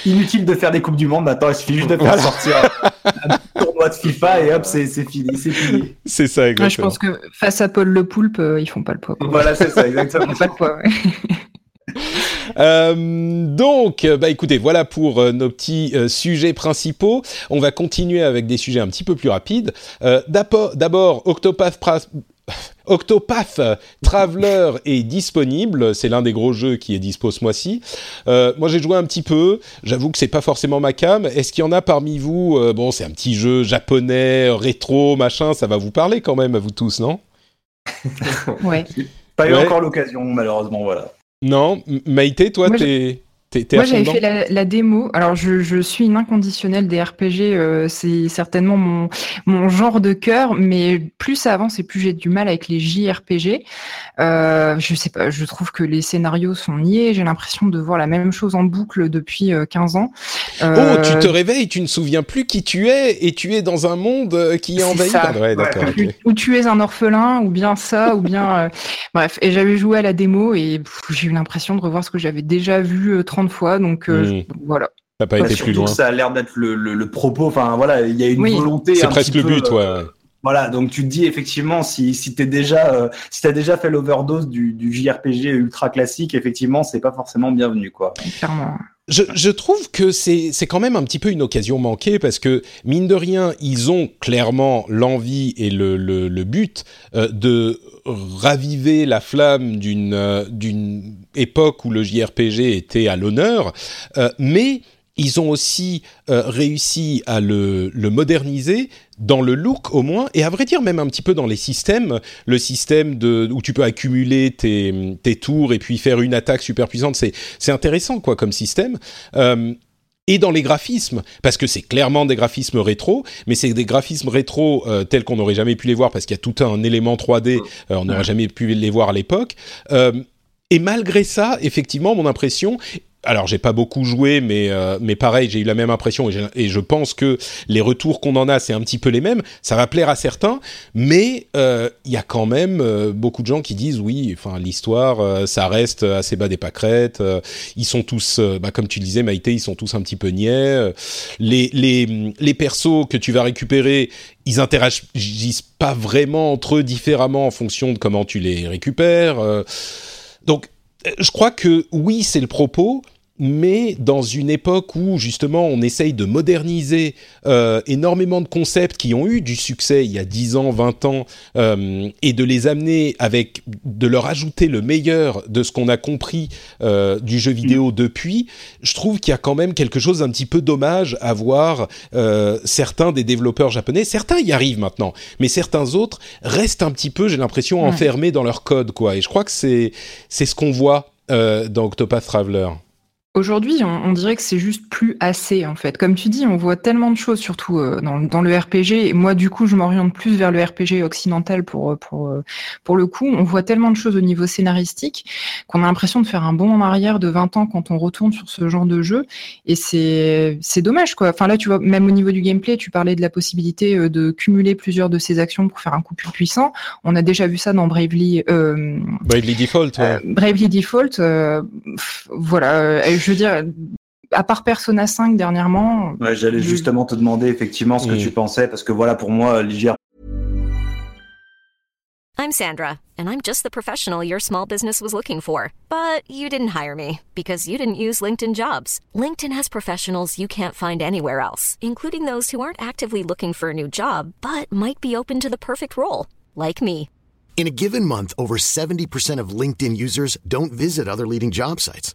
Inutile de faire des coupes du monde maintenant. Il suffit juste de faire sortir un tournoi de FIFA et hop, c'est fini, c'est fini. C'est ça, exactement. je pense que face à Paul le Poulpe, euh, ils font pas le poids. Voilà, c'est ça, exactement. pas le poids. Euh, donc, bah écoutez, voilà pour euh, nos petits euh, sujets principaux. On va continuer avec des sujets un petit peu plus rapides. D'abord, Octopath Octopath Traveler est disponible, c'est l'un des gros jeux qui est dispo ce mois-ci. moi j'ai joué un petit peu, j'avoue que c'est pas forcément ma cam. Est-ce qu'il y en a parmi vous Bon, c'est un petit jeu japonais, rétro, machin, ça va vous parler quand même à vous tous, non? Ouais. Pas eu encore l'occasion, malheureusement, voilà. Non, Maïté, toi, t'es moi, j'avais fait la, démo. Alors, je, je, suis une inconditionnelle des RPG. Euh, c'est certainement mon, mon genre de cœur, mais plus ça avance et plus j'ai du mal avec les JRPG. Euh, je sais pas, je trouve que les scénarios sont niais. J'ai l'impression de voir la même chose en boucle depuis 15 euh, ans. Oh, tu te réveilles, tu ne souviens plus qui tu es et tu es dans un monde qui est envahi. ouais, d'accord. Ou tu es un orphelin, ou bien ça, ou bien. Bref, et j'avais joué à la démo et j'ai eu l'impression de revoir ce que j'avais déjà vu 30 fois. Donc euh, voilà. Ça n'a pas été plus loin. Ça a l'air d'être le, propos. Enfin voilà, il y a une volonté. C'est presque le but, ouais. Euh, voilà, donc tu te dis effectivement si si t'es déjà euh, si t'as déjà fait l'overdose du, du JRPG ultra classique, effectivement c'est pas forcément bienvenu quoi. Clairement. Je, je, trouve que c'est quand même un petit peu une occasion manquée parce que mine de rien ils ont clairement l'envie et le, le, but de raviver la flamme d'une d'une époque où le JRPG était à l'honneur, euh, mais ils ont aussi euh, réussi à le, moderniser dans le look au moins, et à vrai dire même un petit peu dans les systèmes, le système de, où tu peux accumuler tes, tes tours et puis faire une attaque super puissante, c'est intéressant quoi comme système. Euh, et dans les graphismes, parce que c'est clairement des graphismes rétro, mais c'est des graphismes rétro tels qu'on n'aurait jamais pu les voir parce qu'il y a tout un élément 3D, on n'aurait jamais pu les voir à l'époque. Et malgré ça, effectivement, mon impression, alors j'ai pas beaucoup joué, mais euh, mais pareil, j'ai eu la même impression et, je pense que les retours qu'on en a, c'est un petit peu les mêmes. Ça va plaire à certains, mais euh, il y a quand même euh, beaucoup de gens qui disent oui, enfin l'histoire, ça reste assez bas des pâquerettes. ils sont tous, bah, comme tu disais, Maïté, ils sont tous un petit peu niais. les les les persos que tu vas récupérer, ils interagissent pas vraiment entre eux différemment en fonction de comment tu les récupères. donc je crois que oui, c'est le propos, mais dans une époque où justement on essaye de moderniser euh, énormément de concepts qui ont eu du succès il y a 10 ans, 20 ans, euh, et de les amener avec, de leur ajouter le meilleur de ce qu'on a compris euh, du jeu vidéo mm. depuis, je trouve qu'il y a quand même quelque chose d'un petit peu dommage à voir certains des développeurs japonais, certains y arrivent maintenant, mais certains autres restent un petit peu, j'ai l'impression, enfermés dans leur code, quoi. Et je crois que c'est c'est ce qu'on voit dans Octopath Traveler. Aujourd'hui, on, dirait que c'est juste plus assez en fait. Comme tu dis, on voit tellement de choses, surtout euh, dans, le RPG. Et moi, du coup, je m'oriente plus vers le RPG occidental pour euh, pour euh, pour le coup. On voit tellement de choses au niveau scénaristique qu'on a l'impression de faire un bond en arrière de 20 ans quand on retourne sur ce genre de jeu. Et c'est c'est dommage quoi. Enfin là, tu vois, même au niveau du gameplay, tu parlais de la possibilité de cumuler plusieurs de ces actions pour faire un coup plus puissant. On a déjà vu ça dans Bravely. Bravely Default. Ouais. Bravely Default. voilà je veux dire, à part Persona 5 dernièrement. Ouais, j'allais justement te demander effectivement ce que tu pensais, parce que voilà, pour moi, l'IGR. I'm Sandra, and I'm just the professional your small business was looking for. But you didn't hire me because you didn't use LinkedIn jobs. LinkedIn has professionals you can't find anywhere else, including those who aren't actively looking for a new job, but might be open to the perfect role, like me. In a given month, over 70% of LinkedIn users don't visit other leading job sites.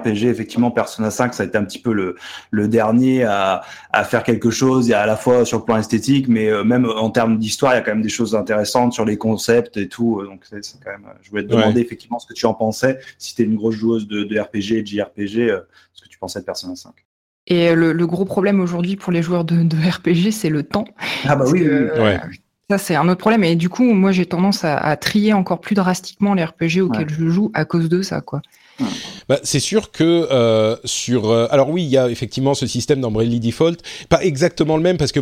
RPG, effectivement, Persona 5, ça a été un petit peu le, le dernier à, à, faire quelque chose, et à la fois sur le plan esthétique, mais euh, même en termes d'histoire, il y a quand même des choses intéressantes sur les concepts et tout. Euh, donc, c'est quand même, je voulais te demander effectivement ce que tu en pensais, si tu es une grosse joueuse de, de RPG et de JRPG, euh, ce que tu pensais de Persona 5. Et le, le gros problème aujourd'hui pour les joueurs de, de RPG, c'est le temps. Ah bah oui, ouais. Ça, c'est un autre problème. Et du coup, moi, j'ai tendance à, à, trier encore plus drastiquement les RPG auxquels je joue à cause de ça, quoi. Bah, c'est sûr que euh, sur... Euh, alors oui, il y a effectivement ce système dans Default, pas exactement le même parce que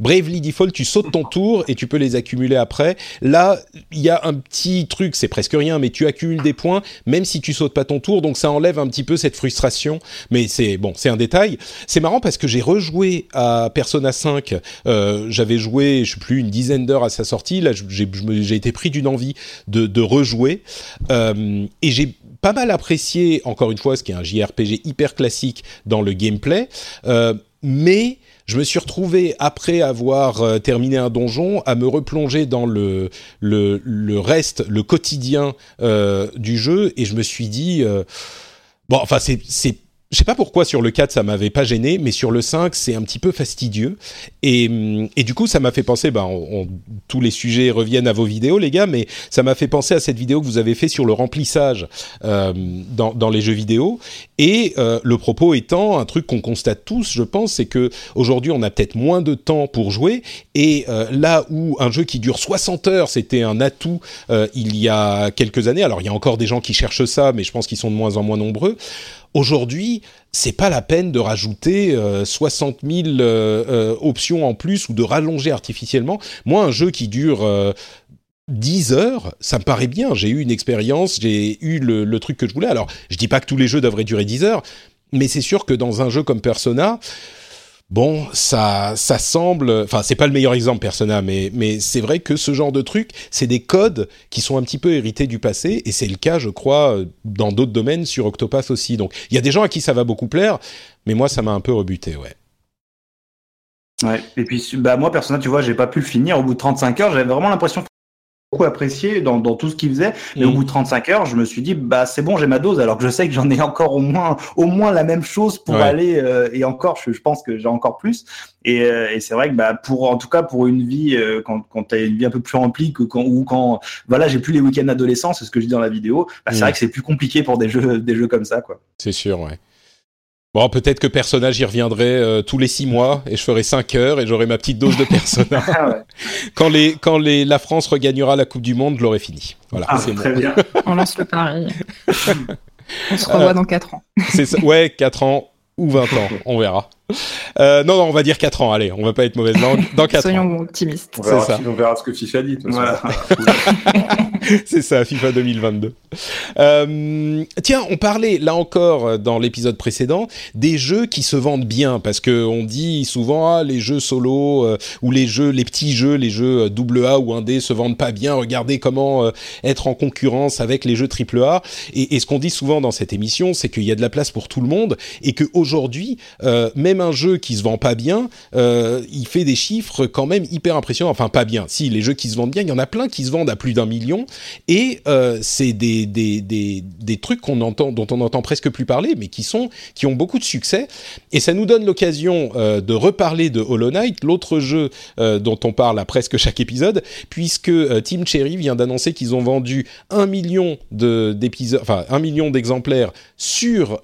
Default, tu sautes ton tour et tu peux les accumuler après. Là, il y a un petit truc, c'est presque rien, mais tu accumules des points même si tu sautes pas ton tour, donc ça enlève un petit peu cette frustration. Mais c'est bon, c'est un détail. C'est marrant parce que j'ai rejoué à Persona 5. Euh, J'avais joué, je sais plus, une dizaine d'heures à sa sortie. Là, j'ai été pris d'une envie de, de rejouer euh, et j'ai pas mal apprécié, encore une fois, ce qui est un JRPG hyper classique dans le gameplay, euh, mais je me suis retrouvé, après avoir euh, terminé un donjon, à me replonger dans le, le, reste, le quotidien euh, du jeu, et je me suis dit... Euh, bon, enfin, c'est je sais pas pourquoi sur le 4 ça m'avait pas gêné, mais sur le 5 c'est un petit peu fastidieux. Et, du coup ça m'a fait penser, ben, tous les sujets reviennent à vos vidéos les gars, mais ça m'a fait penser à cette vidéo que vous avez fait sur le remplissage euh, dans, les jeux vidéo. Et euh, le propos étant un truc qu'on constate tous, je pense, c'est que aujourd'hui on a peut-être moins de temps pour jouer. Et euh, là où un jeu qui dure 60 heures c'était un atout il y a quelques années, alors il y a encore des gens qui cherchent ça, mais je pense qu'ils sont de moins en moins nombreux Aujourd'hui, c'est pas la peine de rajouter 60 euh, 000 euh, euh, options en plus ou de rallonger artificiellement. Moi, un jeu qui dure 10 heures, ça me paraît bien. J'ai eu une expérience, j'ai eu le, truc que je voulais. Alors, je dis pas que tous les jeux devraient durer 10 heures, mais c'est sûr que dans un jeu comme Persona, bon, ça, ça semble, enfin, c'est pas le meilleur exemple, Persona, mais, c'est vrai que ce genre de truc, c'est des codes qui sont un petit peu hérités du passé, et c'est le cas, je crois, dans d'autres domaines sur Octopath aussi. Donc, il y a des gens à qui ça va beaucoup plaire, mais moi, ça m'a un peu rebuté, ouais. Ouais. Et puis, bah, moi, personnellement, tu vois, j'ai pas pu le finir au bout de 35 heures. J'avais vraiment l'impression beaucoup apprécié dans, dans, tout ce qu'il faisait. Mais au mm. bout de 35 heures, je me suis dit, bah c'est bon, j'ai ma dose. Alors que je sais que j'en ai encore au moins, au moins la même chose pour aller. Euh, et encore, je, je pense que j'ai encore plus. Et, euh, et c'est vrai que bah pour, en tout cas, pour une vie euh, quand, quand tu as une vie un peu plus remplie que quand ou quand, voilà, j'ai plus les week-ends adolescents, c'est ce que je dis dans la vidéo. Bah, c'est mm. vrai que c'est plus compliqué pour des jeux, des jeux comme ça, quoi. C'est sûr, ouais. Bon, peut-être que personnage, y reviendrait euh, tous les six mois et je ferai cinq heures et j'aurai ma petite dose de personnage. Ah quand les, quand les, la France regagnera la Coupe du Monde, je l'aurai fini. Voilà, ah, c'est très bien. On lance le pari. On se revoit dans quatre ans. C'est ça. Ouais, quatre ans ou 20 ans, on verra. Euh, non, non, on va dire 4 ans, allez, on va pas être mauvaise langue. Dans 4 Soyons optimistes. On verra, ça. on verra ce que FIFA dit. Voilà. c'est ça, FIFA 2022. Euh, tiens, on parlait là encore dans l'épisode précédent des jeux qui se vendent bien parce que on dit souvent ah, les jeux solo euh, ou les jeux, les petits jeux, les jeux double A ou 1D se vendent pas bien. Regardez comment euh, être en concurrence avec les jeux triple A. Et, et ce qu'on dit souvent dans cette émission, c'est qu'il y a de la place pour tout le monde et que aujourd'hui, euh, même un jeu qui se vend pas bien, euh, il fait des chiffres quand même hyper impressionnants. Enfin, pas bien. Si les jeux qui se vendent bien, il y en a plein qui se vendent à plus d'un million, et euh, c'est des, des, des, des trucs qu'on entend, dont on n'entend presque plus parler, mais qui sont qui ont beaucoup de succès. Et ça nous donne l'occasion euh, de reparler de Hollow Knight, l'autre jeu euh, dont on parle à presque chaque épisode, puisque Team Cherry vient d'annoncer qu'ils ont vendu un million enfin un million d'exemplaires sur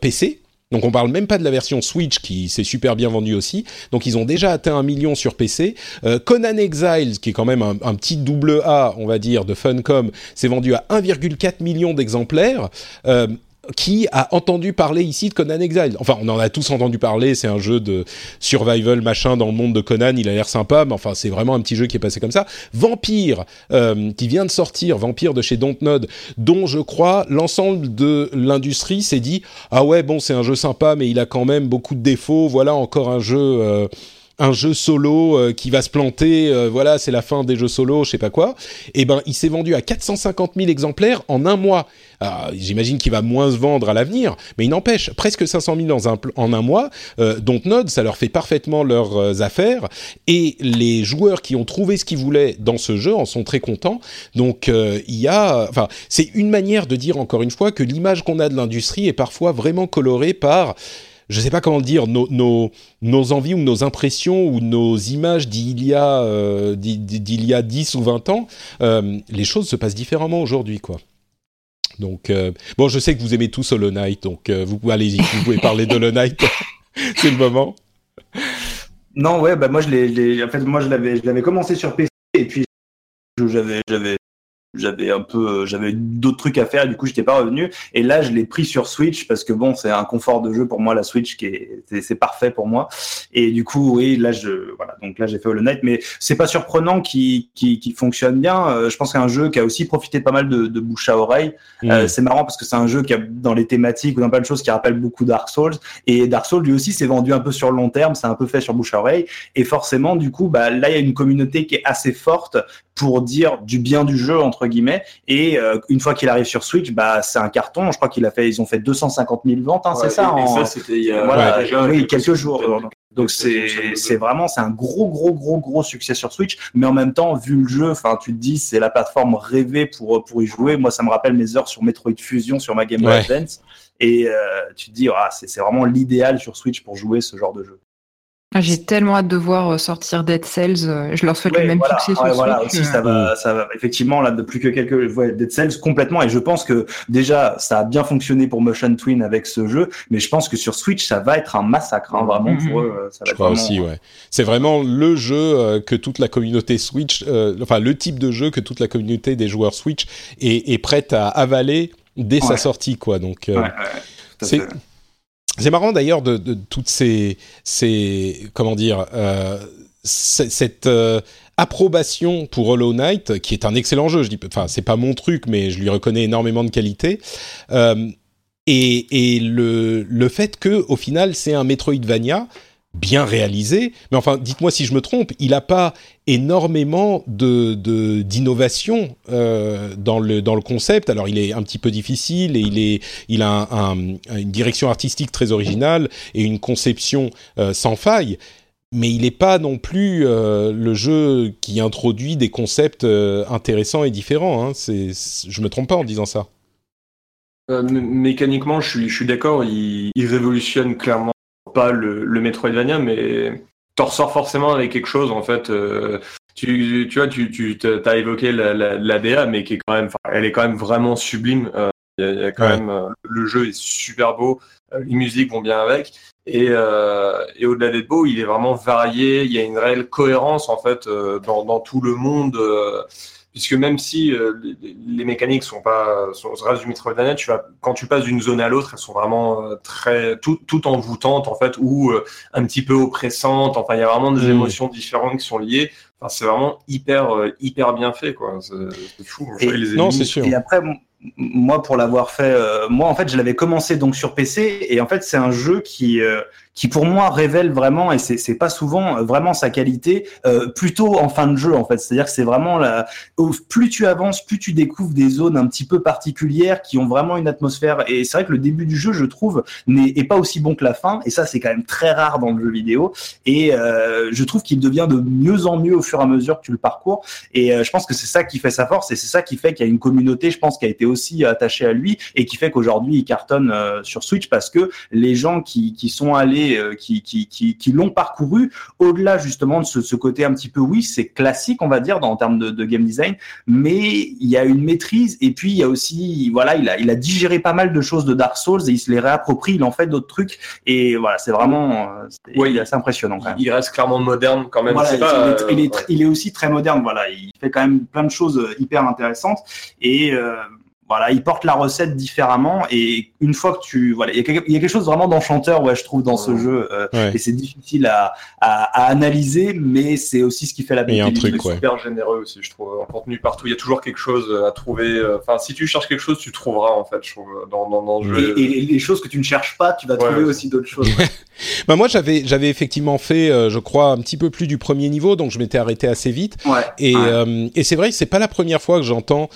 PC donc on parle même pas de la version Switch qui s'est super bien vendue aussi. Donc ils ont déjà atteint un million sur PC. Euh, Conan Exiles, qui est quand même un, petit double A, on va dire, de Funcom, s'est vendu à 1,4 million d'exemplaires. Euh, qui a entendu parler ici de Conan Exile Enfin, on en a tous entendu parler. C'est un jeu de survival machin dans le monde de Conan. Il a l'air sympa, mais enfin, c'est vraiment un petit jeu qui est passé comme ça. Vampire, euh, qui vient de sortir, Vampire de chez Dontnod, dont je crois l'ensemble de l'industrie s'est dit ah ouais bon c'est un jeu sympa, mais il a quand même beaucoup de défauts. Voilà encore un jeu. Euh, un jeu solo euh, qui va se planter, euh, voilà, c'est la fin des jeux solo, je sais pas quoi. Et eh ben, il s'est vendu à 450 000 exemplaires en un mois. J'imagine qu'il va moins se vendre à l'avenir, mais il n'empêche, presque 500 000 dans un, en un mois. Euh, Dontnod, ça leur fait parfaitement leurs euh, affaires, et les joueurs qui ont trouvé ce qu'ils voulaient dans ce jeu en sont très contents. Donc, il y a, enfin, c'est une manière de dire encore une fois que l'image qu'on a de l'industrie est parfois vraiment colorée par je ne sais pas comment dire, nos, envies ou nos impressions ou nos images d'il y, a, euh, y a 10 ou 20 ans, euh, les choses se passent différemment aujourd'hui, quoi. Donc, euh, bon, je sais que vous aimez tous Hollow Knight, donc vous allez-y, vous pouvez parler d'Hollow Knight, c'est le moment. Non, ouais, bah moi je en fait, l'avais, commencé sur PC et puis j'avais j'avais un peu euh, j'avais d'autres trucs à faire du coup j'étais pas revenu. Et là je l'ai pris sur Switch parce que bon c'est un confort de jeu pour moi la Switch qui est c'est parfait pour moi. Et du coup oui là je voilà. Donc là j'ai fait Hollow Knight mais c'est pas surprenant qui qui fonctionne bien. Euh, je pense qu'un jeu qui a aussi profité pas mal de, de bouche à oreille euh, mmh. c'est marrant parce que c'est un jeu qui a dans les thématiques ou dans plein de choses qui rappelle beaucoup Dark Souls. Et Dark Souls lui aussi s'est vendu un peu sur le long terme c'est un peu fait sur bouche à oreille. Et forcément du coup bah là il y a une communauté qui est assez forte pour dire du bien du jeu entre guillemets. Et euh, une fois qu'il arrive sur Switch, bah c'est un carton. Je crois qu'il a fait, ils ont fait 250 000 ventes, hein, c'est ça. ça c'était il y a oui, quelques jours. Donc c'est c'est vraiment c'est un gros gros gros gros succès sur Switch, mais en même temps vu le jeu, enfin tu te dis c'est la plateforme rêvée pour pour y jouer. Moi ça me rappelle mes heures sur Metroid Fusion sur ma Game Boy Advance et euh, tu te dis ah, c'est c'est vraiment l'idéal sur Switch pour jouer ce genre de jeu. Ah, j'ai tellement hâte de voir euh, sortir Dead Cells. Euh, je leur souhaite le même succès sur voilà, aussi, ça va, ça va, effectivement, là, de plus que quelques, ouais, Dead Cells complètement. Et je pense que déjà, ça a bien fonctionné pour Motion Twin avec ce jeu, mais je pense que sur Switch, ça va être un massacre, hein, vraiment pour mhm. eux. Ça va je crois aussi, ouais. C'est vraiment le jeu euh, que toute la communauté Switch, enfin le type de jeu que toute la communauté des joueurs Switch est, est prête à avaler dès sa sortie, quoi. Donc, c'est c'est marrant d'ailleurs de, toutes ces, comment dire, euh, cette euh, approbation pour Hollow Knight, qui est un excellent jeu. Je dis, enfin, c'est pas mon truc, mais je lui reconnais énormément de qualité. Euh, et, et le, le fait que, au final, c'est un Metroidvania bien réalisé, mais enfin, dites-moi si je me trompe, il n'a pas énormément de d'innovation euh, dans le dans le concept. Alors, il est un petit peu difficile et il est il a une direction artistique très originale et une conception euh, sans faille. Mais il n'est pas non plus euh, le jeu qui introduit des concepts intéressants et différents. Hein. C'est, je me trompe pas en disant ça. mécaniquement, je suis, je suis d'accord. Il, il révolutionne clairement pas le, le Metroidvania, mais t'en ressors forcément avec quelque chose en fait. Euh, tu, tu vois, tu, tu as évoqué la, la, la, DA, mais qui est quand même, elle est quand même vraiment sublime. Euh, il y, a, quand même, euh, le jeu est super beau, les musiques vont bien avec, et, et au-delà d'être beau, il est vraiment varié. Il y a une réelle cohérence en fait dans, dans tout le monde puisque même si euh, les, mécaniques sont pas sont reste du Metroidvania, tu vas quand tu passes d'une zone à l'autre, elles sont vraiment euh, très tout, tout envoûtantes en fait ou euh, un petit peu oppressantes. Enfin, il y a vraiment des mm. émotions différentes qui sont liées. Enfin, c'est vraiment hyper hyper bien fait quoi. C'est fou. Et, non, c'est sûr. Et après, moi, pour l'avoir fait, moi en fait, je l'avais commencé donc sur PC et en fait, c'est un jeu qui qui pour moi révèle vraiment, et c'est pas souvent euh, vraiment sa qualité, euh, plutôt en fin de jeu en fait. C'est-à-dire que c'est vraiment la, plus tu avances, plus tu découvres des zones un petit peu particulières qui ont vraiment une atmosphère. Et c'est vrai que le début du jeu, je trouve, n'est pas aussi bon que la fin. Et ça, c'est quand même très rare dans le jeu vidéo. Et euh, je trouve qu'il devient de mieux en mieux au fur et à mesure que tu le parcours. Et euh, je pense que c'est ça qui fait sa force, et c'est ça qui fait qu'il y a une communauté, je pense, qui a été aussi attachée à lui, et qui fait qu'aujourd'hui il cartonne euh, sur Switch parce que les gens qui, qui sont allés euh, qui, qui, qui, qui l'ont parcouru, au-delà justement de ce, ce, côté un petit peu, oui, c'est classique, on va dire, dans, en termes de, de, game design, mais il y a une maîtrise, et puis il y a aussi, voilà, il a, il a digéré pas mal de choses de Dark Souls, et il se les réapproprie, il en fait d'autres trucs, et voilà, c'est vraiment, euh, oui, assez impressionnant quand même. Il reste clairement moderne quand même. Voilà, pas, il, est, il, est, il, est, aussi très moderne, voilà, il fait quand même plein de choses hyper intéressantes, et euh, voilà, il porte la recette différemment et une fois que tu voilà, il y, a quelque chose vraiment d'enchanteur ouais, je trouve dans ce jeu euh, et c'est difficile à, à, à, analyser mais c'est aussi ce qui fait la beauté. Il y a un truc super généreux aussi, je trouve en contenu partout, il y a toujours quelque chose à trouver euh, enfin si tu cherches quelque chose, tu trouveras en fait, je trouve dans, dans, dans le jeu. Et, et, les choses que tu ne cherches pas, tu vas trouver aussi d'autres choses. bah moi j'avais j'avais effectivement fait euh, je crois un petit peu plus du premier niveau donc je m'étais arrêté assez vite. Et et c'est vrai que c'est pas la première fois que j'entends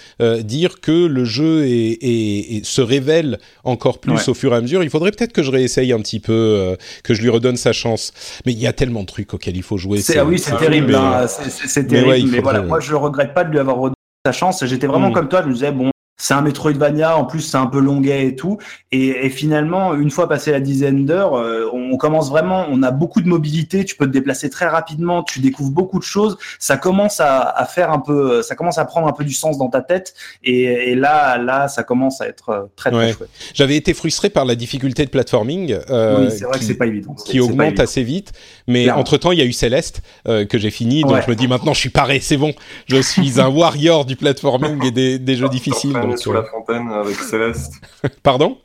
dire que le jeu et, se révèle encore plus au fur et à mesure. Il faudrait peut-être que je réessaye un petit peu, euh, que je lui redonne sa chance. Mais il y a tellement de trucs auxquels il faut jouer. C'est, ah oui, c'est terrible. Hein. c'est, terrible. Mais, voilà, moi je regrette pas de lui avoir redonné sa chance. J'étais vraiment mm. comme toi. Je me disais bon, c'est un Metroidvania, en plus c'est un peu longuet et tout. Et, et, finalement, une fois passé la dizaine d'heures, euh, on commence vraiment, on a beaucoup de mobilité, tu peux te déplacer très rapidement, tu découvres beaucoup de choses. Ça commence à, à faire un peu, ça commence à prendre un peu du sens dans ta tête. Et, et là, là, ça commence à être euh, très très chouette. J'avais été frustré par la difficulté de platforming. Euh, oui, c'est vrai qui, que c'est pas évident. Qui augmente assez vite. Mais entre temps, il y a eu Céleste euh, que j'ai fini, donc je me dis maintenant, je suis paré, c'est bon. Je suis un warrior du platforming et des, des jeux difficiles sous la fontaine avec Céleste. Pardon?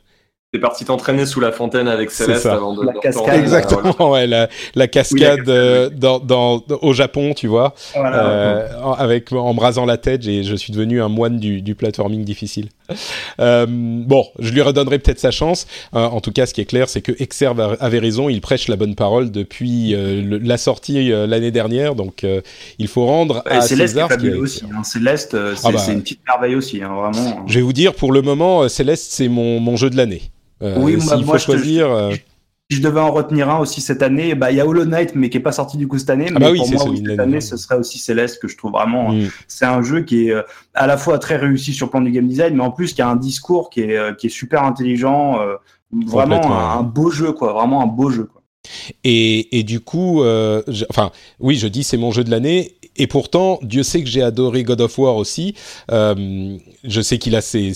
T'es parti t'entraîner sous la fontaine avec Céleste avant de la cascade. Exactement, ouais, la, la cascade euh, dans, dans, au Japon, tu vois, euh, avec en me rasant la tête, et je suis devenu un moine du, du platforming difficile. Euh, bon, je lui redonnerai peut-être sa chance. Euh, en tout cas, ce qui est clair, c'est que Exerve avait raison. Il prêche la bonne parole depuis euh, la sortie l'année dernière, donc il faut rendre à Céleste César. Est aussi, hein. Céleste, ah bah, c'est une petite merveille aussi, hein, vraiment. Je vais vous dire, pour le moment, Céleste, c'est mon, mon jeu de l'année. Oui, moi, faut choisir. Si je devais en retenir un aussi cette année, bah il y a Hollow Knight mais qui est pas sorti du coup cette année. Ah mais bah oui, pour moi cette année, ce serait aussi Céleste que je trouve vraiment. Mm. C'est un jeu qui est euh, à la fois très réussi sur le plan du game design, mais en plus qui a un discours qui est qui est super intelligent. vraiment un, beau jeu quoi, vraiment un beau jeu quoi. Et, et du coup, euh, enfin, oui, je dis c'est mon jeu de l'année. Et pourtant, Dieu sait que j'ai adoré God of War aussi. Euh, je sais qu'il a ses,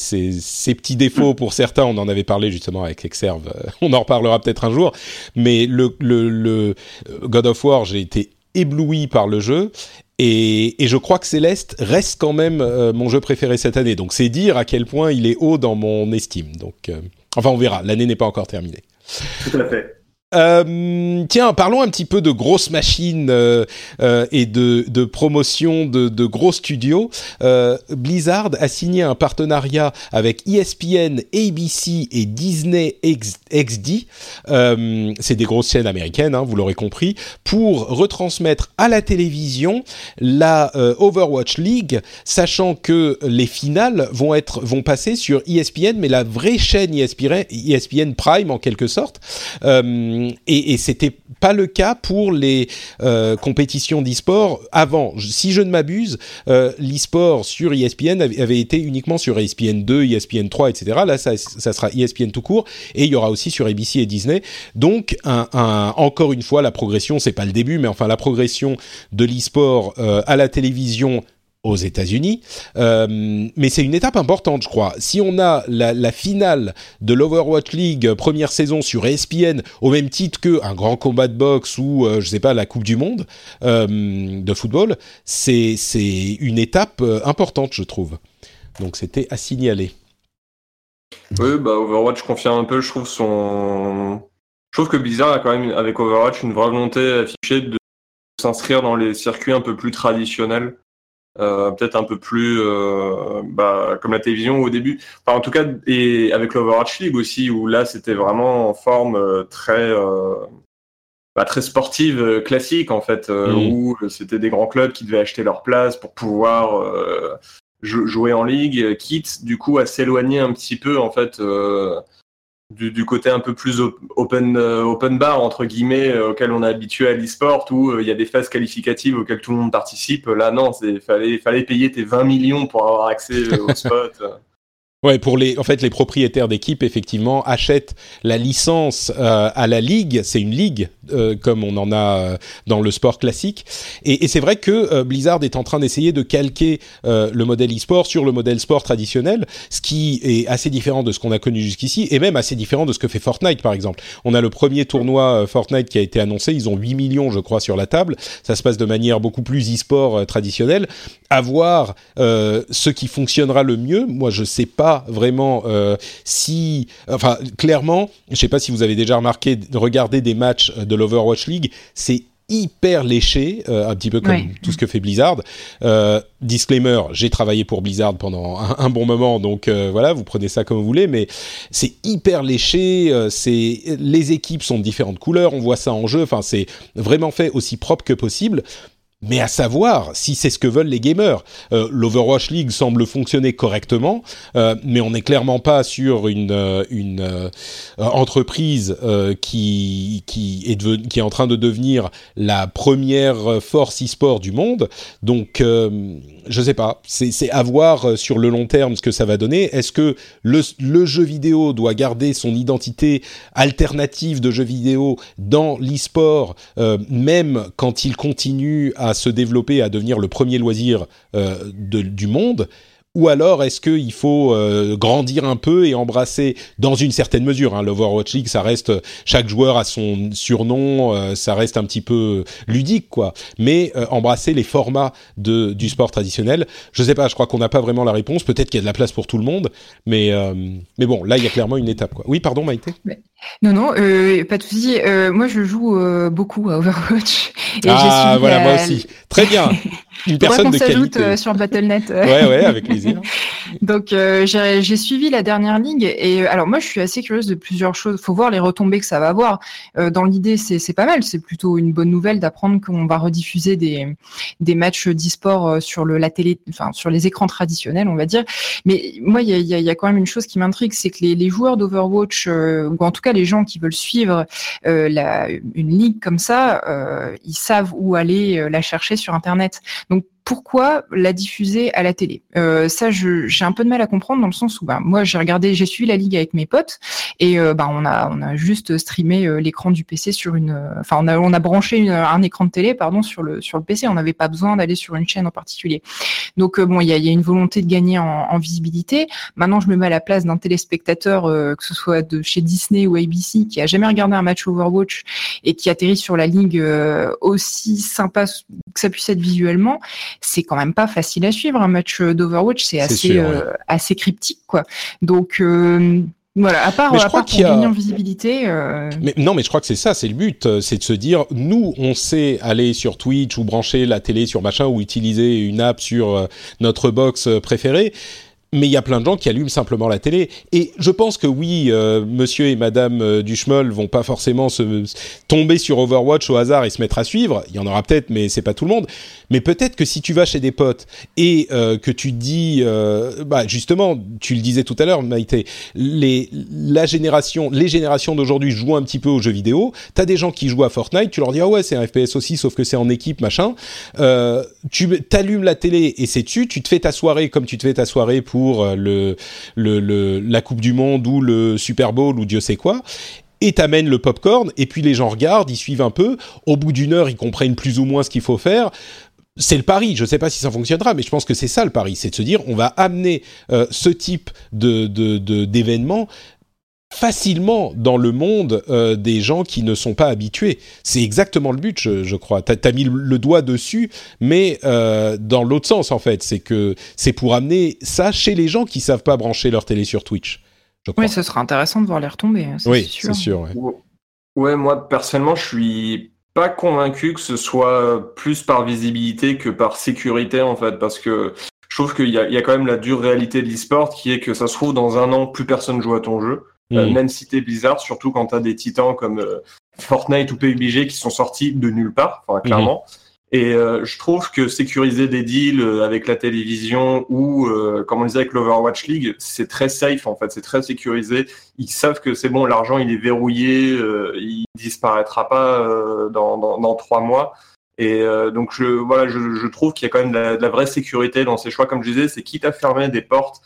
petits défauts pour certains. On en avait parlé justement avec Exerve. On en reparlera peut-être un jour. Mais le, le God of War, j'ai été ébloui par le jeu. Et, je crois que Céleste reste quand même euh, mon jeu préféré cette année. Donc c'est dire à quel point il est haut dans mon estime. Donc, euh, enfin, on verra. L'année n'est pas encore terminée. Tout à fait. Euh, tiens, parlons un petit peu de grosses machines euh, euh, et de, promotion de, gros studios. Blizzard a signé un partenariat avec ESPN, ABC et Disney XD. C'est des grosses chaînes américaines, hein, vous l'aurez compris, pour retransmettre à la télévision la Overwatch League, sachant que les finales vont être vont passer sur ESPN, mais la vraie chaîne ESPN, ESPN Prime en quelque sorte. Et, et c'était pas le cas pour les euh, compétitions d'e-sport avant. Si je ne m'abuse, euh, l'e-sport sur ESPN avait, été uniquement sur ESPN 2, ESPN 3, etc. Là, ça, sera ESPN tout court, et il y aura aussi sur ABC et Disney. Donc, encore une fois, la progression, c'est pas le début, mais enfin la progression de l'e-sport euh, à la télévision aux États-Unis. Euh, mais c'est une étape importante, je crois. Si on a la, finale de l'Overwatch League euh, première saison sur ESPN au même titre que un grand combat de boxe ou euh, je sais pas la Coupe du Monde de football, c'est c'est une étape importante, je trouve. Donc c'était à signaler. Oui, bah Overwatch confirme un peu, je trouve son. Je trouve que Blizzard a quand même avec Overwatch une vraie volonté affichée de s'inscrire dans les circuits un peu plus traditionnels euh, peut-être un peu plus euh, bah, comme la télévision au début. Enfin, en tout cas, et avec l'Overwatch League aussi, où là, c'était vraiment en forme euh, très bah, très sportive classique en fait, mm. où c'était des grands clubs qui devaient acheter leur place pour pouvoir jouer en ligue, quitte du coup à s'éloigner un petit peu en fait du, côté un peu plus open, euh, open bar, entre guillemets, euh, auquel on est habitué à l'e-sport, où euh, il y a des phases qualificatives auxquelles tout le monde participe. Là, non, il fallait, fallait payer tes 20 millions pour avoir accès au spot. Ouais, pour les, en fait, les propriétaires d'équipes, effectivement, achètent la licence euh, à la ligue. C'est une ligue, euh, comme on en a euh, dans le sport classique. Et, et c'est vrai que Blizzard est en train d'essayer de calquer le modèle e-sport sur le modèle sport traditionnel, ce qui est assez différent de ce qu'on a connu jusqu'ici, et même assez différent de ce que fait Fortnite, par exemple. On a le premier tournoi Fortnite qui a été annoncé. Ils ont 8 millions, je crois, sur la table. Ça se passe de manière beaucoup plus e-sport traditionnelle. À voir ce qui fonctionnera le mieux. Moi, je sais pas vraiment euh, si, enfin, clairement, je sais pas si vous avez déjà remarqué, regarder des matchs de l'Overwatch League, c'est hyper léché, euh, un petit peu comme tout ce que fait Blizzard. Euh, disclaimer, j'ai travaillé pour Blizzard pendant un, bon moment, donc voilà, vous prenez ça comme vous voulez, mais c'est hyper léché. c'est les équipes sont de différentes couleurs, on voit ça en jeu. Enfin, c'est vraiment fait aussi propre que possible mais à savoir si c'est ce que veulent les gamers. Euh, L'Overwatch League semble fonctionner correctement, euh, mais on n'est clairement pas sur une, euh, entreprise qui, est qui est en train de devenir la première force e-sport du monde. Donc, je sais pas, c'est à voir sur le long terme ce que ça va donner. Est-ce que le, le, jeu vidéo doit garder son identité alternative de jeu vidéo dans l'e-sport, même quand il continue à se développer, à devenir le premier loisir euh, du monde? Ou alors est-ce qu'il faut euh, grandir un peu et embrasser dans une certaine mesure hein, L'Overwatch League, ça reste chaque joueur a son surnom, euh, ça reste un petit peu ludique quoi. Mais embrasser les formats de, du sport traditionnel, je sais pas, je crois qu'on n'a pas vraiment la réponse. Peut-être qu'il y a de la place pour tout le monde, mais mais bon, là il y a clairement une étape quoi. Oui, pardon Maïté. Non, non, euh, pas de souci. Euh, moi, je joue euh, beaucoup à Overwatch. Et ah, voilà, moi aussi. Très bien. Une personne de qualité. Euh, sur Battle.net. ouais, ouais, avec Donc, euh, j'ai suivi la dernière ligue. Et alors, moi, je suis assez curieuse de plusieurs choses. faut voir les retombées que ça va avoir. dans l'idée, c'est pas mal. C'est plutôt une bonne nouvelle d'apprendre qu'on va rediffuser des, des matchs d'e-sport sur le, la télé, enfin, sur les écrans traditionnels, on va dire. Mais moi, il y a, y, a, y a, quand même une chose qui m'intrigue, c'est que les, les joueurs d'Overwatch, ou en tout cas les gens qui veulent suivre euh, la, une ligue comme ça, euh, ils savent où aller euh, la chercher sur Internet. Donc pourquoi la diffuser à la télé euh, Ça, j'ai un peu de mal à comprendre dans le sens où, bah, moi, j'ai regardé, j'ai suivi la ligue avec mes potes et euh, bah, on a, on a juste streamé euh, l'écran du PC sur une, euh, enfin, on a, on a branché un écran de télé, pardon, sur le sur le PC. On n'avait pas besoin d'aller sur une chaîne en particulier. Donc bon, il y a, y a, une volonté de gagner en, en, visibilité. Maintenant, je me mets à la place d'un téléspectateur, que ce soit de chez Disney ou ABC, qui a jamais regardé un match Overwatch et qui atterrit sur la ligue aussi sympa que ça puisse être visuellement c'est quand même pas facile à suivre. Un match d'Overwatch, c'est assez, euh, assez cryptique, quoi. Donc, euh, Voilà, à part, mais je crois qu'il y a... visibilité. Euh... Mais non, mais je crois que c'est ça, c'est le but, euh, c'est de se dire, nous, on sait aller sur Twitch ou brancher la télé sur machin ou utiliser une app sur notre box préférée mais il y a plein de gens qui allument simplement la télé. Et je pense que oui, euh, monsieur et madame euh, Duchemol vont pas forcément se tomber sur Overwatch au hasard et se mettre à suivre. Il y en aura peut-être, mais c'est pas tout le monde. Mais peut-être que si tu vas chez des potes et euh, que tu dis, euh, bah justement, tu le disais tout à l'heure, Maïté, les, la génération, les générations d'aujourd'hui jouent un petit peu aux jeux vidéo. T'as des gens qui jouent à Fortnite, tu leur dis ah ouais c'est un FPS aussi, sauf que c'est en équipe machin. Tu t'allumes la télé et c'est dessus. Tu te fais ta soirée comme tu te fais ta soirée pour euh, la Coupe du Monde ou le Super Bowl ou Dieu sait quoi et t'amènes le popcorn, et puis les gens regardent, ils suivent un peu, au bout d'une heure, ils comprennent plus ou moins ce qu'il faut faire. C'est le pari. Je ne sais pas si ça fonctionnera, mais je pense que c'est ça le pari, c'est de se dire on va amener euh, ce type de d'événements facilement dans le monde euh, des gens qui ne sont pas habitués. C'est exactement le but, je, crois. Tu as, mis le doigt dessus, mais euh, dans l'autre sens en fait, c'est que c'est pour amener ça chez les gens qui savent pas brancher leur télé sur Twitch. Je crois. Oui, ce sera intéressant de voir les retomber. Hein, oui, c'est sûr. Ouais. ouais, moi personnellement, je suis pas convaincu que ce soit plus par visibilité que par sécurité en fait, parce que je trouve qu'il y y a quand même la dure réalité de l'e-sport qui est que ça se trouve dans un an plus personne joue à ton jeu. Euh, même si t'es Blizzard, surtout quand t'as des titans comme euh, Fortnite ou PUBG qui sont sortis de nulle part, enfin clairement. Et euh, je trouve que sécuriser des deals euh, avec la télévision ou, euh, comme on disait avec l'Overwatch League, c'est très safe en fait, c'est très sécurisé. Ils savent que c'est bon, l'argent il est verrouillé, euh, il disparaîtra pas dans, dans, dans, trois mois. Et donc je voilà, je, je trouve qu'il y a quand même de la, de la, vraie sécurité dans ces choix. Comme je disais, c'est quitte à fermer des portes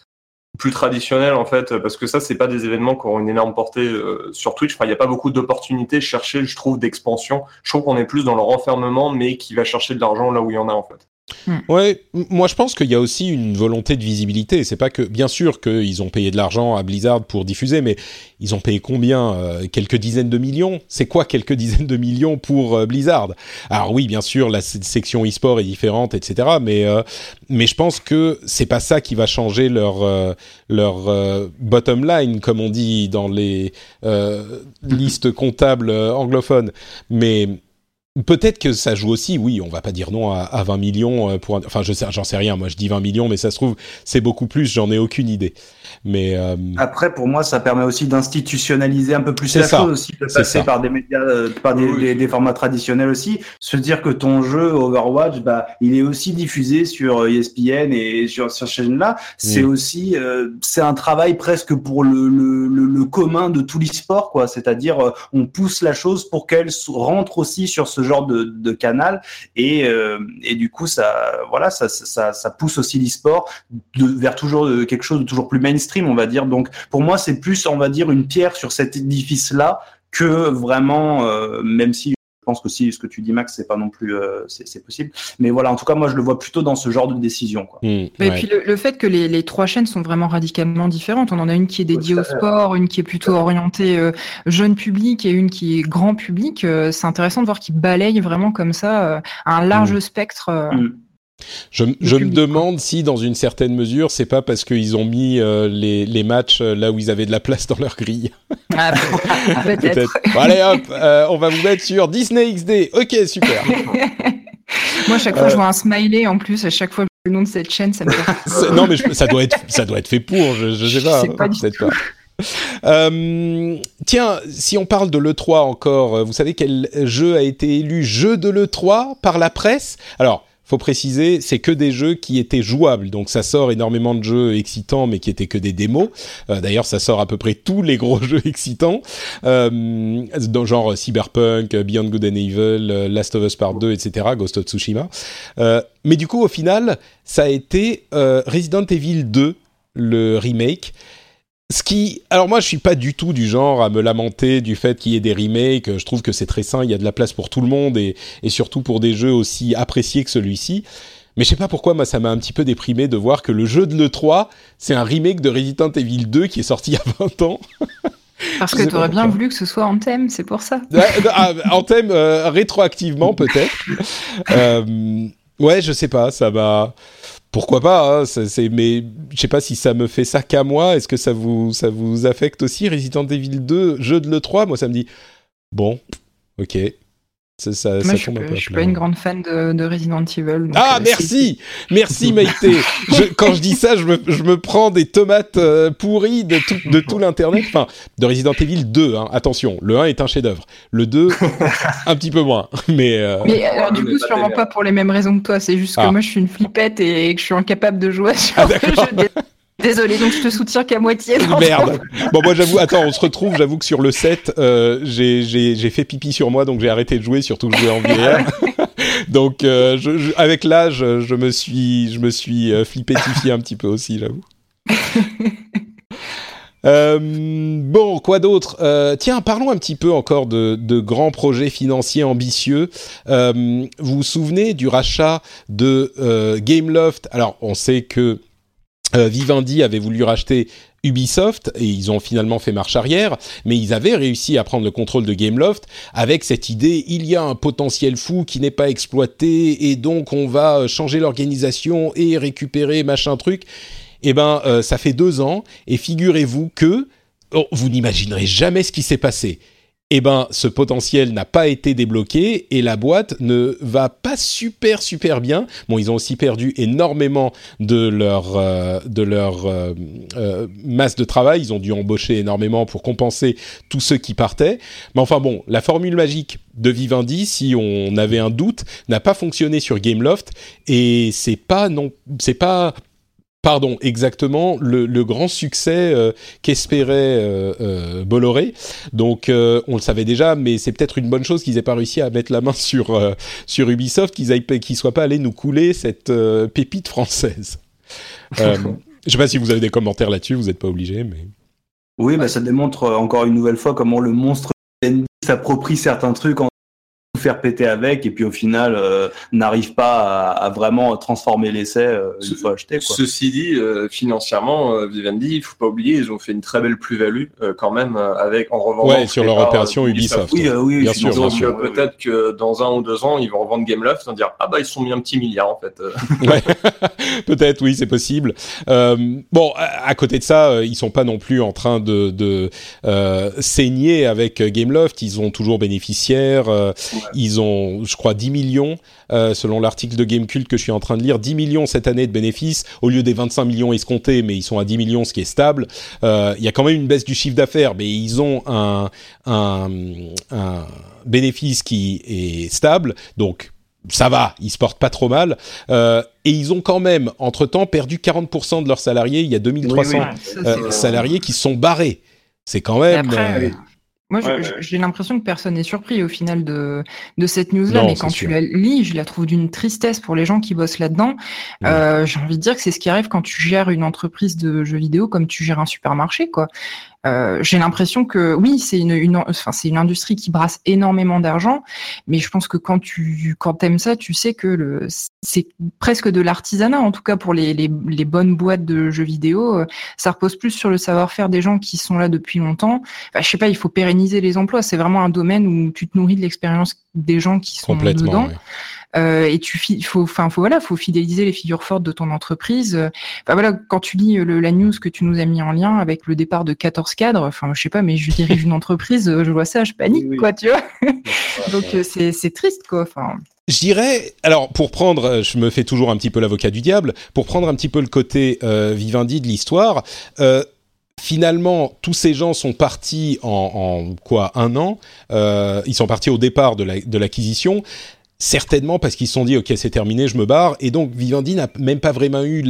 plus traditionnel en fait parce que ça c'est pas des événements qui ont une énorme portée euh, sur Twitch. Enfin il n'y a pas beaucoup d'opportunités chercher je trouve d'expansion. Je trouve qu'on est plus dans le renfermement mais qui va chercher de l'argent là où il y en a en fait Ouais, moi je pense qu'il y a aussi une volonté de visibilité. C'est pas que, bien sûr, qu'ils ont payé de l'argent à Blizzard pour diffuser, mais ils ont payé combien euh, Quelques dizaines de millions? C'est quoi quelques dizaines de millions pour euh, Blizzard? Alors oui, bien sûr, la section e-sport est différente, etc. Mais euh, mais je pense que c'est pas ça qui va changer leur leur bottom line, comme on dit dans les listes comptables anglophones. Mais Peut-être que ça joue aussi, oui, on va pas dire non à, 20 millions euh, pour enfin je sais j'en sais rien, moi je dis 20 millions mais ça se trouve c'est beaucoup plus, j'en ai aucune idée. Mais euh... après pour moi ça permet aussi d'institutionnaliser un peu plus la chose aussi de passer par des médias euh, par des, des, des, formats traditionnels aussi, se dire que ton jeu Overwatch bah il est aussi diffusé sur ESPN et sur sur ces chaînes là, c'est mm. aussi euh, c'est un travail presque pour le le, le, le commun de tout l'e-sport quoi, c'est-à-dire euh, on pousse la chose pour qu'elle rentre aussi sur ce genre de, de canal. Et, euh, et du coup ça voilà ça, ça, ça pousse aussi l'e-sport vers toujours euh, quelque chose de toujours plus mainstream on va dire donc pour moi c'est plus on va dire une pierre sur cet édifice là que vraiment euh, même si pense que si ce que tu dis Max, c'est pas non plus euh, c'est possible. Mais voilà, en tout cas, moi je le vois plutôt dans ce genre de décision. Quoi. Mmh, et puis le, fait que les, les, trois chaînes sont vraiment radicalement différentes. On en a une qui est dédiée au sport, une qui est plutôt orientée euh, jeune public et une qui est grand public. Euh, c'est intéressant de voir qu'ils balayent vraiment comme ça euh, un large mmh. spectre. Mmh. Je, je me demande si, dans une certaine mesure, c'est pas parce qu'ils ont mis euh, les, les, matchs euh, là où ils avaient de la place dans leur grille. Ah, peut-être. bon, allez hop, euh, on va vous mettre sur Disney XD. Ok, super. Moi, à chaque fois, je vois un smiley en plus. À chaque fois, le nom de cette chaîne, ça me fait. non, mais ça doit être, ça doit être fait pour. Je, je sais pas. Je sais pas, peut-être pas. Euh, tiens, si on parle de l'E3 encore, vous savez quel jeu a été élu jeu de l'E3 par la presse? Alors, faut préciser, c'est que des jeux qui étaient jouables. Donc ça sort énormément de jeux excitants, mais qui étaient que des démos. Euh, D'ailleurs, ça sort à peu près tous les gros jeux excitants, euh, dans genre Cyberpunk, Beyond Good and Evil, euh, Last of Us Part 2, etc., Ghost of Tsushima. Euh, mais du coup, au final, ça a été euh, Resident Evil 2, le remake, ce qui, alors moi je suis pas du tout du genre à me lamenter du fait qu'il y ait des remakes. Je trouve que c'est très sain, il y a de la place pour tout le monde et, et surtout pour des jeux aussi appréciés que celui-ci. Mais je sais pas pourquoi, moi, ça m'a un petit peu déprimé de voir que le jeu de l'E3, c'est un remake de Resident Evil 2 qui est sorti il y a 20 ans. Parce que tu aurais bien voulu que ce soit en thème, c'est pour ça. ah, en thème, euh, rétroactivement peut-être. euh, ouais, je sais pas, ça m'a pourquoi pas hein, mais je sais pas si ça me fait ça qu'à moi. Est-ce que ça vous ça vous affecte aussi Resident Evil 2 jeu de le 3 moi ça me dit bon ok ça, ça, Moi, je, ne suis pas une grande fan de, de Resident Evil. ah, euh, merci Merci Maïté Quand je dis ça, je me, je me prends des tomates euh, pourries de tout, de tout l'Internet. Enfin, de Resident Evil 2, hein. attention. Le 1 est un chef-d'œuvre. Le 2, un petit peu moins. Mais, euh... mais alors, du coup, sûrement pas pour les mêmes raisons que toi. C'est juste que ah. moi, je suis une flippette et que je suis incapable de jouer sur ah, le jeu Désolé, donc je te soutiens qu'à moitié. Merde. Bon, moi j'avoue, attends, on se retrouve. J'avoue que sur le 7, euh, j'ai fait pipi sur moi, donc j'ai arrêté de jouer, surtout que je jouais en VR. donc euh, je, avec l'âge, je me suis, je me suis euh, flippétifié un petit peu aussi, j'avoue. Euh, bon, quoi d'autre? Euh, Tiens, parlons un petit peu encore de, de grands projets financiers ambitieux. Euh, vous vous souvenez du rachat de Gameloft? Alors, on sait que Vivendi avait voulu racheter Ubisoft et ils ont finalement fait marche arrière, mais ils avaient réussi à prendre le contrôle de Gameloft avec cette idée il y a un potentiel fou qui n'est pas exploité et donc on va euh, changer l'organisation et récupérer machin truc. Eh ben, euh, ça fait deux ans et figurez-vous que oh, vous n'imaginerez jamais ce qui s'est passé eh ben, ce potentiel n'a pas été débloqué et la boîte ne va pas super super bien. Bon, ils ont aussi perdu énormément de leur euh, de leur euh, euh, masse de travail. Ils ont dû embaucher énormément pour compenser tous ceux qui partaient. Mais enfin bon, la formule magique de Vivendi, si on avait un doute, n'a pas fonctionné sur Gameloft et c'est pas non, c'est pas pardon, exactement le, grand succès euh, qu'espérait euh, euh, Bolloré. Donc on le savait déjà, mais c'est peut-être une bonne chose qu'ils aient pas réussi à mettre la main sur sur Ubisoft, qu'ils qu'ils soient pas allés nous couler cette pépite française. Je sais pas si vous avez des commentaires là-dessus, vous n'êtes pas obligé, mais. Oui, bah, ça démontre encore une nouvelle fois comment le monstre s'approprie certains trucs en faire péter avec et puis au final euh, n'arrive pas à, vraiment transformer l'essai euh, une fois acheté. Quoi. Ceci dit, euh, financièrement, Vivendi, il faut pas oublier, ils ont fait une très belle plus-value quand même avec en revendant. Ouais, sur leur opération Ubisoft. Oui, oui, bien sûr. Donc peut-être que dans un ou deux ans, ils vont revendre Gameloft et dire ah bah ils sont mis un petit milliard en fait. ouais. peut-être oui, c'est possible. bon, à, côté de ça, ils sont pas non plus en train de, de saigner avec Gameloft. Ils ont toujours bénéficiaires. Ils ont, je crois, 10 millions, euh, selon l'article de Gamecult que je suis en train de lire, 10 millions cette année de bénéfices, au lieu des 25 millions escomptés, mais ils sont à 10 millions, ce qui est stable. Euh, il y a quand même une baisse du chiffre d'affaires, mais ils ont un, un, un bénéfice qui est stable, donc ça va, ils se portent pas trop mal. Euh, et ils ont quand même, entre-temps, perdu 40% de leurs salariés. Il y a 2300 euh, salariés qui se sont barrés. C'est quand même... Euh, moi, j'ai l'impression que personne n'est surpris au final de, de cette news-là, mais quand tu la lis, je la trouve d'une tristesse pour les gens qui bossent là-dedans. Euh, j'ai envie de dire que c'est ce qui arrive quand tu gères une entreprise de jeux vidéo comme tu gères un supermarché, quoi. Euh, j'ai l'impression que oui, c'est une, une, enfin, c'est une industrie qui brasse énormément d'argent, mais je pense que quand tu quand aimes ça, tu sais que le c'est presque de l'artisanat, en tout cas pour les, les, les, bonnes boîtes de jeux vidéo. Euh, ça repose plus sur le savoir-faire des gens qui sont là depuis longtemps. Enfin, je sais pas, il faut pérenniser les emplois. C'est vraiment un domaine où tu te nourris de l'expérience des gens qui sont dedans. Et tu faut enfin faut voilà faut fidéliser les figures fortes de ton entreprise enfin voilà quand tu lis le, la news que tu nous as mis en lien avec le départ de 14 cadres enfin je sais pas mais je dirige une entreprise je vois ça je panique quoi tu vois donc euh, c'est c'est triste quoi enfin je dirais, alors pour prendre, je me fais toujours un petit peu l'avocat du diable, pour prendre un petit peu le côté euh, Vivendi de l'histoire, euh, finalement, tous ces gens sont partis en, en quoi un an. Euh, ils sont partis au départ de l'acquisition. Certainement parce qu'ils se sont dit ok c'est terminé je me barre. Et donc Vivendi n'a même pas vraiment eu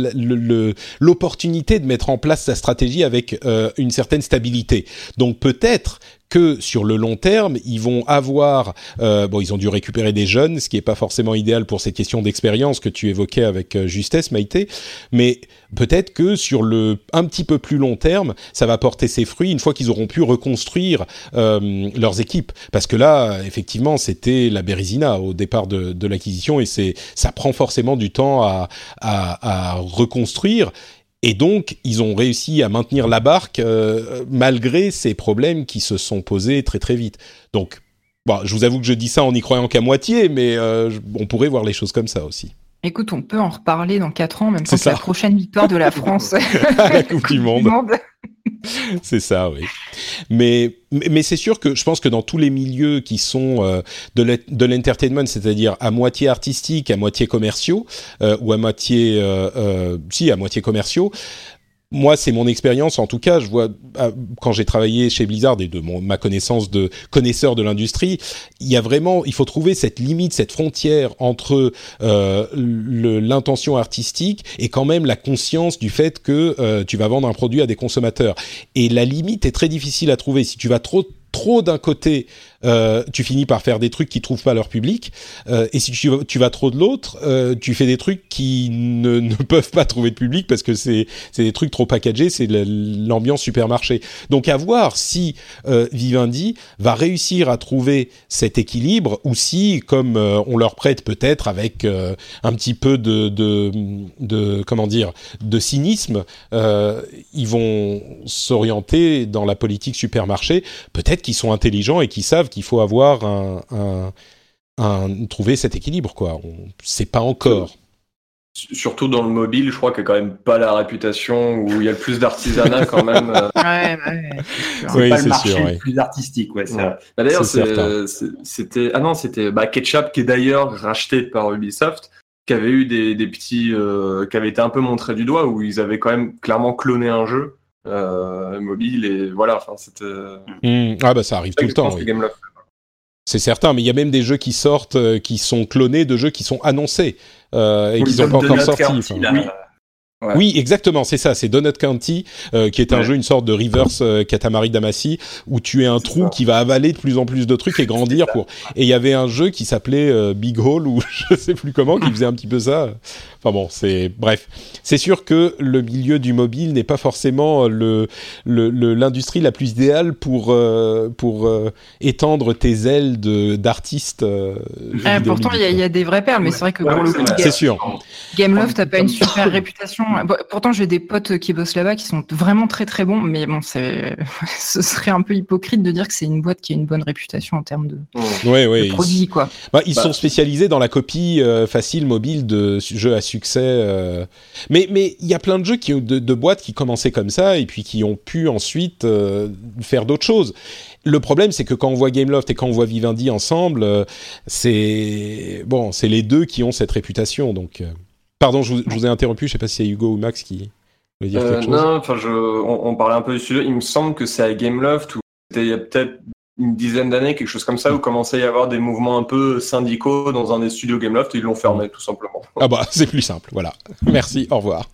l'opportunité de mettre en place sa stratégie avec euh, une certaine stabilité. Donc peut-être que sur le long terme, ils vont avoir, euh, bon, ils ont dû récupérer des jeunes, ce qui n'est pas forcément idéal pour cette question d'expérience que tu évoquais avec euh, justesse, Maïté, mais peut-être que sur le un petit peu plus long terme, ça va porter ses fruits une fois qu'ils auront pu reconstruire euh, leurs équipes, parce que là, effectivement, c'était la Bérésina au départ de, de l'acquisition et c'est ça prend forcément du temps à, à, à reconstruire et donc, ils ont réussi à maintenir la barque euh, malgré ces problèmes qui se sont posés très très vite. Donc, bon, je vous avoue que je dis ça en n'y croyant qu'à moitié, mais euh, on pourrait voir les choses comme ça aussi. Écoute, on peut en reparler dans 4 ans, même quand c'est la prochaine victoire de la France à la Coupe du Monde. c'est ça, oui. Mais, mais c'est sûr que je pense que dans tous les milieux qui sont euh, de l'entertainment, c'est-à-dire à moitié artistique, à moitié commerciaux, euh, ou à moitié, euh, si, à moitié commerciaux, moi, c'est mon expérience. En tout cas, je vois ah, quand j'ai travaillé chez Blizzard et de mon, ma connaissance de connaisseur de l'industrie, il y a vraiment, il faut trouver cette limite, cette frontière entre euh, l'intention artistique et quand même la conscience du fait que euh, tu vas vendre un produit à des consommateurs. Et la limite est très difficile à trouver. Si tu vas trop trop d'un côté euh, tu finis par faire des trucs qui trouvent pas leur public. Euh, et si tu, vas trop de l'autre, euh, tu fais des trucs qui ne, ne, peuvent pas trouver de public parce que c'est des trucs trop packagés, c'est l'ambiance supermarché. Donc à voir si Vivendi va réussir à trouver cet équilibre ou si, comme on leur prête peut-être avec un petit peu de, de, de, comment dire de cynisme, ils vont s'orienter dans la politique supermarché. Peut-être qu'ils sont intelligents et qu'ils savent qu'il faut avoir un, un, trouver cet équilibre quoi. On sait pas encore. Surtout dans le mobile, je crois qu'il n'y a quand même pas la réputation où il y a le plus d'artisanat quand même. Euh. ouais, ouais. C'est pas le marché le plus artistique, ouais. Bah, d'ailleurs, c'était ah non, c'était bah, Ketchup qui est d'ailleurs racheté par Ubisoft, qui avait eu des, des petits, euh, qui avait été un peu montré du doigt où ils avaient quand même clairement cloné un jeu euh, mobile et voilà. Enfin, c'était. Mmh. Ah bah ça arrive tout le temps. C'est certain, mais il y a même des jeux qui sortent, euh, qui sont clonés de jeux qui sont annoncés euh, et qui sont pas encore sortis. Oui, exactement, c'est ça, c'est Donut County, euh, qui est un jeu, une sorte de reverse euh, Katamari Damacy, où tu es un trou qui va avaler de plus en plus de trucs et grandir pour. Et il y avait un jeu qui s'appelait euh, Big Hole, ou je sais plus comment, qui faisait un petit peu ça. Enfin bon, c'est bref. C'est sûr que le milieu du mobile n'est pas forcément le l'industrie la plus idéale pour euh, pour étendre tes ailes de d'artiste. Ah, pourtant, il y, a des vraies perles, mais c'est vrai que pour le coup, c'est sûr. Gameloft n'a pas une super réputation pourtant, j'ai des potes qui bossent là-bas qui sont vraiment très très bons, mais bon, ce serait un peu hypocrite de dire que c'est une boîte qui a une bonne réputation en termes de, ouais, produits, ils, quoi. Bah, ils sont spécialisés dans la copie euh, facile mobile de jeux à succès. Euh. Mais mais il y a plein de jeux qui de, de boîtes qui commençaient comme ça et puis qui ont pu ensuite euh, faire d'autres choses. Le problème, c'est que quand on voit Gameloft et quand on voit Vivendi ensemble, c'est bon, c'est les deux qui ont cette réputation, donc. Pardon, je vous, ai interrompu. Je sais pas si c'est Hugo ou Max qui voulait dire quelque euh, chose. Non, enfin, on, parlait un peu du sujet. Il me semble que c'est à Gameloft où il y a peut-être une dizaine d'années, quelque chose comme ça, où commençait à y avoir des mouvements un peu syndicaux dans un des studios Gameloft. Et ils l'ont fermé, tout simplement. Ah bah, c'est plus simple. Voilà. Merci. Au revoir.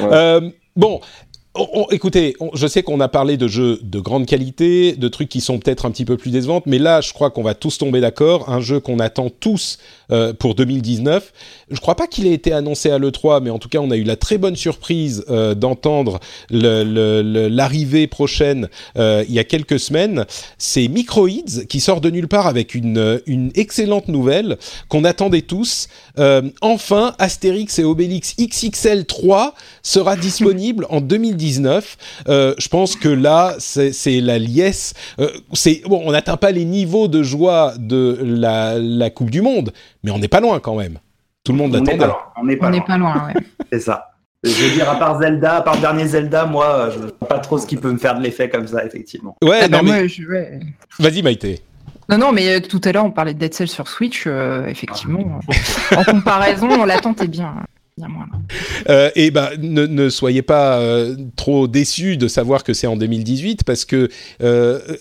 Euh, bon, écoutez, je sais qu'on a parlé de jeux de grande qualité, de trucs qui sont peut-être un petit peu plus décevantes, mais là, je crois qu'on va tous tomber d'accord. Un jeu qu'on attend tous euh, pour 2019. Je crois pas qu'il ait été annoncé à l'E3, mais en tout cas, on a eu la très bonne surprise euh, d'entendre l'arrivée prochaine euh, il y a quelques semaines. C'est Microids qui sort de nulle part avec une, une excellente nouvelle qu'on attendait tous. enfin, Astérix et Obélix XXL 3 sera disponible en 2019. Je pense que là, c'est la liesse. c'est bon, on n'atteint pas les niveaux de joie de la, la Coupe du Monde, mais on n'est pas loin quand même. Tout le monde l'attendait. On n'est pas, pas, loin, C'est ça. Je veux dire, à part Zelda, à part le dernier Zelda, moi, je ne vois pas trop ce qui peut me faire de l'effet comme ça, effectivement. Ouais, ah non, bah, mais... Vas-y, Maïté. Non, non, mais euh, tout à l'heure, on parlait de Dead Cells sur Switch. Euh, effectivement, en comparaison, l'attente est bien. Bien euh, et bah, ne, soyez pas trop déçus de savoir que c'est en 2018 parce que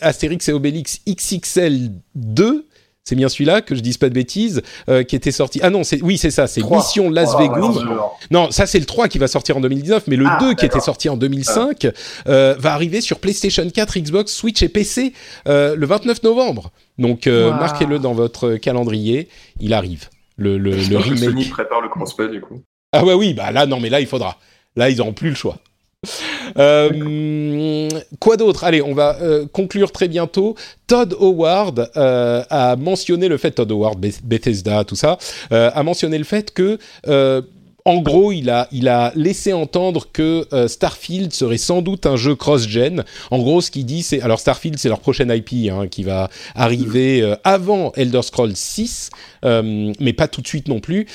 Astérix et Obélix XXL 2 c'est bien celui-là, que je dise pas de bêtises, euh, qui était sorti. Ah non, c'est oui, c'est ça, c'est Mission Las Vegas. non, ça c'est le 3 qui va sortir en 2019, mais le 2 ah, qui était sorti en 2005 euh, va arriver sur PlayStation 4, Xbox, Switch et PC euh, le 29 novembre. Donc marquez-le dans votre calendrier, il arrive. Le, le, le remake. Sony prépare le crossplay du coup. Ah ouais, oui, bah là non, mais là il faudra. Là ils n'auront plus le choix. Euh, quoi d'autre? Allez, on va euh, conclure très bientôt. Todd Howard euh, a mentionné le fait, Todd Howard, Bethesda, tout ça, a mentionné le fait que en gros, il a, laissé entendre que Starfield serait sans doute un jeu cross-gen. En gros, ce qu'il dit, c'est alors Starfield, c'est leur prochaine IP hein, qui va arriver avant Elder Scrolls 6, mais pas tout de suite non plus.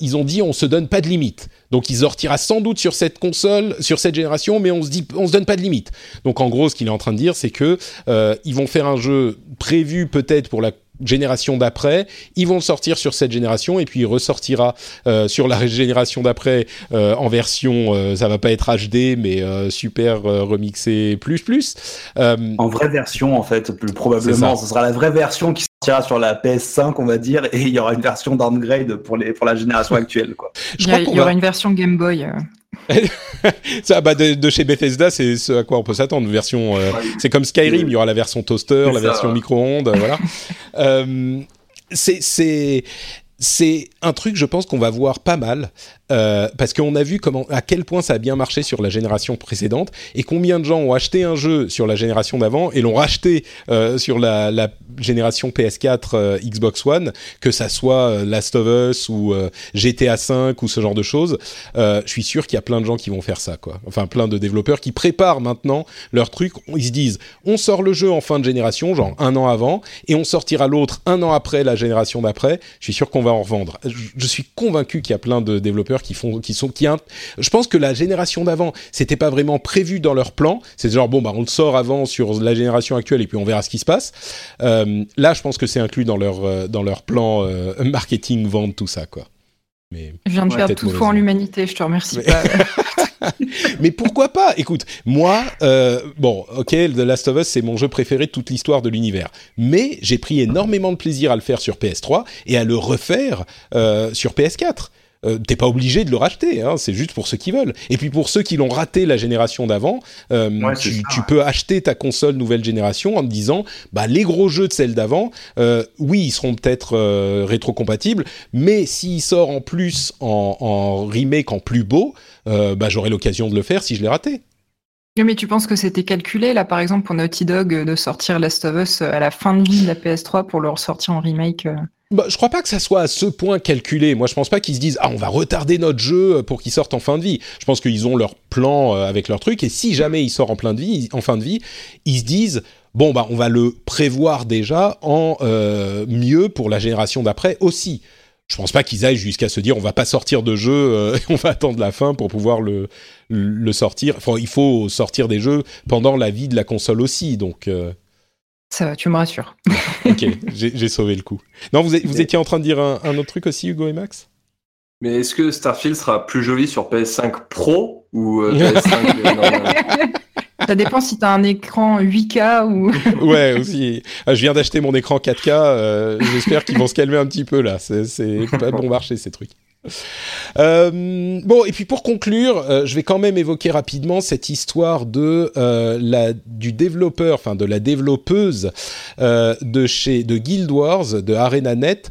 ils ont dit on se donne pas de limite. Donc il sortira sans doute sur cette console, sur cette génération, mais on se dit, on se donne pas de limite. Donc en gros, ce qu'il est en train de dire, c'est que euh, ils vont faire un jeu prévu peut-être pour la génération d'après, ils vont le sortir sur cette génération et puis il ressortira euh, sur la génération d'après euh, en version, euh, ça va pas être HD mais euh, super euh, remixé plus plus. en vraie version en fait, plus probablement, ce sera la vraie version qui sortira sur la PS5 on va dire et il y aura une version downgrade pour les pour la génération actuelle quoi. Je il y, aura une version Game Boy. ça, bah de, chez Bethesda, c'est ce à quoi on peut s'attendre. Version, euh, c'est comme Skyrim, il y aura la version toaster, la version micro-ondes, voilà. euh, c'est c'est un truc, je pense qu'on va voir pas mal euh, parce qu'on a vu comment, à quel point ça a bien marché sur la génération précédente et combien de gens ont acheté un jeu sur la génération d'avant et l'ont racheté euh, sur la, la, génération PS4, euh, Xbox One, que ça soit euh, Last of Us ou euh, GTA 5 ou ce genre de choses. je suis sûr qu'il y a plein de gens qui vont faire ça, quoi. Enfin, plein de développeurs qui préparent maintenant leur truc. Ils se disent, on sort le jeu en fin de génération, genre un an avant, et on sortira l'autre un an après la génération d'après. Je suis sûr qu'on va en revendre. Je, je suis convaincu qu'il y a plein de développeurs qui font, qui sont, qui je pense que la génération d'avant, c'était pas vraiment prévu dans leur plan. C'est genre bon bah on le sort avant sur la génération actuelle et puis on verra ce qui se passe. Euh, là, je pense que c'est inclus dans leur euh, dans leur plan euh, marketing, vente, tout ça quoi. Mais je viens de perdre tout foi en l'humanité, je te remercie pas. mais pourquoi pas? Écoute, moi, euh, bon, ok, The Last of Us, c'est mon jeu préféré de toute l'histoire de l'univers. Mais j'ai pris énormément de plaisir à le faire sur PS3 et à le refaire euh, sur PS4 euh, t'es pas obligé de le racheter, hein, c'est juste pour ceux qui veulent. Et puis pour ceux qui l'ont raté la génération d'avant, euh, tu, peux acheter ta console nouvelle génération en te disant, bah les gros jeux de celle d'avant, euh, oui, ils seront peut-être euh, rétrocompatibles, mais s'ils sortent en plus en, en, remake en plus beau, euh, bah j'aurai l'occasion de le faire si je l'ai raté. Mais tu penses que c'était calculé, là, par exemple, pour Naughty Dog, de sortir Last of Us à la fin de vie de la PS3 pour le ressortir en remake bah, je crois pas que ça soit à ce point calculé. Moi, je pense pas qu'ils se disent ah on va retarder notre jeu pour qu'il sorte en fin de vie. Je pense qu'ils ont leur plan euh, avec leur truc et si jamais il sort en fin de vie, ils se disent bon bah on va le prévoir déjà en euh, mieux pour la génération d'après aussi. Je pense pas qu'ils aillent jusqu'à se dire on va pas sortir de jeu, euh, on va attendre la fin pour pouvoir le, le sortir. Enfin, il faut sortir des jeux pendant la vie de la console aussi, donc. Ça va, tu me rassures. ok, j'ai sauvé le coup. Non, vous, vous étiez en train de dire un, un, autre truc aussi, Hugo et Max? Mais est-ce que Starfield sera plus joli sur PS5 Pro ou euh, PS5 Ça dépend si tu as un écran 8K ou. ouais, aussi. Ah, je viens d'acheter mon écran 4K. Euh, J'espère qu'ils vont se calmer un petit peu là. C'est pas bon marché ces trucs. Euh, bon, et puis pour conclure, euh, je vais quand même évoquer rapidement cette histoire de euh, la du développeur, enfin de la développeuse de chez de Guild Wars, de ArenaNet,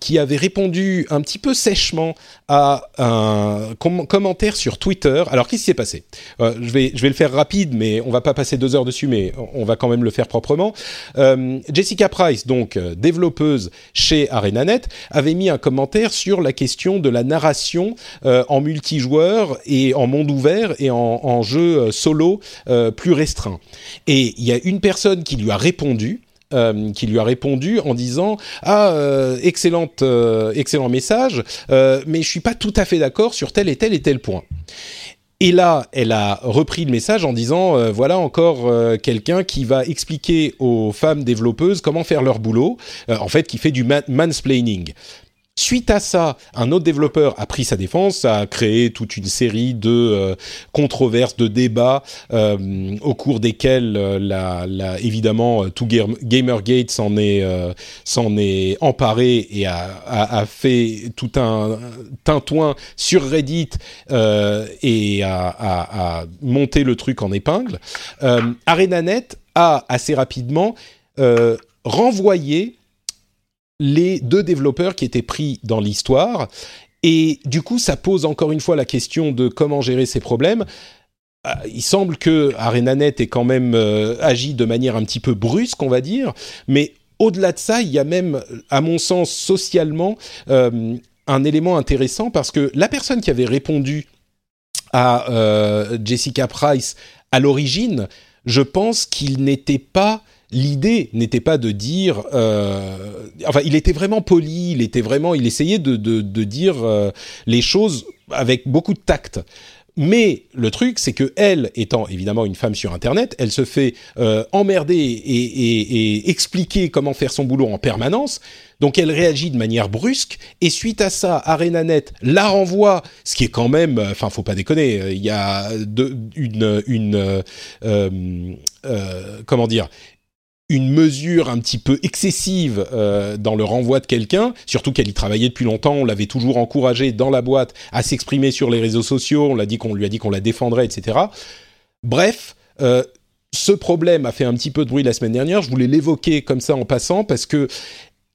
qui avait répondu un petit peu sèchement à un com commentaire sur Twitter. Alors qu'est-ce qui s'est passé? Je vais je vais le faire rapide, mais on va pas passer deux heures dessus, mais on va quand même le faire proprement. Jessica Price, donc développeuse chez ArenaNet, avait mis un commentaire sur la question de la narration euh, en multijoueur et en monde ouvert et en, jeu euh, solo euh, plus restreint. Et il y a une personne qui lui a répondu. Euh, qui lui a répondu en disant ah euh, excellente euh, excellent message mais je suis pas tout à fait d'accord sur tel et tel et tel point et là, elle a repris le message en disant voilà encore quelqu'un qui va expliquer aux femmes développeuses comment faire leur boulot, en fait, qui fait du mansplaining. Suite à ça, un autre développeur a pris sa défense, a créé toute une série de euh, controverses, de débats euh, au cours desquels, euh, la, évidemment, tout Gamergate s'en est, est emparé et a, fait tout un tintouin sur Reddit et a, monté le truc en épingle. ArenaNet a assez rapidement renvoyé les deux développeurs qui étaient pris dans l'histoire. Et du coup, ça pose encore une fois la question de comment gérer ces problèmes. Euh, il semble que ArenaNet ait quand même euh, agi de manière un petit peu brusque, on va dire, mais au-delà de ça, il y a même, à mon sens, socialement, euh, un élément intéressant parce que la personne qui avait répondu à Jessica Price à l'origine, je pense qu'il n'était pas l'idée n'était pas de dire, euh, enfin, il était vraiment poli, il était vraiment, il essayait de, de, de dire euh, les choses avec beaucoup de tact. Mais le truc, c'est que elle, étant évidemment une femme sur Internet, elle se fait euh, emmerder et, et, et, expliquer comment faire son boulot en permanence. Donc elle réagit de manière brusque et suite à ça, ArenaNet la renvoie, ce qui est quand même, enfin faut pas déconner, il y a de, une, une euh, euh, comment dire, une mesure un petit peu excessive euh, dans le renvoi de quelqu'un, surtout qu'elle y travaillait depuis longtemps, on l'avait toujours encouragé dans la boîte à s'exprimer sur les réseaux sociaux, on l'a dit qu'on lui a dit qu'on la défendrait, etc. Bref, euh, ce problème a fait un petit peu de bruit la semaine dernière. Je voulais l'évoquer comme ça en passant parce que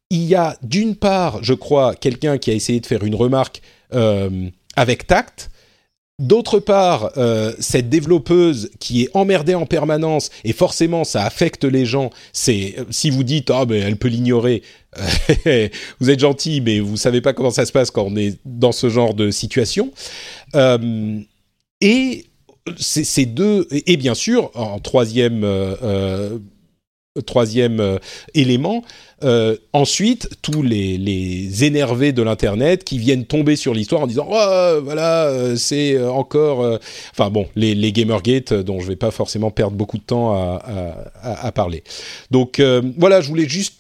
il y a d'une part, je crois, quelqu'un qui a essayé de faire une remarque euh, avec tact D'autre part, euh, cette développeuse qui est emmerdée en permanence et forcément ça affecte les gens. C'est si vous dites ah ben elle peut l'ignorer, vous êtes gentil mais vous savez pas comment ça se passe quand on est dans ce genre de situation. Euh, et ces deux et bien sûr en troisième euh, euh troisième euh, élément. Euh, ensuite, tous les, énervés de l'internet qui viennent tomber sur l'histoire en disant oh, voilà euh, c'est encore enfin bon les, les Gamergate dont je vais pas forcément perdre beaucoup de temps à, à, à parler. Donc voilà, je voulais juste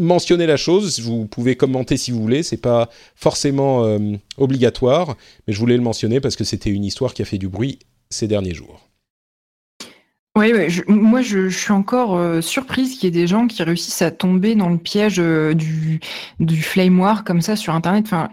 mentionner la chose. Vous pouvez commenter si vous voulez, c'est pas forcément obligatoire, mais je voulais le mentionner parce que c'était une histoire qui a fait du bruit ces derniers jours. Oui, ouais, moi je, je, suis encore euh, surprise qu'il y ait des gens qui réussissent à tomber dans le piège euh, du, du flame war comme ça sur Internet. Enfin,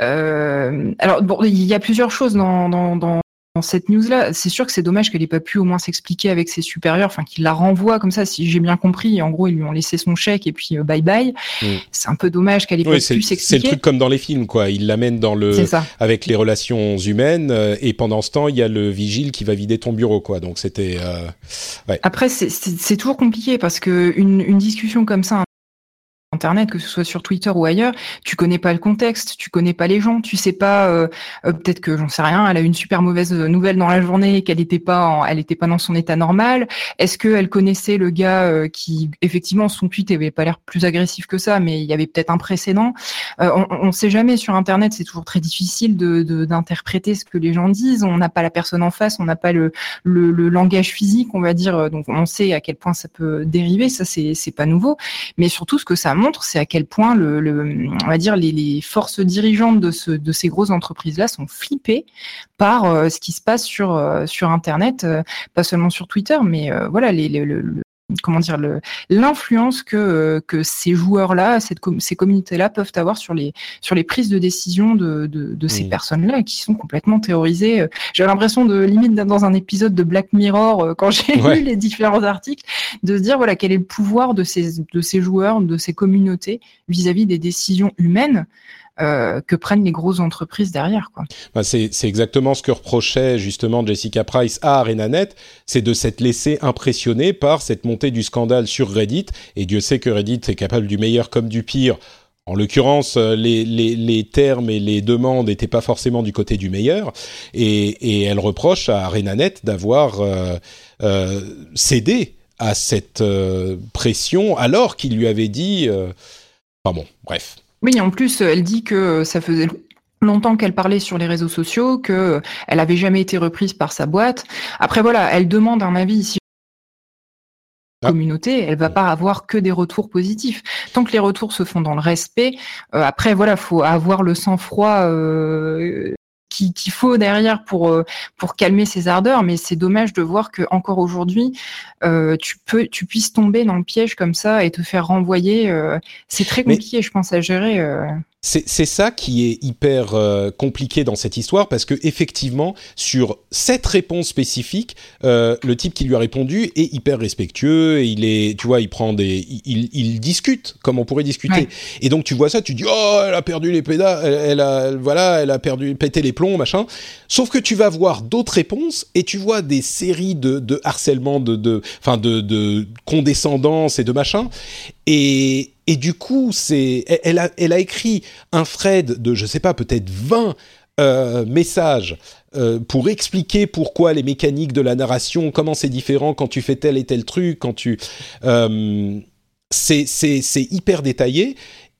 euh, alors bon, il y a plusieurs choses dans, dans, dans dans cette news-là, c'est sûr que c'est dommage qu'elle ait pas pu au moins s'expliquer avec ses supérieurs, enfin qu'il la renvoie comme ça, si j'ai bien compris. En gros, ils lui ont laissé son chèque et puis euh, bye bye. Mm. C'est un peu dommage qu'elle ait oui, pas pu s'expliquer. C'est le truc comme dans les films, quoi. Il l'amène dans le avec les relations humaines euh, et pendant ce temps, il y a le vigile qui va vider ton bureau, quoi. Donc c'était. Euh... Ouais. Après, c'est toujours compliqué parce que une, une discussion comme ça Internet, que ce soit sur Twitter ou ailleurs, tu connais pas le contexte, tu connais pas les gens, tu sais pas, euh, euh, peut-être que j'en sais rien, elle a eu une super mauvaise nouvelle dans la journée, qu'elle était pas, elle était pas dans son état normal. Est-ce qu'elle connaissait le gars euh, qui, effectivement, son tweet avait pas l'air plus agressif que ça, mais il y avait peut-être un précédent? on, on sait jamais sur Internet, c'est toujours très difficile de d'interpréter ce que les gens disent. On n'a pas la personne en face, on n'a pas le, le, le, langage physique, on va dire. Donc on sait à quel point ça peut dériver, ça c'est pas nouveau, mais surtout ce que ça montre c'est à quel point on va dire les, forces dirigeantes de, ce, de ces grosses entreprises-là sont flippées par euh, ce qui se passe sur euh, Internet, euh, pas seulement sur Twitter, mais voilà les, le, comment dire l'influence que que ces joueurs-là, ces communautés-là peuvent avoir sur les sur les prises de décision de de, de ces personnes-là qui sont complètement terrorisées. J'ai l'impression de limite dans un épisode de Black Mirror euh, quand j'ai ouais. lu les différents articles de se dire voilà quel est le pouvoir de ces de ces joueurs, de ces communautés vis-à-vis -vis des décisions humaines euh, que prennent les grosses entreprises derrière. Quoi. Bah c'est, exactement ce que reprochait justement Jessica Price à ArenaNet, c'est de s'être laissé impressionner par cette montée du scandale sur Reddit. Et Dieu sait que Reddit est capable du meilleur comme du pire. En l'occurrence, euh, les, termes et les demandes n'étaient pas forcément du côté du meilleur, et, elle reproche à ArenaNet d'avoir euh, cédé à cette pression alors qu'il lui avait dit. Enfin bon, bref. Oui, en plus, elle dit que ça faisait longtemps qu'elle parlait sur les réseaux sociaux, que elle avait jamais été reprise par sa boîte. Après voilà, elle demande un avis ici ah. communauté, elle va pas avoir que des retours positifs. Tant que les retours se font dans le respect, euh, après voilà, faut avoir le sang-froid euh, qu'il faut derrière pour euh, pour calmer ses ardeurs. Mais c'est dommage de voir que encore aujourd'hui, euh, tu peux tu puisses tomber dans le piège comme ça et te faire renvoyer. Euh, c'est très compliqué, Mais... je pense, à gérer. C'est ça qui est hyper euh, compliqué dans cette histoire parce que effectivement sur cette réponse spécifique, euh, le type qui lui a répondu est hyper respectueux et il est, tu vois, il prend des, il, il discute comme on pourrait discuter. Ouais. Et donc tu vois ça, tu dis oh elle a perdu les pédales, elle, elle, a, voilà, elle a perdu, pété les plombs, machin. Sauf que tu vas voir d'autres réponses et tu vois des séries de, de harcèlement, de, de, enfin de, de condescendance et de machin Et, et du coup, c'est, elle a, elle a écrit un thread de, je sais pas, peut-être 20 euh, messages euh, pour expliquer pourquoi les mécaniques de la narration, comment c'est différent quand tu fais tel et tel truc, quand tu... Euh, c'est hyper détaillé.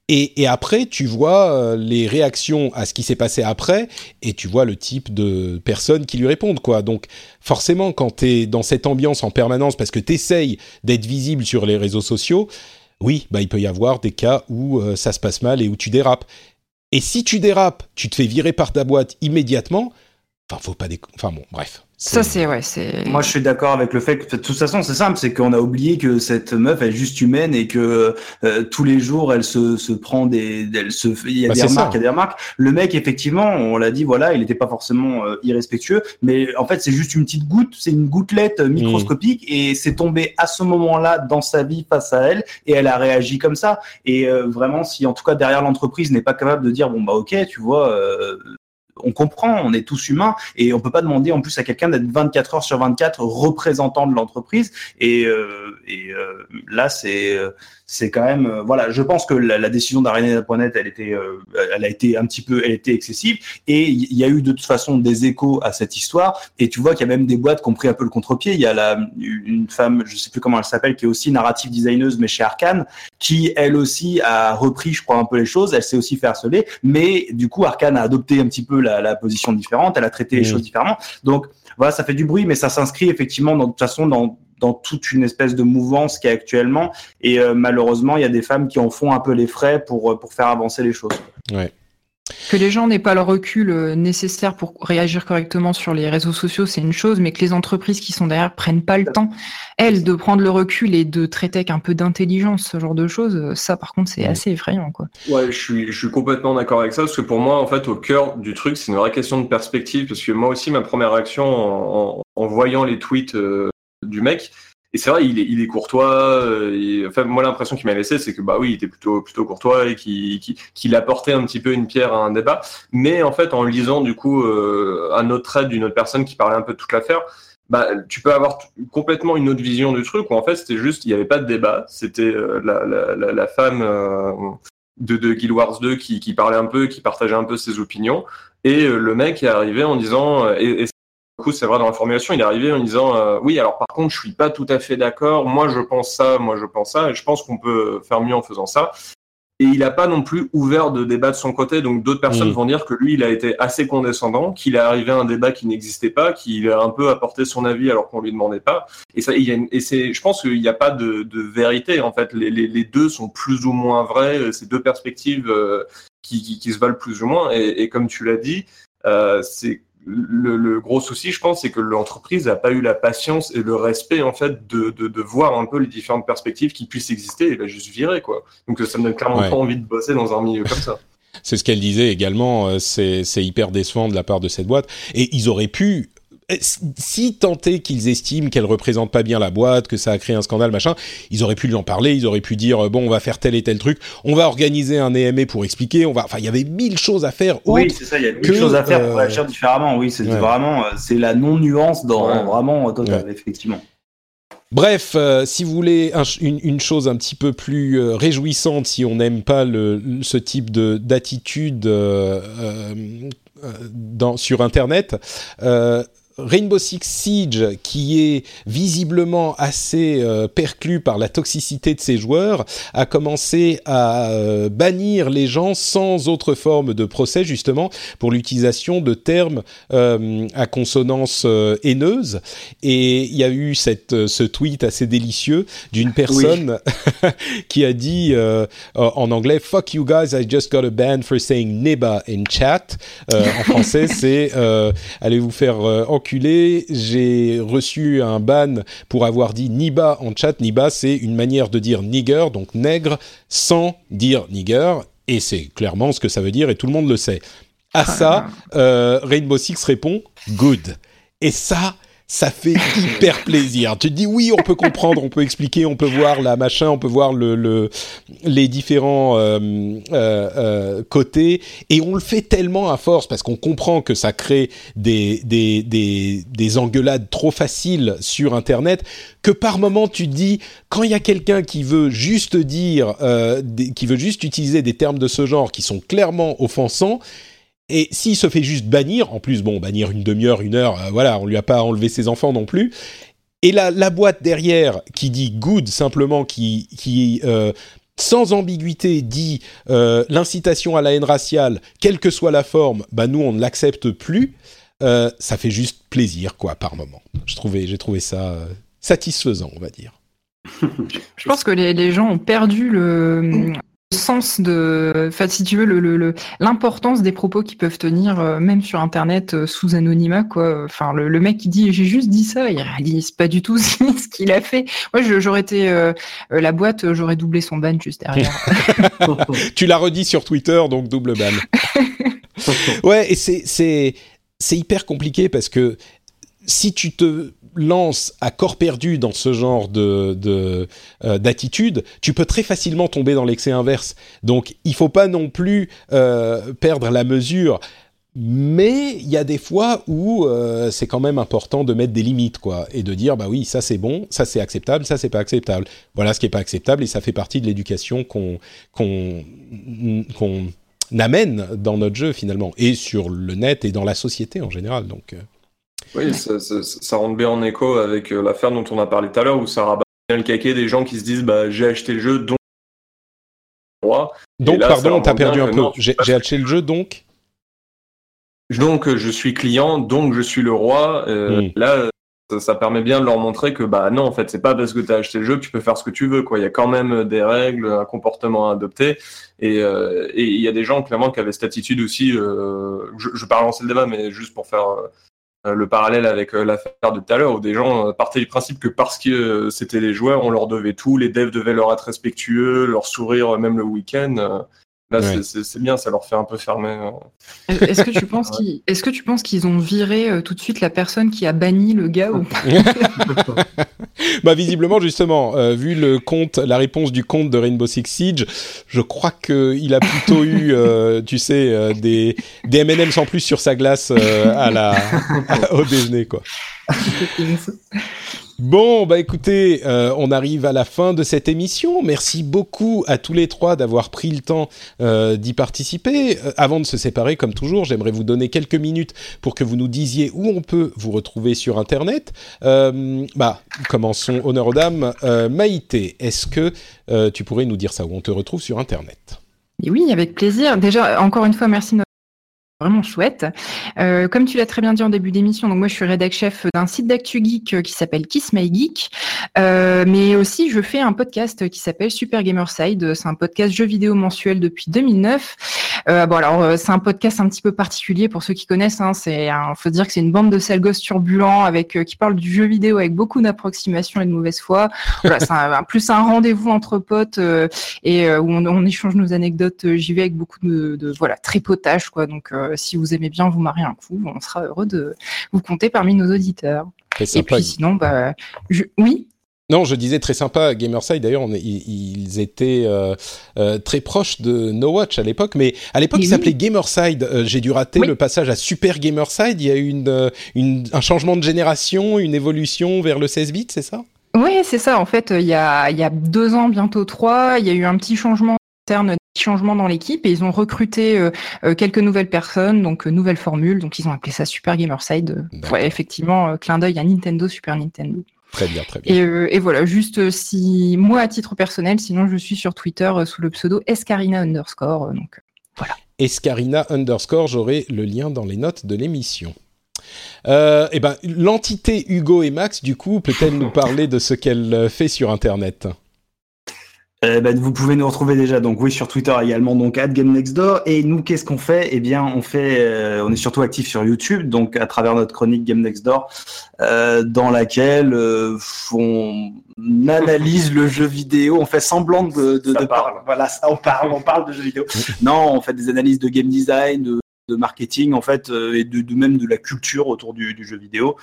Et, et, après, tu vois euh, les réactions à ce qui s'est passé après, et tu vois le type de personnes qui lui répondent, quoi. Donc, forcément, quand tu es dans cette ambiance en permanence, parce que tu essayes d'être visible sur les réseaux sociaux, oui, bah, il peut y avoir des cas où euh, ça se passe mal et où tu dérapes. Et si tu dérapes, tu te fais virer par ta boîte immédiatement, enfin, faut pas... Enfin bon, bref. Ça, c'est ouais, c'est. Moi, je suis d'accord avec le fait que de toute façon, c'est simple, c'est qu'on a oublié que cette meuf, elle est juste humaine et que euh, tous les jours, elle se, se prend des, elle se, il y a bah, des remarques, il y a des remarques. Le mec, effectivement, on l'a dit, voilà, il n'était pas forcément euh, irrespectueux, mais en fait, c'est juste une petite goutte, c'est une gouttelette mmh. microscopique et c'est tombé à ce moment-là dans sa vie face à elle et elle a réagi comme ça. Et euh, vraiment, si en tout cas derrière l'entreprise n'est pas capable de dire bon bah ok, tu vois, on comprend, on est tous humains et on peut pas demander en plus à quelqu'un d'être 24 heures sur 24 représentant de l'entreprise. Et, euh, et euh, là, c'est euh, c'est quand même euh, voilà je pense que la, la décision d'Arena.net elle était euh, elle a été un petit peu elle était excessive. Et il y a eu de toute façon des échos à cette histoire. Et tu vois qu'il y a même des boîtes qui ont pris un peu le contre-pied. Il y a la une femme je sais plus comment elle s'appelle qui est aussi narrative designeuse mais chez Arkane qui elle aussi a repris je crois un peu les choses. Elle s'est aussi fait harceler. Mais du coup Arkane a adopté un petit peu la, la position différente. Elle a traité les mmh. choses différemment. Donc voilà ça fait du bruit mais ça s'inscrit effectivement dans, de toute façon dans dans toute une espèce de mouvance qui est actuellement. Et euh, malheureusement, il y a des femmes qui en font un peu les frais pour, euh, pour faire avancer les choses. Ouais. Que les gens n'aient pas le recul euh, nécessaire pour réagir correctement sur les réseaux sociaux, c'est une chose, mais que les entreprises qui sont derrière prennent pas le temps, elles, de prendre le recul et de traiter avec un peu d'intelligence ce genre de choses, ça par contre c'est assez effrayant. Quoi. Ouais, je suis, je suis complètement d'accord avec ça, parce que pour moi, en fait, au cœur du truc, c'est une vraie question de perspective, parce que moi aussi, ma première réaction en, en, voyant les tweets du mec. Et c'est vrai, il est, il est courtois. Euh, enfin, moi, l'impression qu'il m'a laissé, c'est que bah oui, il était plutôt plutôt courtois et qu'il apportait un petit peu une pierre à un débat. Mais en fait, en lisant du coup euh, un autre trait d'une autre personne qui parlait un peu de toute l'affaire, bah, tu peux avoir complètement une autre vision du truc où en fait c'était juste il n'y avait pas de débat c'était euh, la, la, la, femme de, de Guild Wars 2 qui, qui parlait un peu qui partageait un peu ses opinions et le mec est arrivé en disant et coup, c'est vrai dans la formulation, il est arrivé en disant euh, oui, alors par contre, je suis pas tout à fait d'accord. Moi, je pense ça, moi, je pense ça, et je pense qu'on peut faire mieux en faisant ça. Et il n'a pas non plus ouvert de débat de son côté, donc d'autres personnes mmh. vont dire que lui, il a été assez condescendant, qu'il est arrivé à un débat qui n'existait pas, qu'il a un peu apporté son avis alors qu'on lui demandait pas. Et ça, il y a et c'est, je pense qu'il n'y a pas de, de, vérité en fait. Les, les, les, deux sont plus ou moins vrais. Ces deux perspectives euh, qui, qui, qui, se valent plus ou moins. Et, et comme tu l'as dit, euh, c'est le, gros souci, je pense, c'est que l'entreprise n'a pas eu la patience et le respect, en fait, de, de, voir un peu les différentes perspectives qui puissent exister et la juste virer, quoi. Donc, ça me donne clairement pas envie de bosser dans un milieu comme ça. C'est ce qu'elle disait également, euh, c'est hyper décevant de la part de cette boîte. Et ils auraient pu si tenté qu'ils estiment qu'elle représente pas bien la boîte, que ça a créé un scandale, machin, ils auraient pu lui en parler, ils auraient pu dire euh, bon, on va faire tel et tel truc, on va organiser un EMA pour expliquer, on va, enfin, il y avait mille choses à faire. Oui, c'est ça, il y a mille choses à faire pour agir euh, différemment. Oui, c'est vraiment, euh, c'est la non nuance dans vraiment total, effectivement. Bref, si vous voulez une, chose un petit peu plus réjouissante, si on n'aime pas le, ce type de d'attitude sur Internet, Rainbow Six Siege, qui est visiblement assez euh, perclus par la toxicité de ses joueurs, a commencé à euh, bannir les gens sans autre forme de procès, justement, pour l'utilisation de termes euh, à consonance haineuse. Et il y a eu cette, ce tweet assez délicieux d'une personne qui a dit en anglais Fuck you guys, I just got a ban for saying neba in chat. en français, c'est allez vous faire j'ai reçu un ban pour avoir dit Niba en chat. Niba, c'est une manière de dire nigger, donc nègre, sans dire nigger. Et c'est clairement ce que ça veut dire et tout le monde le sait. À ça, euh, Rainbow Six répond good. Et ça, ça fait hyper plaisir. Tu te dis oui, on peut comprendre, on peut expliquer, on peut voir la machin, on peut voir le, le les différents euh, euh, euh, côtés, et on le fait tellement à force parce qu'on comprend que ça crée des, des, des, des engueulades trop faciles sur Internet que par moment tu te dis quand il y a quelqu'un qui veut juste dire, euh, qui veut juste utiliser des termes de ce genre qui sont clairement offensants et s'il se fait juste bannir, en plus, bon, bannir une demi-heure, une heure, euh, voilà, on lui a pas enlevé ses enfants non plus. Et la, la boîte derrière qui dit good simplement, qui, qui euh, sans ambiguïté dit euh, l'incitation à la haine raciale, quelle que soit la forme, bah nous on ne l'accepte plus. Ça fait juste plaisir quoi par moment. Je trouvais, j'ai trouvé ça satisfaisant, on va dire. Je pense que les gens ont perdu le, sens de, enfin, si tu veux, le, l'importance des propos qui peuvent tenir, euh, même sur Internet, euh, sous anonymat, quoi. Enfin, le, mec qui dit j'ai juste dit ça, il réalise pas du tout ce qu'il a fait. Moi, j'aurais été euh, la boîte, j'aurais doublé son ban juste derrière. tu l'as redit sur Twitter, donc double ban. ouais, et c'est c'est c'est hyper compliqué parce que si tu te lances à corps perdu dans ce genre de euh, d'attitude, tu peux très facilement tomber dans l'excès inverse. Donc, il faut pas non plus euh, perdre la mesure. Mais il y a des fois où euh, c'est quand même important de mettre des limites, quoi, et de dire bah oui, ça c'est bon, ça c'est acceptable, ça c'est pas acceptable. Voilà ce qui est pas acceptable, et ça fait partie de l'éducation qu'on qu'on qu'on amène dans notre jeu finalement, et sur le net et dans la société en général. Donc oui, ça, ça, ça, rentre bien en écho avec euh, l'affaire dont on a parlé tout à l'heure, où ça rabat bien le caquet des gens qui se disent bah, j'ai acheté le jeu, donc. Donc, là, pardon, t'as perdu un peu. J'ai acheté le jeu, donc Donc, je suis client, donc je suis le roi. Euh, hmm. Là, ça, ça, permet bien de leur montrer que bah non, en fait, c'est pas parce que tu as acheté le jeu que tu peux faire ce que tu veux. Quoi. Il y a quand même des règles, un comportement à adopter. Et euh, il y a des gens, clairement, qui avaient cette attitude aussi. Euh, je, je vais pas relancer le débat, mais juste pour faire euh, le parallèle avec euh, l'affaire de tout à l'heure où des gens euh, partaient du principe que parce que c'était les joueurs, on leur devait tout, les devs devaient leur être respectueux, leur sourire même le week-end. Là, c'est bien, ça leur fait un peu fermer. Hein. Est-ce que tu penses qu'ils, est-ce que tu penses qu'ils ont viré euh, tout de suite la personne qui a banni le gars ou Bah visiblement justement, euh, vu le compte, la réponse du compte de Rainbow Six Siege, je crois que il a plutôt eu, euh, tu sais, des des M&M sans plus sur sa glace à la au déjeuner quoi. Bon, bah écoutez, euh, on arrive à la fin de cette émission. Merci beaucoup à tous les trois d'avoir pris le temps euh, d'y participer. Euh, avant de se séparer, comme toujours, j'aimerais vous donner quelques minutes pour que vous nous disiez où on peut vous retrouver sur Internet. bah, commençons honneur aux dames. Maïté, est-ce que tu pourrais nous dire ça où on te retrouve sur Internet? Oui, avec plaisir. Déjà, encore une fois, merci vraiment chouette. Euh, comme tu l'as très bien dit en début d'émission, donc moi je suis rédac chef d'un site d'actu geek euh, qui s'appelle Kiss My Geek, euh, mais aussi je fais un podcast qui s'appelle Super Gamerside. C'est un podcast jeux vidéo mensuel depuis 2009. Euh, bon alors euh, c'est un podcast un petit peu particulier pour ceux qui connaissent. Hein, c'est, faut dire que c'est une bande de sales gosses turbulents avec qui parlent du jeu vidéo avec beaucoup d'approximations et de mauvaise foi. Voilà, c'est un, plus un rendez-vous entre potes et où on, on, échange nos anecdotes. J'y vais avec beaucoup de, de voilà tripotage quoi. Donc euh, si vous aimez bien vous marier un coup, on sera heureux de vous compter parmi nos auditeurs. Et puis sinon, bah, oui? Non, je disais très sympa Gamerside. D'ailleurs, ils étaient euh, euh, très proches de No Watch à l'époque, mais à l'époque, il s'appelait Gamerside. J'ai dû rater le passage à Super Gamerside. Il y a eu une, un changement de génération, une évolution vers le 16 bits, c'est ça? Oui, c'est ça. En fait, il y, a, il y a deux ans, bientôt trois, il y a eu un petit changement interne changement dans l'équipe et ils ont recruté euh, euh, quelques nouvelles personnes, donc euh, nouvelle formule, donc ils ont appelé ça Super Gamerside. Ouais, effectivement, clin d'œil à Nintendo, Super Nintendo. Très bien, très bien. Et, et, voilà, juste si moi à titre personnel, sinon je suis sur Twitter sous le pseudo Escarina underscore, donc voilà. Escarina underscore, j'aurai le lien dans les notes de l'émission. Euh, eh ben, l'entité Hugo et Max, du coup, peut-elle nous parler de ce qu'elle fait sur Internet? Euh, bah, vous pouvez nous retrouver déjà donc oui sur Twitter également donc at GameNextDoor et nous qu'est-ce qu'on fait? Eh bien on fait euh, on est surtout actif sur YouTube donc à travers notre chronique Game Next Door euh, dans laquelle euh, on analyse le jeu vidéo, on fait semblant de, de, de parler. Voilà, ça, on parle, on parle de jeux vidéo. non, on fait des analyses de game design, de de marketing en fait et de, même de la culture autour du, jeu vidéo.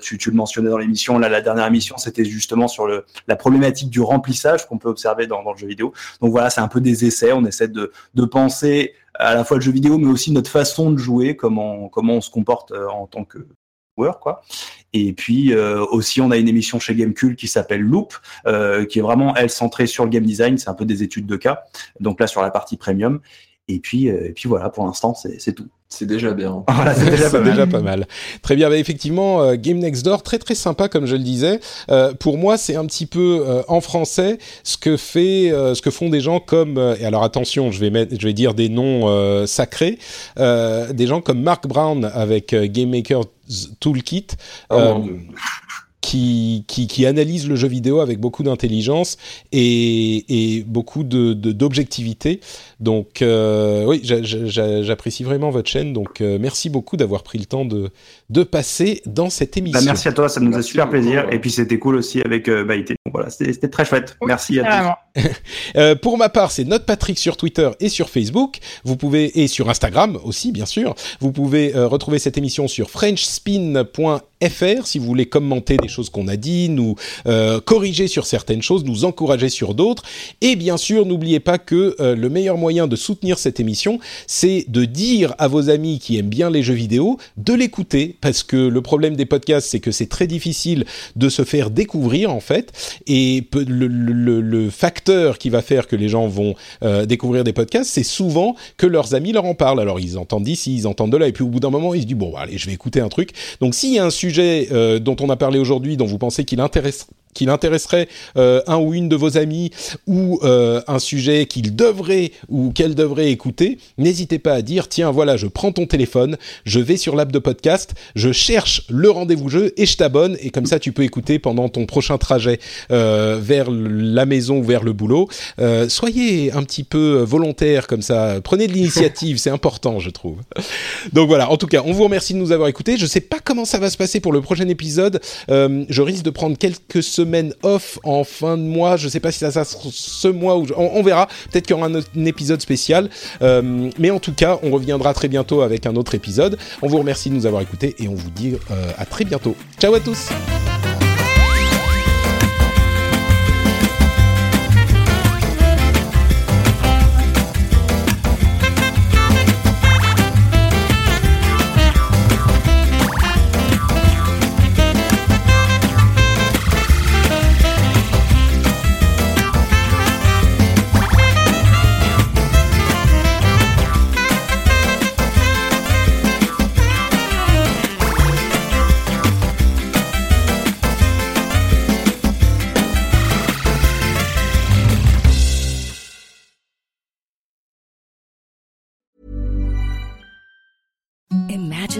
tu, le mentionnais dans l'émission, là la dernière émission c'était justement sur le, la problématique du remplissage qu'on peut observer dans, dans, le jeu vidéo. Donc voilà, c'est un peu des essais, on essaie de, de penser à la fois le jeu vidéo mais aussi notre façon de jouer, comment, comment on se comporte en tant que joueur quoi. Et puis euh, aussi, on a une émission chez Gamecube qui s'appelle Loop, euh, qui est vraiment elle centrée sur le game design. C'est un peu des études de cas. Donc là, sur la partie premium. Et puis, euh, et puis voilà, pour l'instant, c'est tout. C'est déjà bien. c'est déjà, pas, mal. Très bien. Bah, effectivement, Game Next Door, très très sympa comme je le disais. pour moi, c'est un petit peu en français ce que fait, ce que font des gens comme. et alors attention, je vais mettre, je vais dire des noms sacrés. des gens comme Mark Brown avec Game Maker Toolkit. Oh, euh, qui, qui, qui, analyse le jeu vidéo avec beaucoup d'intelligence et, et, beaucoup de, d'objectivité. Donc euh, oui, j'apprécie vraiment votre chaîne. Donc euh, merci beaucoup d'avoir pris le temps de, de passer dans cette bah, émission. merci à toi, ça nous a super plaisir. Et puis c'était cool aussi avec euh, Baïté. Donc voilà, c'était très chouette. merci à tous. euh, pour ma part, c'est Note Patrick sur Twitter et sur Facebook. Vous pouvez et sur Instagram aussi, bien sûr. Vous pouvez euh, retrouver cette émission sur frenchspin.fr si vous voulez commenter des choses qu'on a dit, nous euh, corriger sur certaines choses, nous encourager sur d'autres. Et bien sûr, n'oubliez pas que euh, le meilleur moyen de soutenir cette émission, c'est de dire à vos amis qui aiment bien les jeux vidéo de l'écouter, parce que le problème des podcasts, c'est que c'est très difficile de se faire découvrir en fait, et le, le, le facteur qui va faire que les gens vont euh, découvrir des podcasts, c'est souvent que leurs amis leur en parlent. Alors ils entendent d'ici, ils entendent de là, et puis au bout d'un moment, ils se disent bon, allez, je vais écouter un truc. Donc s'il y a un sujet euh, dont on a parlé aujourd'hui, dont vous pensez qu'il intéresse qu'il intéresserait euh, un ou une de vos amis ou euh, un sujet qu'il devrait ou qu'elle devrait écouter, n'hésitez pas à dire tiens voilà je prends ton téléphone, je vais sur l'app de podcast, je cherche le rendez-vous jeu et je t'abonne et comme ça tu peux écouter pendant ton prochain trajet euh, vers la maison ou vers le boulot. soyez un petit peu volontaire comme ça, prenez de l'initiative, c'est important je trouve. Donc voilà, en tout cas on vous remercie de nous avoir écoutés. Je sais pas comment ça va se passer pour le prochain épisode. je risque de prendre quelques semaine off en fin de mois. Je sais pas si ça sera ce mois ou on, verra. Peut-être qu'il y aura un, épisode spécial. Euh, mais en tout cas, on reviendra très bientôt avec un autre épisode. On vous remercie de nous avoir écoutés et on vous dit euh, à très bientôt. Ciao à tous.